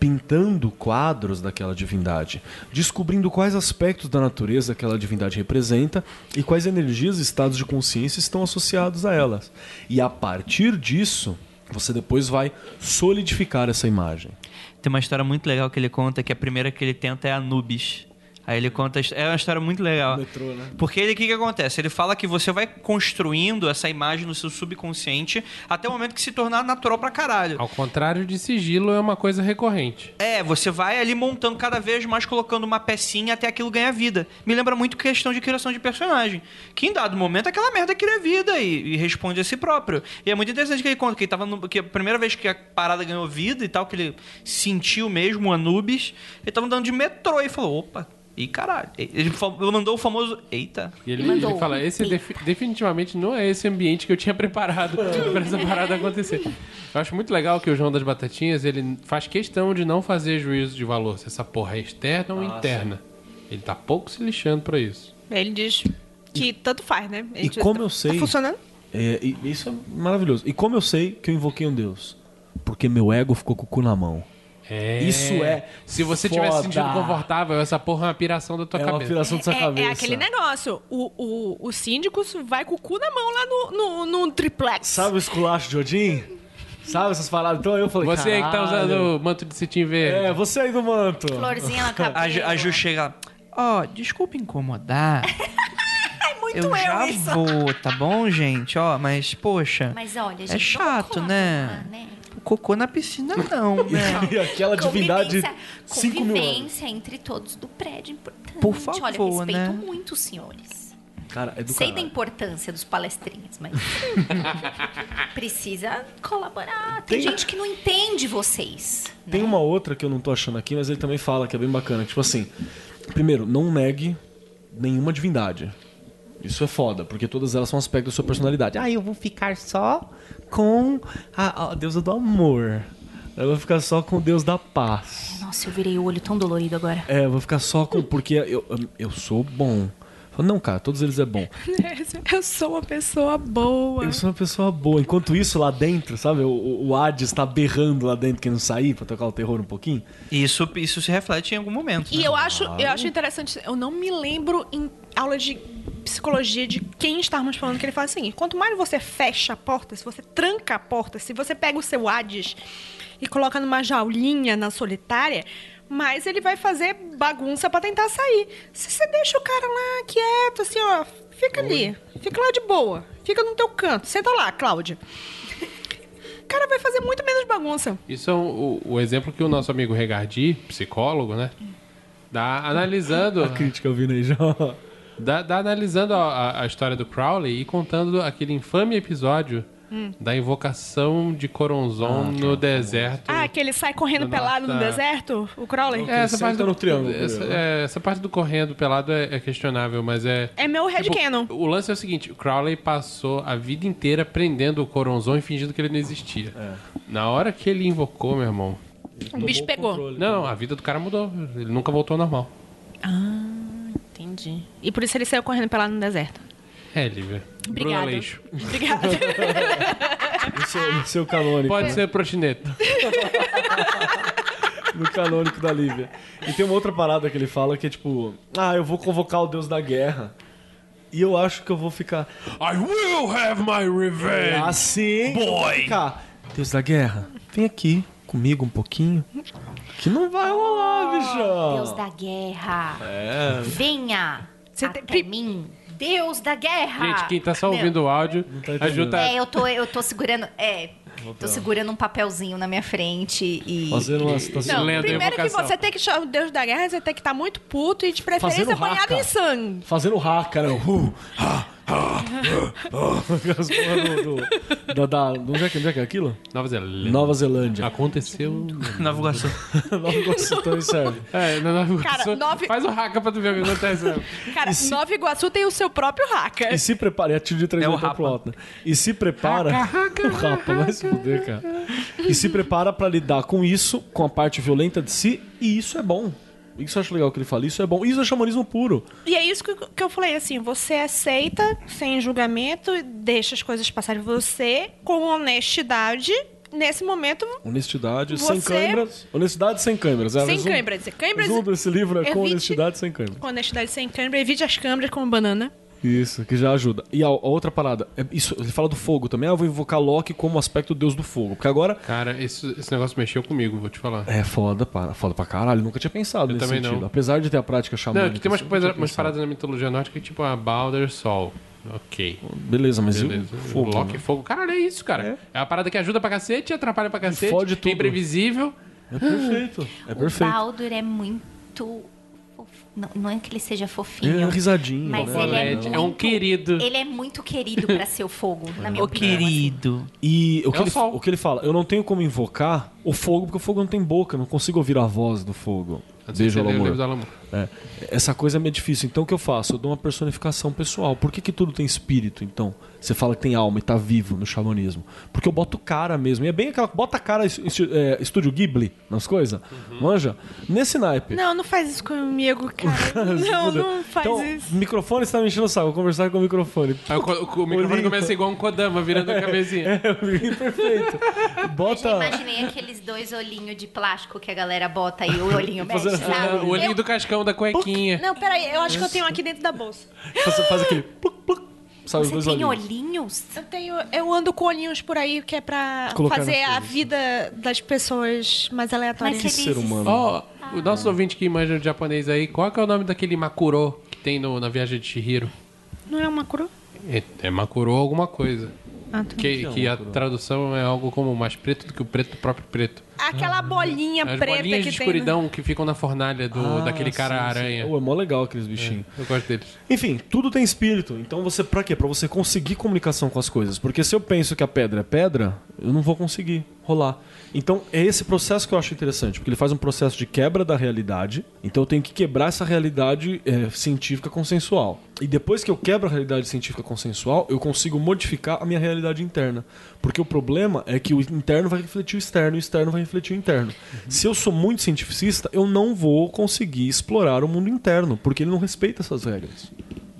Pintando quadros daquela divindade, descobrindo quais aspectos da natureza aquela divindade representa e quais energias e estados de consciência estão associados a elas. E a partir disso, você depois vai solidificar essa imagem. Tem uma história muito legal que ele conta, que a primeira que ele tenta é Anubis. Aí ele conta. É uma história muito legal. Metrô, né? Porque ele, o que, que acontece? Ele fala que você vai construindo essa imagem no seu subconsciente até o momento que se tornar natural pra caralho. Ao contrário de sigilo, é uma coisa recorrente. É, você vai ali montando cada vez mais, colocando uma pecinha até aquilo ganhar vida. Me lembra muito questão de criação de personagem. Que em dado momento aquela merda cria vida e, e responde a si próprio. E é muito interessante que ele conta que, ele tava no, que a primeira vez que a parada ganhou vida e tal, que ele sentiu mesmo o Anubis, ele tava andando de metrô e falou: opa. E caralho, ele mandou o famoso. Eita. E ele, Ele ele fala, esse pi. defi- definitivamente não é esse ambiente que eu tinha preparado pra essa parada acontecer. Eu acho muito legal que o João das Batatinhas, ele faz questão de não fazer juízo de valor, se essa porra é externa ou interna. Ele tá pouco se lixando pra isso. Ele diz que tanto faz, né? Ele E como tá- eu sei- Tá funcionando? É, e isso é maravilhoso. E como eu sei que eu invoquei um Deus? Porque meu ego ficou com o cu na mão. É. Isso é Se você tivesse foda. sentido confortável, essa porra é uma piração da tua É uma cabeça. piração da sua É, cabeça. é aquele negócio. O, o, o síndico vai com o cu na mão lá no, no, no triplex. Sabe o esculacho de Odin? Sabe essas paradas? Então eu falei, Você aí que tá usando o manto de cetim verde. É, você aí do manto. Florzinha na A, cabeça. Ju- a Ju chega lá. Ó, desculpa incomodar. É muito eu eu, já isso. vou, tá bom, gente? Ó, mas poxa. Mas olha, gente. É chato, né? colaborar, né? Cocô na piscina não, né? E aquela divindade, Convivência, 5 mil anos. convivência entre todos do prédio é importante. Por favor, Olha, respeito né? muito os senhores. Cara, é do Sei da caralho. importância dos palestrinhas, mas precisa colaborar. Tem, Tem- gente que não entende vocês. né? Tem uma outra que eu não tô achando aqui, mas ele também fala que é bem bacana. Tipo assim, primeiro, não negue nenhuma divindade. Isso é foda, porque todas elas são aspectos da sua personalidade. Ah, eu vou ficar só com a, a deusa do amor. Eu vou ficar só com o deus da paz. Nossa, eu virei o olho tão dolorido agora. É, eu vou ficar só com. Porque eu, eu sou bom. Não, cara, todos eles é bom. Eu sou uma pessoa boa. Eu sou uma pessoa boa. Enquanto isso, lá dentro, sabe? O, o Hades tá berrando lá dentro querendo sair pra tocar o terror um pouquinho. Isso, isso se reflete em algum momento. E né? eu acho, eu acho interessante, eu não me lembro em aula de psicologia de quem estávamos falando que ele fala assim: quanto mais você fecha a porta, se você tranca a porta, se você pega o seu Hades e coloca numa jaulinha na solitária, mais ele vai fazer bagunça pra tentar sair. Se você deixa o cara lá quieto, assim, ó, fica ali, fica lá de boa, fica no teu canto, senta lá, Cláudia. O cara vai fazer muito menos bagunça. Isso é o, o exemplo que o nosso amigo Regardi, psicólogo, né? Dá analisando, Crítica ouvindo aí já. Dá, dá analisando a, a- a história do Crowley e contando aquele infame episódio da invocação de Coronzon no deserto. Ah, que ele sai correndo Nossa. pelado no deserto, o Crowley? É, essa parte senta do, no triângulo, essa, primeiro, é, essa parte do correndo pelado é, é questionável, mas é. É meu Tipo, headcanon. o lance é o seguinte: o Crowley passou a vida inteira prendendo o Coronzon e fingindo que ele não existia. Na hora que ele invocou, meu irmão. O bicho pegou. Não, a vida do cara mudou. Ele nunca voltou ao normal. Entendi. E por isso ele saiu correndo pelado no deserto. É, Lívia. Obrigada. Leixo. Obrigada. No seu, no seu canônico. Pode ser proxineta. No canônico da Lívia. E tem uma outra parada que ele fala que é tipo: Ah, eu vou convocar o deus da guerra. E eu acho que eu vou ficar. I will have my revenge! Assim. Boy! Deus da guerra, vem aqui comigo um pouquinho. Que não vai rolar, bicho. Deus da guerra. É. Venha Você até tem- mim. Deus da guerra. Gente, quem tá só Meu, ouvindo o áudio, tá a Ju entendendo. tá. É, eu tô, eu tô segurando. É. Tô segurando um papelzinho na minha frente e. Fazendo uma situação. Não, Lendo primeiro que você tem que chamar o Deus da guerra, você tem que estar muito puto e de preferência banhado em sangue. Fazendo hack, cara. Uh, ha, Porra do, do, da, onde, é que, onde é que é aquilo? Nova Zelândia. Nova Zelândia. Aconteceu. Navegação. Nova Iguaçu também serve. É, na Nova Cara, Iguaçu- nove- Faz o hacker pra tu ver o que acontece. né? Cara, se- Nova Iguaçu tem o seu próprio hacker. E se prepara, é tiro de três É o metros Rapa. pro alto, né? E se prepara. o Rapa, vai se fuder, cara. E se prepara pra lidar com isso, com a parte violenta de si, e isso é bom. Isso eu acho legal que ele fala, isso é bom. Isso é xamanismo puro. E é isso que, que eu falei, assim, você aceita sem julgamento, deixa as coisas passarem você com honestidade. Nesse momento, Honestidade sem Você- câimbras. Honestidade sem câimbras. É, sem resumo- câimbras. Câimbras resumo desse livro é com evite- honestidade sem câimbras. com honestidade sem câimbra, evite as câmeras como banana. Isso, que já ajuda. E a, a outra parada, é isso, ele fala do fogo também. Ah, eu vou invocar Loki como aspecto deus do fogo. Porque agora. Cara, esse, esse negócio mexeu comigo, vou te falar. É foda, para, foda pra caralho. Nunca tinha pensado Eu nesse também senttido. não. Apesar de ter a prática xamânica. Não, que tem umas, tinha umas paradas na mitologia nórdica, tipo a Balder Sol. Ok. Beleza, mas Beleza. e o fogo? Loki, né? fogo. Caralho, é isso, cara. É. uma parada que ajuda pra cacete, atrapalha pra cacete. fode tudo. É imprevisível. É perfeito. É O perfeito. Baldur é muito. Não, não é que ele seja É fofinho. risadinho. Mas né? ele é, é muito, um querido. Ele é muito querido pra ser o fogo, na minha Ô, opinião. assim. querido. E o que, É o ele, o que ele fala, eu não tenho como invocar o fogo, porque o fogo não tem boca, eu não consigo ouvir a voz do fogo. Beijo, Você lê o amor. É, essa coisa é meio difícil. Então o que eu faço? Eu dou uma personificação pessoal. Por que, que tudo tem espírito, então? Você fala que tem alma e tá vivo no xamanismo. Porque eu boto cara mesmo. E é bem aquela. Bota cara é, estúdio Ghibli nas coisas. Uhum. Manja? Nesse naipe. Não, não faz isso comigo, cara. Não, não faz então, isso. microfone está me enchendo o saco. Vou conversar com o microfone. Aí o, o, o microfone Olhinho. começa igual um Kodama, virando a cabecinha. Perfeito. Eu Bota. já imaginei aqueles dois olhinhos de plástico que a galera bota aí, o olhinho mexe, sabe? o olhinho Eu- do cascão da cuequinha. Não, peraí, eu acho que eu tenho aqui dentro da bolsa. Você faz aquele. Pluc, pluc, os Você dois tem olhinhos. olhinhos? Eu tenho. Eu ando com olhinhos por aí que é pra Colocar fazer nas a coisas. vida das pessoas mais aleatórias. Mas ser humano. Ó, o nosso ouvinte que manja de japonês aí, qual que é o nome daquele Makuro que tem no, na viagem de Shihiro? Não é uma coroa? É, é Makuro alguma coisa. Ah, tá. Que, que a tradução é algo como mais preto do que o preto do próprio preto. Aquela bolinha As preta bolinhas que de tem. escuridão que ficam na fornalha do, Ah, daquele cara sim, sim. aranha. Pô, é mó legal aqueles bichinhos. Eu gosto deles. Enfim, tudo tem espírito. Então você, pra quê? Pra você conseguir comunicação com as coisas. Porque se eu penso que a pedra é pedra, eu não vou conseguir rolar. Então é esse processo que eu acho interessante, porque ele faz um processo de quebra da realidade. Então eu tenho que quebrar essa realidade é, científica consensual. E depois que eu quebro a realidade científica consensual, eu consigo modificar a minha realidade interna. Porque o problema é que o interno vai refletir o externo e o externo vai refletir o interno. Se eu sou muito cientificista, eu não vou conseguir explorar o mundo interno, porque ele não respeita essas regras.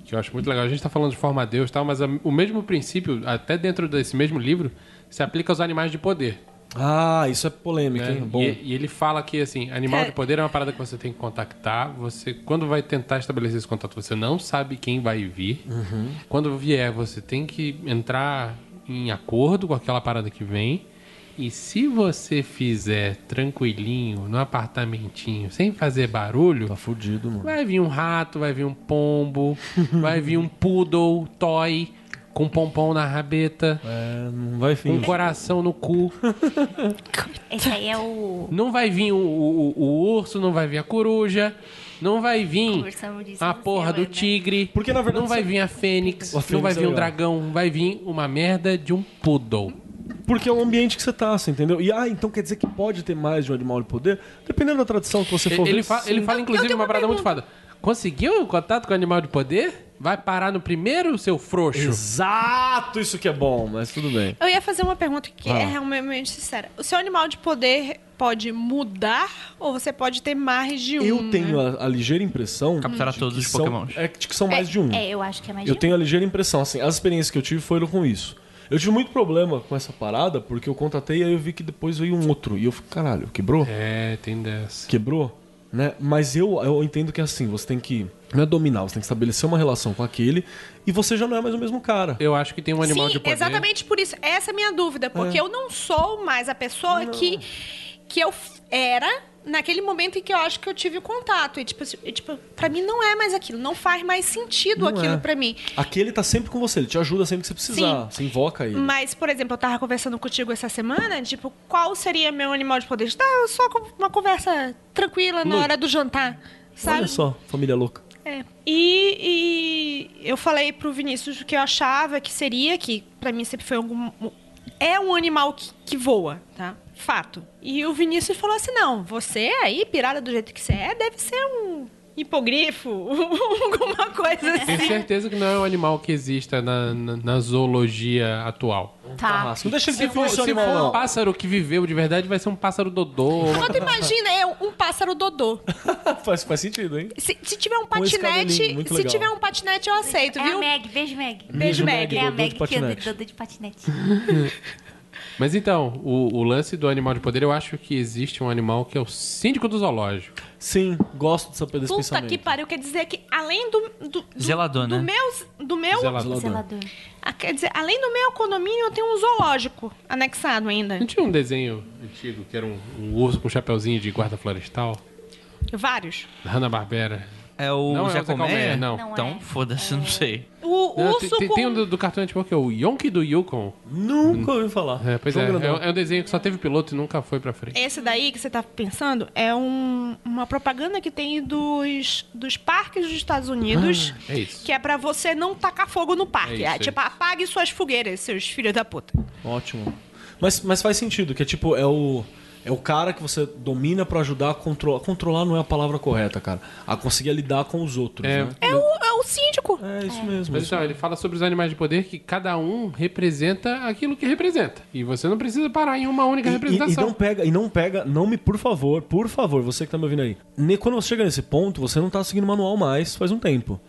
Que eu acho muito legal. A gente tá falando de forma a Deus e tal, mas a- o mesmo princípio, até dentro desse mesmo livro, se aplica aos animais de poder. Ah, isso é polêmica, né? hein? Bom. E, e ele fala que assim, animal É. de poder é uma parada que você tem que contactar. Você, quando vai tentar estabelecer esse contato, você não sabe quem vai vir. Uhum. Quando vier, você tem que entrar em acordo com aquela parada que vem. E se você fizer tranquilinho, no apartamentinho, sem fazer barulho, Tá fudido, mano. vai vir um rato, vai vir um pombo, vai vir um poodle, toy, com pompom na rabeta, É, não vai com um coração no cu. Esse aí é o. Não vai vir o, o- o urso, não vai vir a coruja, não vai vir a porra do tigre, Porque, na verdade, não vai vir a fênix, A não fênix vai é vir um legal. dragão, vai vir uma merda de um poodle. Porque é o ambiente que você tá, você entendeu? E ah, então quer dizer que pode ter mais de um animal de poder? Dependendo da tradição que você for Ele, ver. fa- sim. ele fala, inclusive, uma parada muito foda. Conseguiu contato com o animal de poder? Vai parar no primeiro, seu frouxo. Exato, isso que é bom, mas tudo bem. Eu ia fazer uma pergunta que Ah. é realmente sincera. O seu animal de poder pode mudar ou você pode ter mais de um? Eu né? tenho a, a ligeira impressão. Capturar de todos os são- pokémons. É de que são mais de um. É, eu acho que é mais Eu de um. tenho a ligeira impressão, assim, as experiências que eu tive foram com isso. Eu tive muito problema com essa parada, porque eu contatei e aí eu vi que depois veio um outro. E eu fiquei, caralho, quebrou? É, tem dessa. Quebrou? Né? Mas eu, eu entendo que é assim, você tem que. Não é dominar, você tem que estabelecer uma relação com aquele e você já não é mais o mesmo cara. Eu acho que tem um animal Sim, de poder. exatamente por isso. Essa é a minha dúvida. Porque É. eu não sou mais a pessoa que, que eu era naquele momento em que eu acho que eu tive o contato. E, tipo, assim, e, tipo pra mim não é mais aquilo. Não faz mais sentido Não aquilo é. pra mim. Aquele tá sempre com você, ele te ajuda sempre que você precisar. Você invoca ele. Mas, por exemplo, eu tava conversando contigo essa semana, tipo, qual seria meu animal de poder? Tá, só uma conversa tranquila na hora do jantar, sabe? Olha só, família louca. É. E, e eu falei pro Vinícius o que eu achava que seria, que pra mim sempre foi algum. É um animal que, que voa, tá? Fato. E o Vinícius falou assim: não, você aí, pirada do jeito que você é, deve ser um hipogrifo, alguma coisa assim. Tenho certeza que não é um animal que exista na, na, na zoologia atual. Tá. Não deixa ele Se for, se animal, for um não. pássaro que viveu de verdade, vai ser um pássaro dodô. Quando imagina é um pássaro dodô. faz, faz sentido, hein? Se, se tiver um patinete, se legal. tiver um patinete eu aceito, É a viu? Meg, beijo Meg. Beijo, Meg. É a Dodô Meg que anda de, de patinete. Mas então, o, o lance do animal de poder, eu acho que existe um animal que é o síndico do zoológico. Sim, gosto dessa, desse Puta pensamento. que pariu, quer dizer que além do. do, do Zelador, do né? meu, do meu Zelador. Zelador. ah, quer dizer, além do meu condomínio, eu tenho um zoológico anexado ainda. Não tinha um desenho antigo que era um, um urso com um chapeuzinho de guarda florestal? Vários. Da Hanna-Barbera. É o Não é o Zé Zé Colmeia, Colmeia? não. Não Então, é. foda-se, não sei. O Não, urso tem, com... tem um do, do Cartoon Network que é o Yonk do Yukon. Nunca ouvi falar. É, pois é, é, é um desenho que só teve piloto e nunca foi pra frente. Esse daí que você tá pensando é um- uma propaganda que tem dos, dos parques dos Estados Unidos. É isso. Que é pra você não tacar fogo no parque. É isso, É, é tipo, apague suas fogueiras, seus filhos da puta. Ótimo. Mas, mas faz sentido, que é tipo, é o. É o cara que você domina pra ajudar a controlar. Controlar não é a palavra correta, cara. A conseguir lidar com os outros, É. né? É o, é o síndico. É isso mesmo. Mas isso então, ele fala sobre os animais de poder que cada um representa aquilo que representa. E você não precisa parar em uma única E- E, e representação. não pega, e não pega, não me, por favor, por favor, você que tá me ouvindo aí. Quando você chega nesse ponto, você não tá seguindo o manual mais faz um tempo.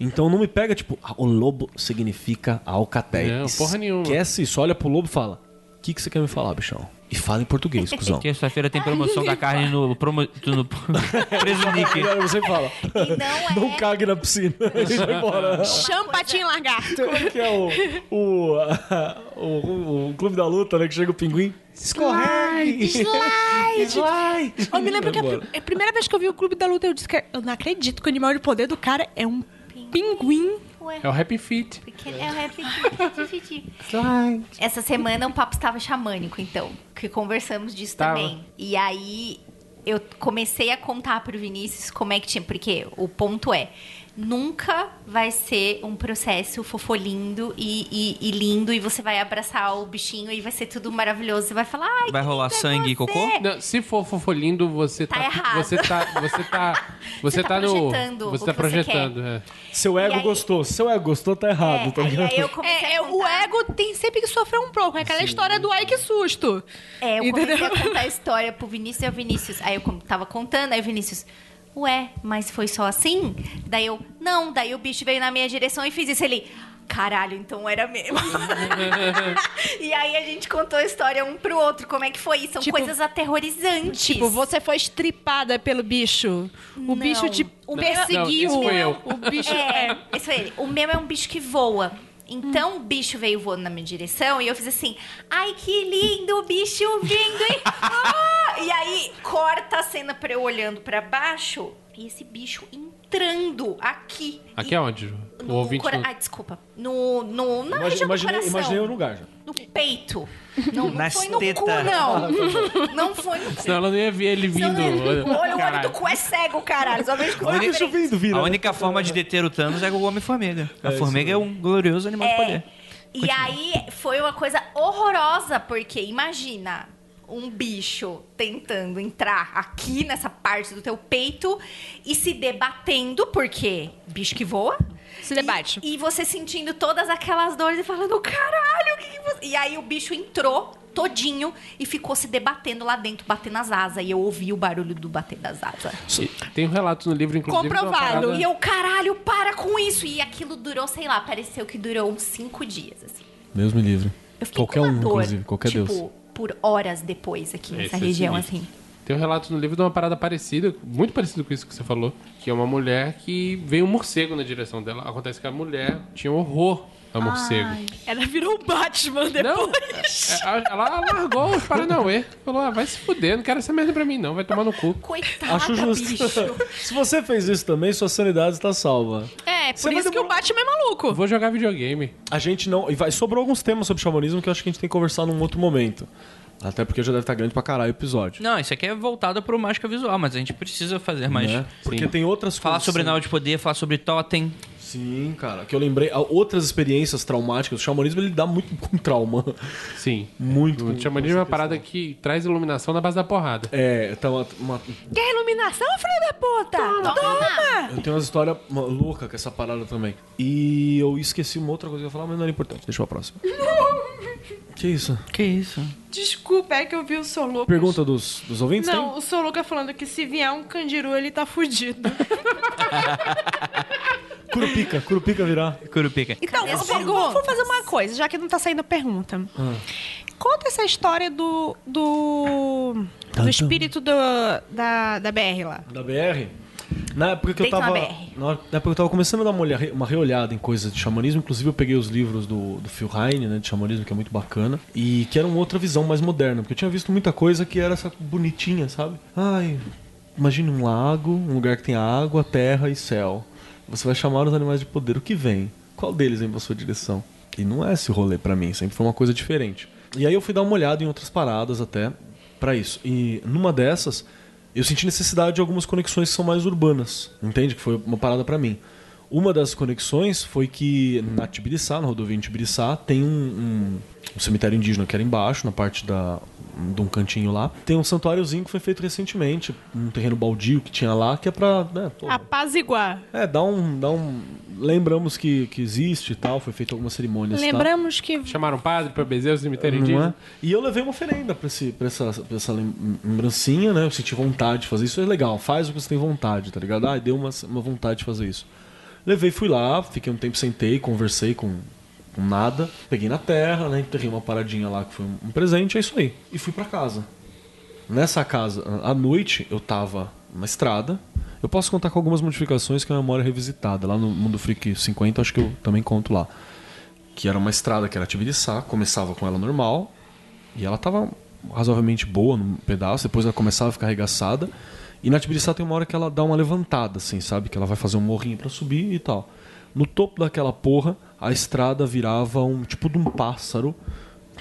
Então não me pega, tipo, ah, o lobo significa alcatéia. Não, porra nenhuma. Esquece isso, olha pro lobo e fala: O que, que você quer me falar, bichão? E fala em português, cuzão. Terça-feira tem promoção da carne no, promo, no Preso Nick. Agora você fala. E não é. Não cague na piscina. e vai embora. Chama patinho lagarto. Como é que é o, o, o, o, o Clube da Luta, né? Que chega o pinguim. Escorregue! Slide! Slide! Eu me lembro que pri- a primeira vez que eu vi o Clube da Luta, eu disse que eu não acredito que o animal de poder do cara é um pinguim. Ué, É o Happy porque é o Happy Feet. Essa semana o papo estava xamânico, então, que conversamos disso Tava. também. E aí eu comecei a contar pro Vinícius como é que tinha, porque o ponto é, nunca vai ser um processo fofolindo e, e, e lindo e você vai abraçar o bichinho e vai ser tudo maravilhoso. Você vai falar, ai, Vai que rolar sangue e você." cocô? Não, se for fofolindo, você Tá tá. errado. Você tá. Você tá. Você, tá tá, no. projetando Você tá que você projetando, é. Seu ego aí- gostou. Se seu ego gostou, tá errado, É, tá aí, ligado? É, é, o ego tem sempre que sofrer um pouco. É aquela história do ai que susto. É, eu comecei Entendeu? a contar a história pro Vinícius e o Vinícius. Aí eu tava contando, aí o Vinícius, ué, mas foi só assim? Daí eu, não, daí o bicho veio na minha direção e fiz isso. Ele, caralho, então era mesmo. e aí a gente contou a história um pro outro, como é que foi. São Tipo- coisas aterrorizantes. Tipo, você foi estripada pelo bicho. O Não. bicho te O perseguiu. Não, esse foi eu. O bicho É, é. esse foi ele. O meu é um bicho que voa. Então o bicho veio voando na minha direção e eu fiz assim: ai que lindo o bicho vindo, hein? Ah! E aí corta a cena pra eu olhando pra baixo e esse bicho entrando aqui. Aqui é onde? O No ouvinte. cora... Ah, desculpa. No, no, na Imagi- região imaginei, do coração. imaginei o lugar já. No peito. Não, não Nas foi no cu, tetas. não. Não foi no cu. Senão ela não ia ver ele vindo. não é- Olha, o olho do cu é cego, caralho. Só vejo o bicho vindo, vira. A única forma de deter o Thanos é com o Homem-Formiga. A formiga é um glorioso animal de poder. E aí foi uma coisa horrorosa, porque imagina um bicho tentando entrar aqui nessa parte do teu peito e se debatendo, porque bicho que voa. Se debate. E, e você sentindo todas aquelas dores e falando, caralho, o que, que você. E aí o bicho entrou todinho e ficou se debatendo lá dentro, batendo as asas. E eu ouvi o barulho do bater das asas. E Tem um relato no livro, inclusive. Comprovado. parada- E eu, caralho, para com isso. E aquilo durou, sei lá, pareceu que durou uns cinco dias, assim. Deus me livre. Eu fiquei Qualquer com uma um, dor, inclusive, qualquer tipo, Deus. Por horas depois aqui Esse nessa é região, sinistro. assim. Tem um relato no livro de uma parada parecida, muito parecido com isso que você falou, que é uma mulher que veio um morcego na direção dela. Acontece que a mulher tinha horror a morcego. Ela virou o Batman depois. Não, é- é- ela largou os Paranauê. Falou, ah, vai se fuder, não quero essa merda pra mim não, vai tomar no cu. Coitada, Acho justo. bicho. Se você fez isso também, sua sanidade está salva. É, por Você isso que o Batman é maluco. Vou jogar videogame. A gente não. E vai, sobrou alguns temas sobre xamanismo que eu acho que a gente tem que conversar num outro momento. Até porque já deve estar grande pra caralho o episódio. Não, isso aqui é voltado pro mágica visual, mas a gente precisa fazer mais. né? Porque Sim. tem outras Falar coisas. sobre assim. Nau de Poder, falar sobre Totem. Sim, cara. Que eu lembrei. Outras experiências traumáticas. O xamanismo ele dá muito com trauma. Sim. Muito. O xamanismo é uma parada que traz iluminação na base da porrada. É, então uma, uma- Quer iluminação, filho da puta? Toma! eu tenho uma história louca com essa parada também. E eu esqueci uma outra coisa que eu ia falar, mas não era importante. Deixa pra próxima. que isso? Que isso? Desculpa, é que eu vi o seu Lucas. Pergunta dos, dos ouvintes? Não, o seu Lucas falando que se vier um candiru, ele tá fudido. Curupica, Curupica virar. Curupica. Então, perguntas? vamos fazer uma coisa, já que não tá saindo pergunta. Conta essa história do. do. do espírito do, da, da BR lá. Da BR? Na época que eu Deita na tava. BR. Na época que eu tava começando a dar uma, olha- uma reolhada em coisas de xamanismo, inclusive eu peguei os livros do, do Phil Heine, né, de xamanismo, que é muito bacana, e que era uma outra visão mais moderna, porque eu tinha visto muita coisa que era essa bonitinha, sabe? Ai, imagine um lago, um lugar que tem água, terra e céu. Você vai chamar os animais de poder. O que vem? Qual deles vem pra sua direção? E não é esse rolê pra mim, sempre foi uma coisa diferente. E aí eu fui dar uma olhada em outras paradas até pra isso. E numa dessas, eu senti necessidade de algumas conexões que são mais urbanas, entende? Que foi uma parada pra mim. Uma das conexões foi que na Tibiriçá, na rodovia em Tibiriçá, tem um, um- um cemitério indígena que era embaixo, na parte da, de um cantinho lá. Tem um santuáriozinho que foi feito recentemente, um terreno baldio que tinha lá, que é pra. Né, pô, Apaziguar. é, dá um, dá um. Lembramos que, que existe e tal, foi feita algumas cerimônias. tal. Lembramos que. Chamaram um padre pra bezer o cemitério Não é? E eu levei uma oferenda pra, esse, pra, essa, pra essa lem- lembrancinha, né? Eu senti vontade de fazer isso. É legal, faz o que você tem vontade, tá ligado? Ah, deu uma, uma vontade de fazer isso. Levei, fui lá, fiquei um tempo, sentei, conversei com, com nada. Peguei na terra, né? Enterrei uma paradinha lá que foi um, presente, é isso aí. E fui pra casa. Nessa casa, à noite, eu tava na estrada. Eu posso contar com algumas modificações que é uma memória revisitada. Lá no Mundo Freak 50, acho que eu também conto lá. Que era uma estrada que era Tibiriçá, começava com ela normal, e ela tava razoavelmente boa num pedaço, depois ela começava a ficar arregaçada. E na Tibiriçá tem uma hora que ela dá uma levantada, assim, sabe? Que ela vai fazer um morrinho pra subir e tal. No topo daquela porra, a estrada virava um tipo de um pássaro,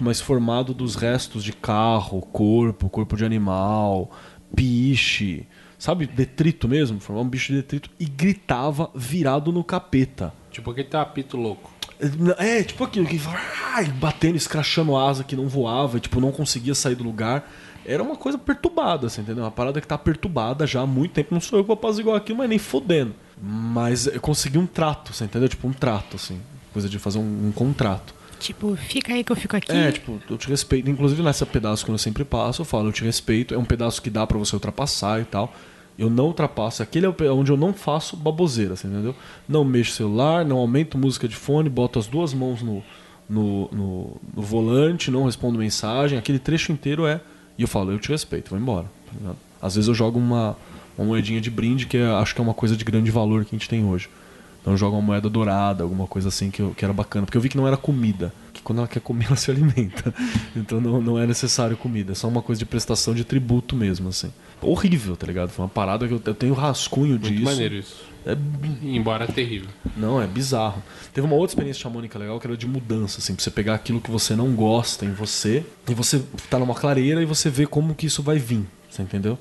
mas formado dos restos de carro, corpo, corpo de animal, piche, sabe? Detrito mesmo, formava um bicho de detrito e gritava virado no capeta. Tipo aquele tapito louco. É, tipo aquilo que batendo, escrachando asa que não voava, tipo, não conseguia sair do lugar. Era uma coisa perturbada, assim, entendeu? Uma parada que tá perturbada já há muito tempo. Não sou eu que vou apaziguar aquilo, mas nem fodendo. Mas eu consegui um trato, você entendeu? Tipo, um trato, assim. Coisa de fazer um, um contrato. Tipo, fica aí que eu fico aqui. É, tipo, eu te respeito. Inclusive nessa pedaço que eu sempre passo, eu falo, eu te respeito. É um pedaço que dá pra você ultrapassar e tal. Eu não ultrapasso. Aquele é onde eu não faço baboseira, você entendeu? Não mexo celular, não aumento música de fone, boto as duas mãos no, no, no, no volante, não respondo mensagem. Aquele trecho inteiro é. E eu falo, eu te respeito, vou embora. tá? Às vezes eu jogo uma, uma moedinha de brinde, que é- acho que é uma coisa de grande valor que a gente tem hoje. Então eu jogo uma moeda dourada, alguma coisa assim que, eu- que era bacana. Porque eu vi que não era comida. Que quando ela quer comer, ela se alimenta. Então não, não é necessário comida. É só uma coisa de prestação de tributo mesmo, assim. Horrível, tá ligado? Foi uma parada que eu, eu tenho rascunho Muito disso. maneiro isso. É, Embora terrível. não, é bizarro. Teve uma outra experiência xamânica legal que era de mudança, assim, pra você pegar aquilo que você não gosta em você, e você tá numa clareira e você vê como que isso vai vir. Você entendeu?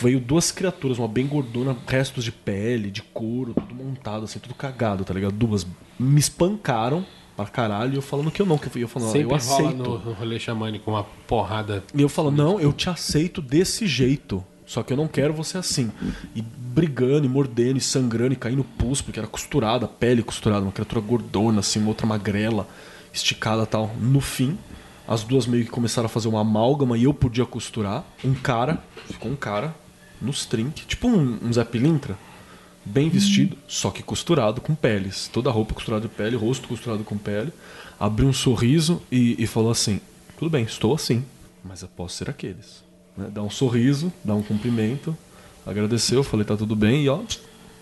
Veio duas criaturas, uma bem gordona, restos de pele, de couro, tudo montado, assim, tudo cagado, tá ligado? Duas me espancaram pra caralho, e eu falando que eu não, que eu falando, Sempre eu rola aceito. no, no rolê xamânico uma porrada. E eu falo, não, eu te aceito desse jeito. Só que eu não quero você assim. E brigando, e mordendo, e sangrando, e caindo pus, porque era costurada, pele costurada, uma criatura gordona, assim, uma outra magrela, esticada e tal. No fim, as duas meio que começaram a fazer uma amálgama e eu podia costurar. Um cara, ficou um cara, nos trinques, tipo um, um Zé Pilintra, bem vestido, só que costurado com peles. Toda a roupa costurada de pele, rosto costurado com pele. Abriu um sorriso e, e falou assim: Tudo bem, estou assim, mas eu posso ser aqueles. Né? Dá um sorriso, dá um cumprimento, agradeceu, falei: Tá tudo bem, e ó,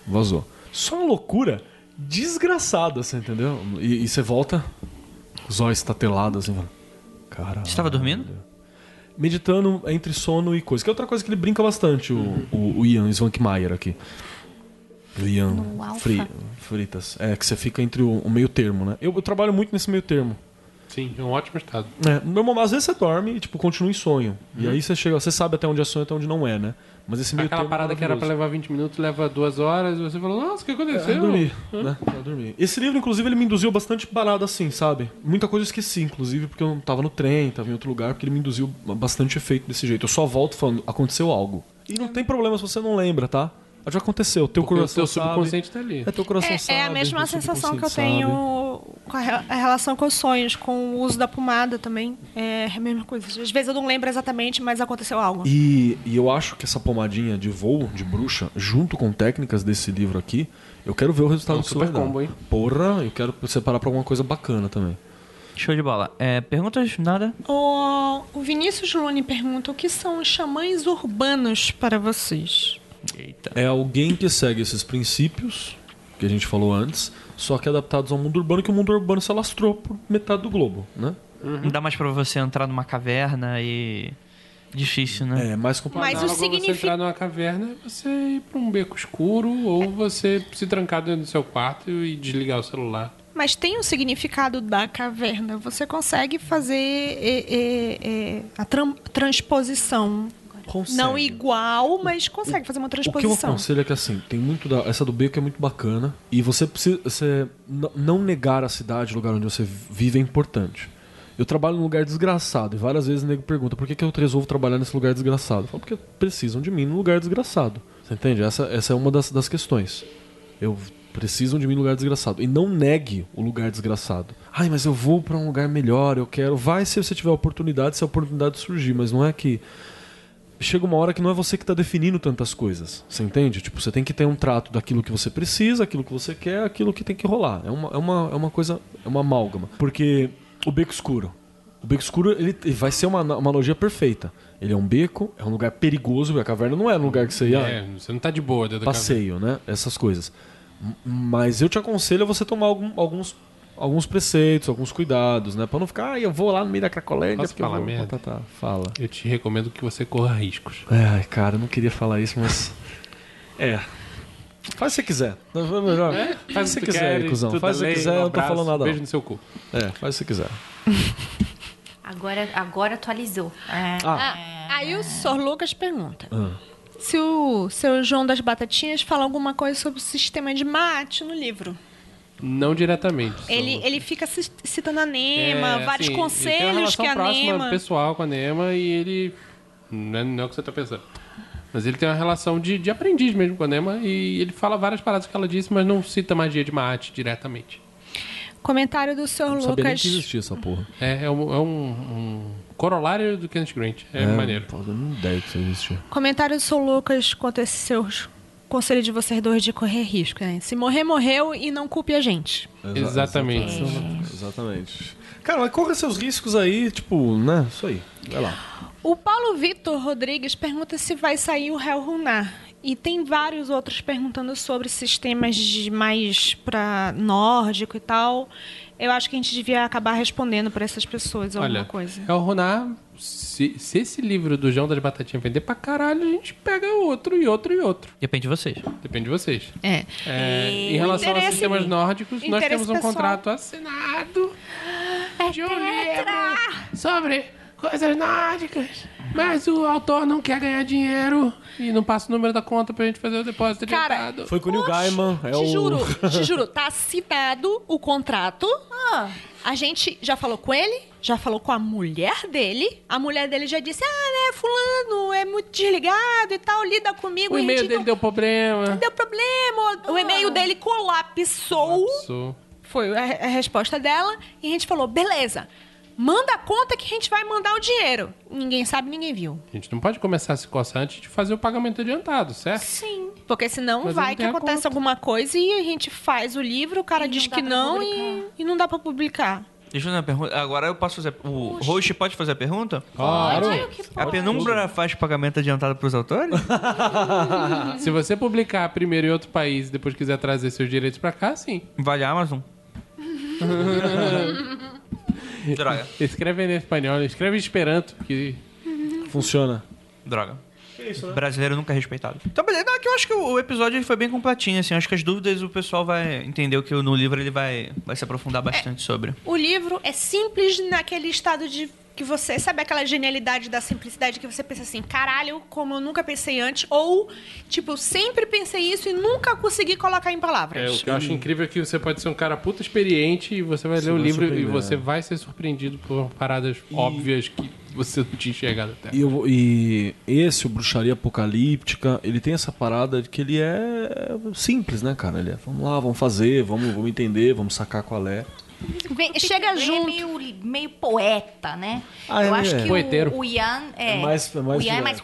vazou. Só uma loucura desgraçada, você entendeu? E, você volta, os olhos estatelados, assim, fala, Caralho. Você tava dormindo? Meditando entre sono e coisa. Que é outra coisa que ele brinca bastante, o, o, o Ian Svankmajer aqui. O Ian. Fri- Fritas. É, que você fica entre o, o meio termo, né? Eu, eu trabalho muito nesse meio termo. Sim, é um ótimo estado. É, normal, às vezes você dorme e tipo, continua em sonho. Uhum. E aí você chega, você sabe até onde é sonho e até onde não é, né? Mas esse meio Aquela é parada que era pra maravilhoso. levar 20 minutos leva duas horas e você falou, nossa, o que É, aconteceu? eu dormi, né? Eu dormi. Esse livro, inclusive, ele me induziu bastante parada assim, sabe? Muita coisa eu esqueci, inclusive, porque eu não tava no trem, tava em outro lugar, porque ele me induziu bastante efeito desse jeito. Eu só volto falando, aconteceu algo. E não tem problema se você não lembra, tá? Já aconteceu, teu Porque o coração seu sabe. subconsciente tá ali. É, teu coração É, sabe. é a mesma teu sensação que eu tenho sabe. com a, re- a relação com os sonhos, com o uso da pomada também. É a mesma coisa. Às vezes eu não lembro exatamente, mas aconteceu algo. E, e eu acho que essa pomadinha de voo, de bruxa, junto com técnicas desse livro aqui, eu quero ver o resultado É um isso super combo, hein? Porra, eu quero separar pra alguma coisa bacana também. Show de bola. É, perguntas? Nada? O, o Vinícius Lune pergunta o que são os xamãs urbanos para vocês? Eita. É alguém que segue esses princípios que a gente falou antes, só que adaptados ao mundo urbano, que o mundo urbano se alastrou por metade do globo, né? Não dá mais pra você entrar numa caverna e. Difícil, né? É mais complicado. Mas o Análogo a você significa- entrar numa caverna é você ir pra um beco escuro ou você se trancar dentro do seu quarto e desligar o celular. Mas tem o significado da caverna. Você consegue fazer é, é, é, a tran- transposição. Consegue. Não igual, mas consegue fazer uma O que eu transposição. aconselho é que assim, tem muito da, essa do beco é muito bacana e você precisa você não negar a cidade, o lugar onde você vive é importante. Eu trabalho num lugar desgraçado e várias vezes o nego pergunta por que, que eu resolvo trabalhar nesse lugar desgraçado. Eu falo porque precisam de mim num lugar desgraçado. Você entende? Essa, essa é uma das, das questões. Eu precisam de mim num lugar desgraçado. E não negue o lugar desgraçado. Ai, mas eu vou pra um lugar melhor, eu quero. Vai se você tiver oportunidade, se a oportunidade surgir, mas não é que chega uma hora que não é você que está definindo tantas coisas. Você entende? Tipo, você tem que ter um trato daquilo que você precisa, aquilo que você quer, aquilo que tem que rolar. É uma, é uma, é uma coisa, é uma amálgama. Porque o beco escuro. O beco escuro ele ele vai ser uma, ana- uma analogia perfeita. Ele é um beco, é um lugar perigoso, a caverna não é um lugar que você ia É, você não tá de boa dentro passeio, né? Essas coisas. Mas eu te aconselho a você tomar algum- alguns, alguns preceitos, alguns cuidados, né? Pra não ficar, ah, eu vou lá no meio da Cracolândia Posso falar vou... merda? Tá, tá, fala. Eu te recomendo que você corra riscos. Ai, cara, eu não queria falar isso, mas. É. Faz se você quiser. Melhor. Faz se você quiser, aí, cuzão. Faz se você quiser, eu não tô falando nada. Beijo Não. no seu cu. É, faz se você quiser. Agora, agora atualizou. É. Ah, Ah, aí o Sr. Lucas pergunta. ah. Se o seu João das Batatinhas fala alguma coisa sobre o sistema de mate no livro. Não diretamente. só- Ele, ele fica ci- citando a Nema, É, vários assim, ele tem uma conselhos relação que a próxima Nema. pessoal com a Nema e ele. Não é, não é o que você tá pensando. Mas ele tem uma relação de, de aprendiz mesmo com a Nema e ele fala várias paradas que ela disse, mas não cita magia de mate diretamente. Comentário do Sr. Não sabia nem Lucas. que existia essa porra. É, é, um, é um- um corolário do Kenneth Grant. É, maneiro. Não ideia que isso existia. Comentário do Sr. Lucas quanto a esse seu conselho de vocês dois de correr risco, né? Se morrer, morreu e não culpe a gente. Exa- Exatamente. Exatamente. Exatamente. Cara, mas corra seus riscos aí, tipo, né? Isso aí. Vai lá. O Paulo Vitor Rodrigues pergunta se vai sair o Hell Runar. E tem vários outros perguntando sobre sistemas de mais pra nórdico e tal. Eu acho que a gente devia acabar respondendo para essas pessoas alguma Olha, coisa. é o Ronar. Se, se esse livro do João das Batatinhas vender pra caralho, a gente pega outro e outro e outro. Depende de vocês. Depende de vocês. É. É, em relação a interesse- sistemas nórdicos, nós temos um pessoal. contrato assinado É de um livro sobre coisas nórdicas. Mas o autor não quer ganhar dinheiro e não passa o número da conta pra gente fazer o depósito Cara, adiantado. Foi com o Neil Gaiman. É te o... juro, te juro, tá assinado o contrato. Ah, A gente já falou com ele, já falou com a mulher dele. A mulher dele já disse: Ah, né, fulano, é muito desligado e tal, lida comigo. O e e-mail gente dele não- deu problema. deu problema. O e-mail dele colapsou. Sou. Foi a, a resposta dela. E a gente falou: beleza, manda a conta que a gente vai mandar o dinheiro. Ninguém sabe, ninguém viu. A gente não pode começar a se coçar antes de fazer o pagamento adiantado, certo? Sim. Porque senão Mas vai não que acontece conta. alguma coisa e a gente faz o livro, o cara E não diz dá que não e, e não dá pra publicar. Deixa eu fazer uma pergunta. Agora eu posso fazer. O host pode fazer a pergunta? Claro. Olha o que A penumbra faz pagamento adiantado pros autores? Se você publicar primeiro em outro país e depois quiser trazer seus direitos pra cá, sim. Vale a Amazon? Droga. Escreve em espanhol, escreve em esperanto, que Funciona. Droga. isso, né? Brasileiro nunca é respeitado. Então, beleza. Não, é que eu acho que o episódio ele foi bem completinho, assim. Acho que as dúvidas o pessoal vai entender o que no livro ele vai, vai se aprofundar bastante sobre. O livro é simples naquele estado de que você sabe aquela genialidade da simplicidade que você pensa assim, caralho, como eu nunca pensei antes, ou tipo, eu sempre pensei isso e nunca consegui colocar em É, palavras. o que eu acho incrível é que você pode ser um cara puta experiente e você vai Você ler o livro e surpreender, você é. vai ser surpreendido por paradas óbvias que você não tinha enxergado até. E, eu- e esse, o Bruxaria Apocalíptica, ele tem essa parada de que ele é simples, né, cara? Ele é, vamos lá, vamos fazer, vamos, vamos entender, vamos sacar qual é. Vem- chega junto. É meio, meio poeta, né? Ah, eu ele acho é. que o, o Ian é. É mais- é mais o Ian é mais.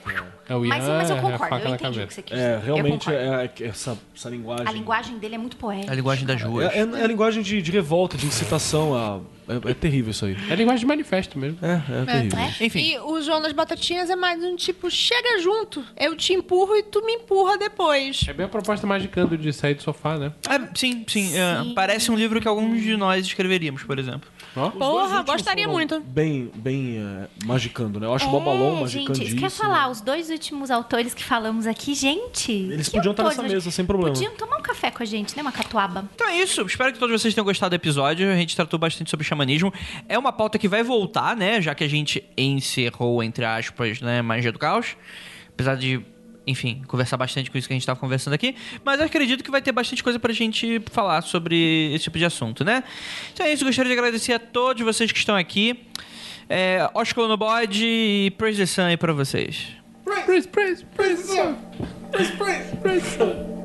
É, o mas, Ian mas eu é a concordo, faca eu na entendi o cabeça. que você quis É, dizer. Eu realmente é, é essa, essa linguagem. A linguagem dele é muito poética. A linguagem das ruas. É, é- é a linguagem de, de revolta, de incitação. A, é, é terrível isso aí. É linguagem de manifesto mesmo. É, é terrível. né? Enfim. E o João das Batatinhas é mais um tipo, chega junto. Eu te empurro e tu me empurra depois. É bem a proposta magicando de sair do sofá, né? É, sim, sim. é, Sim. parece um livro que alguns de nós escreveríamos, por exemplo. Dois Porra, gostaria muito. Bem, bem é, magicando, né? Eu acho É, magicandíssimo. gente, isso que eu ia falar, os dois últimos autores que falamos aqui, gente. Eles podiam estar nessa mesa, sem problema. Podiam tomar um café com a gente, né? Uma catuaba. Então é isso. Espero que todos vocês tenham gostado do episódio. A gente tratou bastante sobre xamanismo. É uma pauta que vai voltar, né? Já que a gente encerrou, entre aspas, né? Magia do Caos. Apesar de, enfim, conversar bastante com isso que a gente estava conversando aqui. Mas eu acredito que vai ter bastante coisa pra gente falar sobre esse tipo de assunto, né? Então é isso. Gostaria de agradecer a todos vocês que estão aqui. É, Oscar no bode e Praise the Sun aí pra vocês. Praise, praise, praise the sun. Praise, praise, praise sun.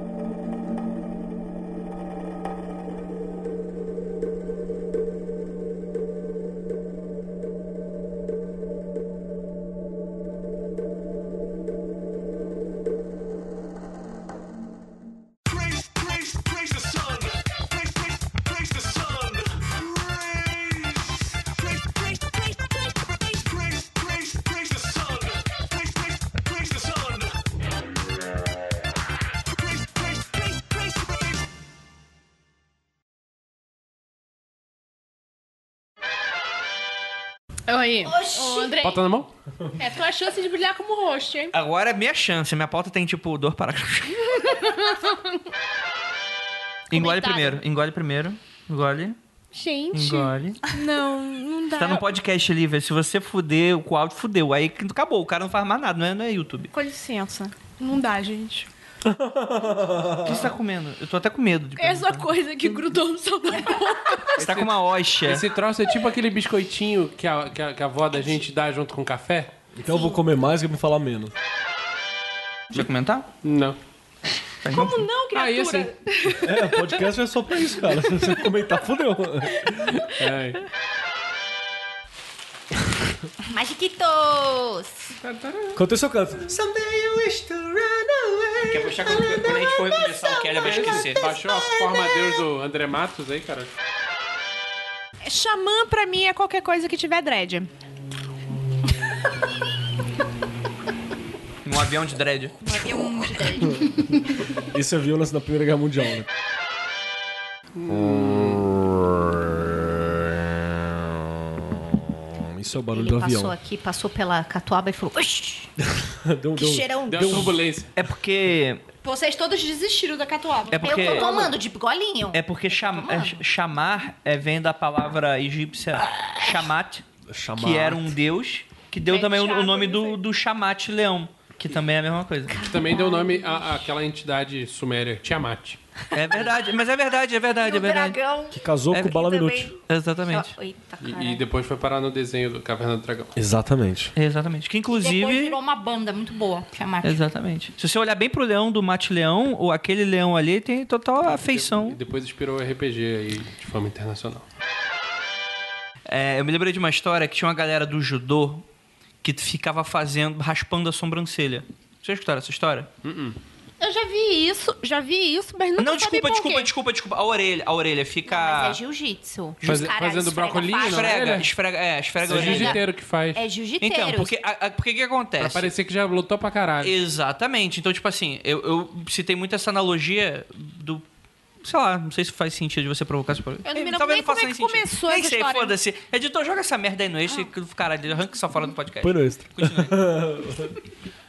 Aí, ô, André, Bota na mão? é tua chance de brilhar como host, hein? Agora é minha chance. Minha pauta tem, tipo, dois parágrafos. engole primeiro. Engole primeiro. Engole. Gente, Engole. não, não dá. Tá no podcast ali, velho. Se você fuder o áudio, fudeu. Aí acabou. O cara não faz mais nada. Não é, não é YouTube. Com licença. Não dá, gente. O que você tá comendo? Eu tô até com medo de Essa perguntar. coisa que grudou no seu boca. Você tá com uma hóstia. Esse troço é tipo aquele biscoitinho que a, que a, que a avó da gente dá junto com o café? Então eu vou comer mais e me falar menos. Vai comentar? Não. Como não, Aí, criatura? assim. É, podcast é só pra isso, cara. Se você comentar, fudeu. É. Magiquitos! Quanto isso eu canto? Quer puxar quando, quando a gente for recomeçar o Kelly vai esquecer. Baixou a forma Deus do André Matos aí, cara? Xamã pra mim é qualquer coisa que tiver dread. Um avião de dread. Isso é violência da Primeira Guerra Mundial, né? Isso é o barulho Ele do passou avião. aqui, passou pela catuaba e falou: Oxi, Deu, que deu- cheirão. Deu turbulência. É porque. Vocês todos desistiram da catuaba. É porque. Eu tô tomando de golinho. É porque cham, é, chamar é, vem da palavra egípcia chamat, Chamar. que era um deus, que deu É também o, o nome do, do Shamat leão, que também é a mesma coisa. Que também deu nome à- àquela entidade suméria, Tiamat. É verdade, mas é verdade, é verdade, é o verdade. dragão. Que casou É com o Bala também- Minute. Exatamente. Eita, E, e depois foi parar no desenho do Caverna do Dragão. Exatamente. Exatamente. Que Depois inclusive. virou uma banda muito boa, chamar. Exatamente. Se você olhar bem pro leão do Mate Leão, ou aquele leão ali tem total E afeição. depois inspirou o RPG aí de forma internacional. É, eu me lembrei de uma história que tinha uma galera do judô que ficava fazendo, raspando a sobrancelha. Vocês já escutaram essa história? Eu já vi isso, já vi isso, mas nunca Não, desculpa, por desculpa, quê. desculpa, desculpa. A orelha, a orelha fica. Mas é jiu-jitsu. Faz- fazendo esfrega brocolinho, faixa. não é? Esfrega, esfrega, é, esfrega a É o orelha. jiu-jiteiro que faz. É jiu-jiteiro. Então, porque, a, a- porque que Pra acontece? parecer que já lutou pra caralho. Exatamente. Então, tipo assim, eu, eu citei muito essa analogia do. Sei lá, não sei se faz sentido você provocar esse problema. Eu não me lembro nem não como é que sentido. começou Nem essa sei, história. foda-se. Editor, joga essa merda aí no extra e caralho, arranca só fora do podcast. Põe no extra. Continue.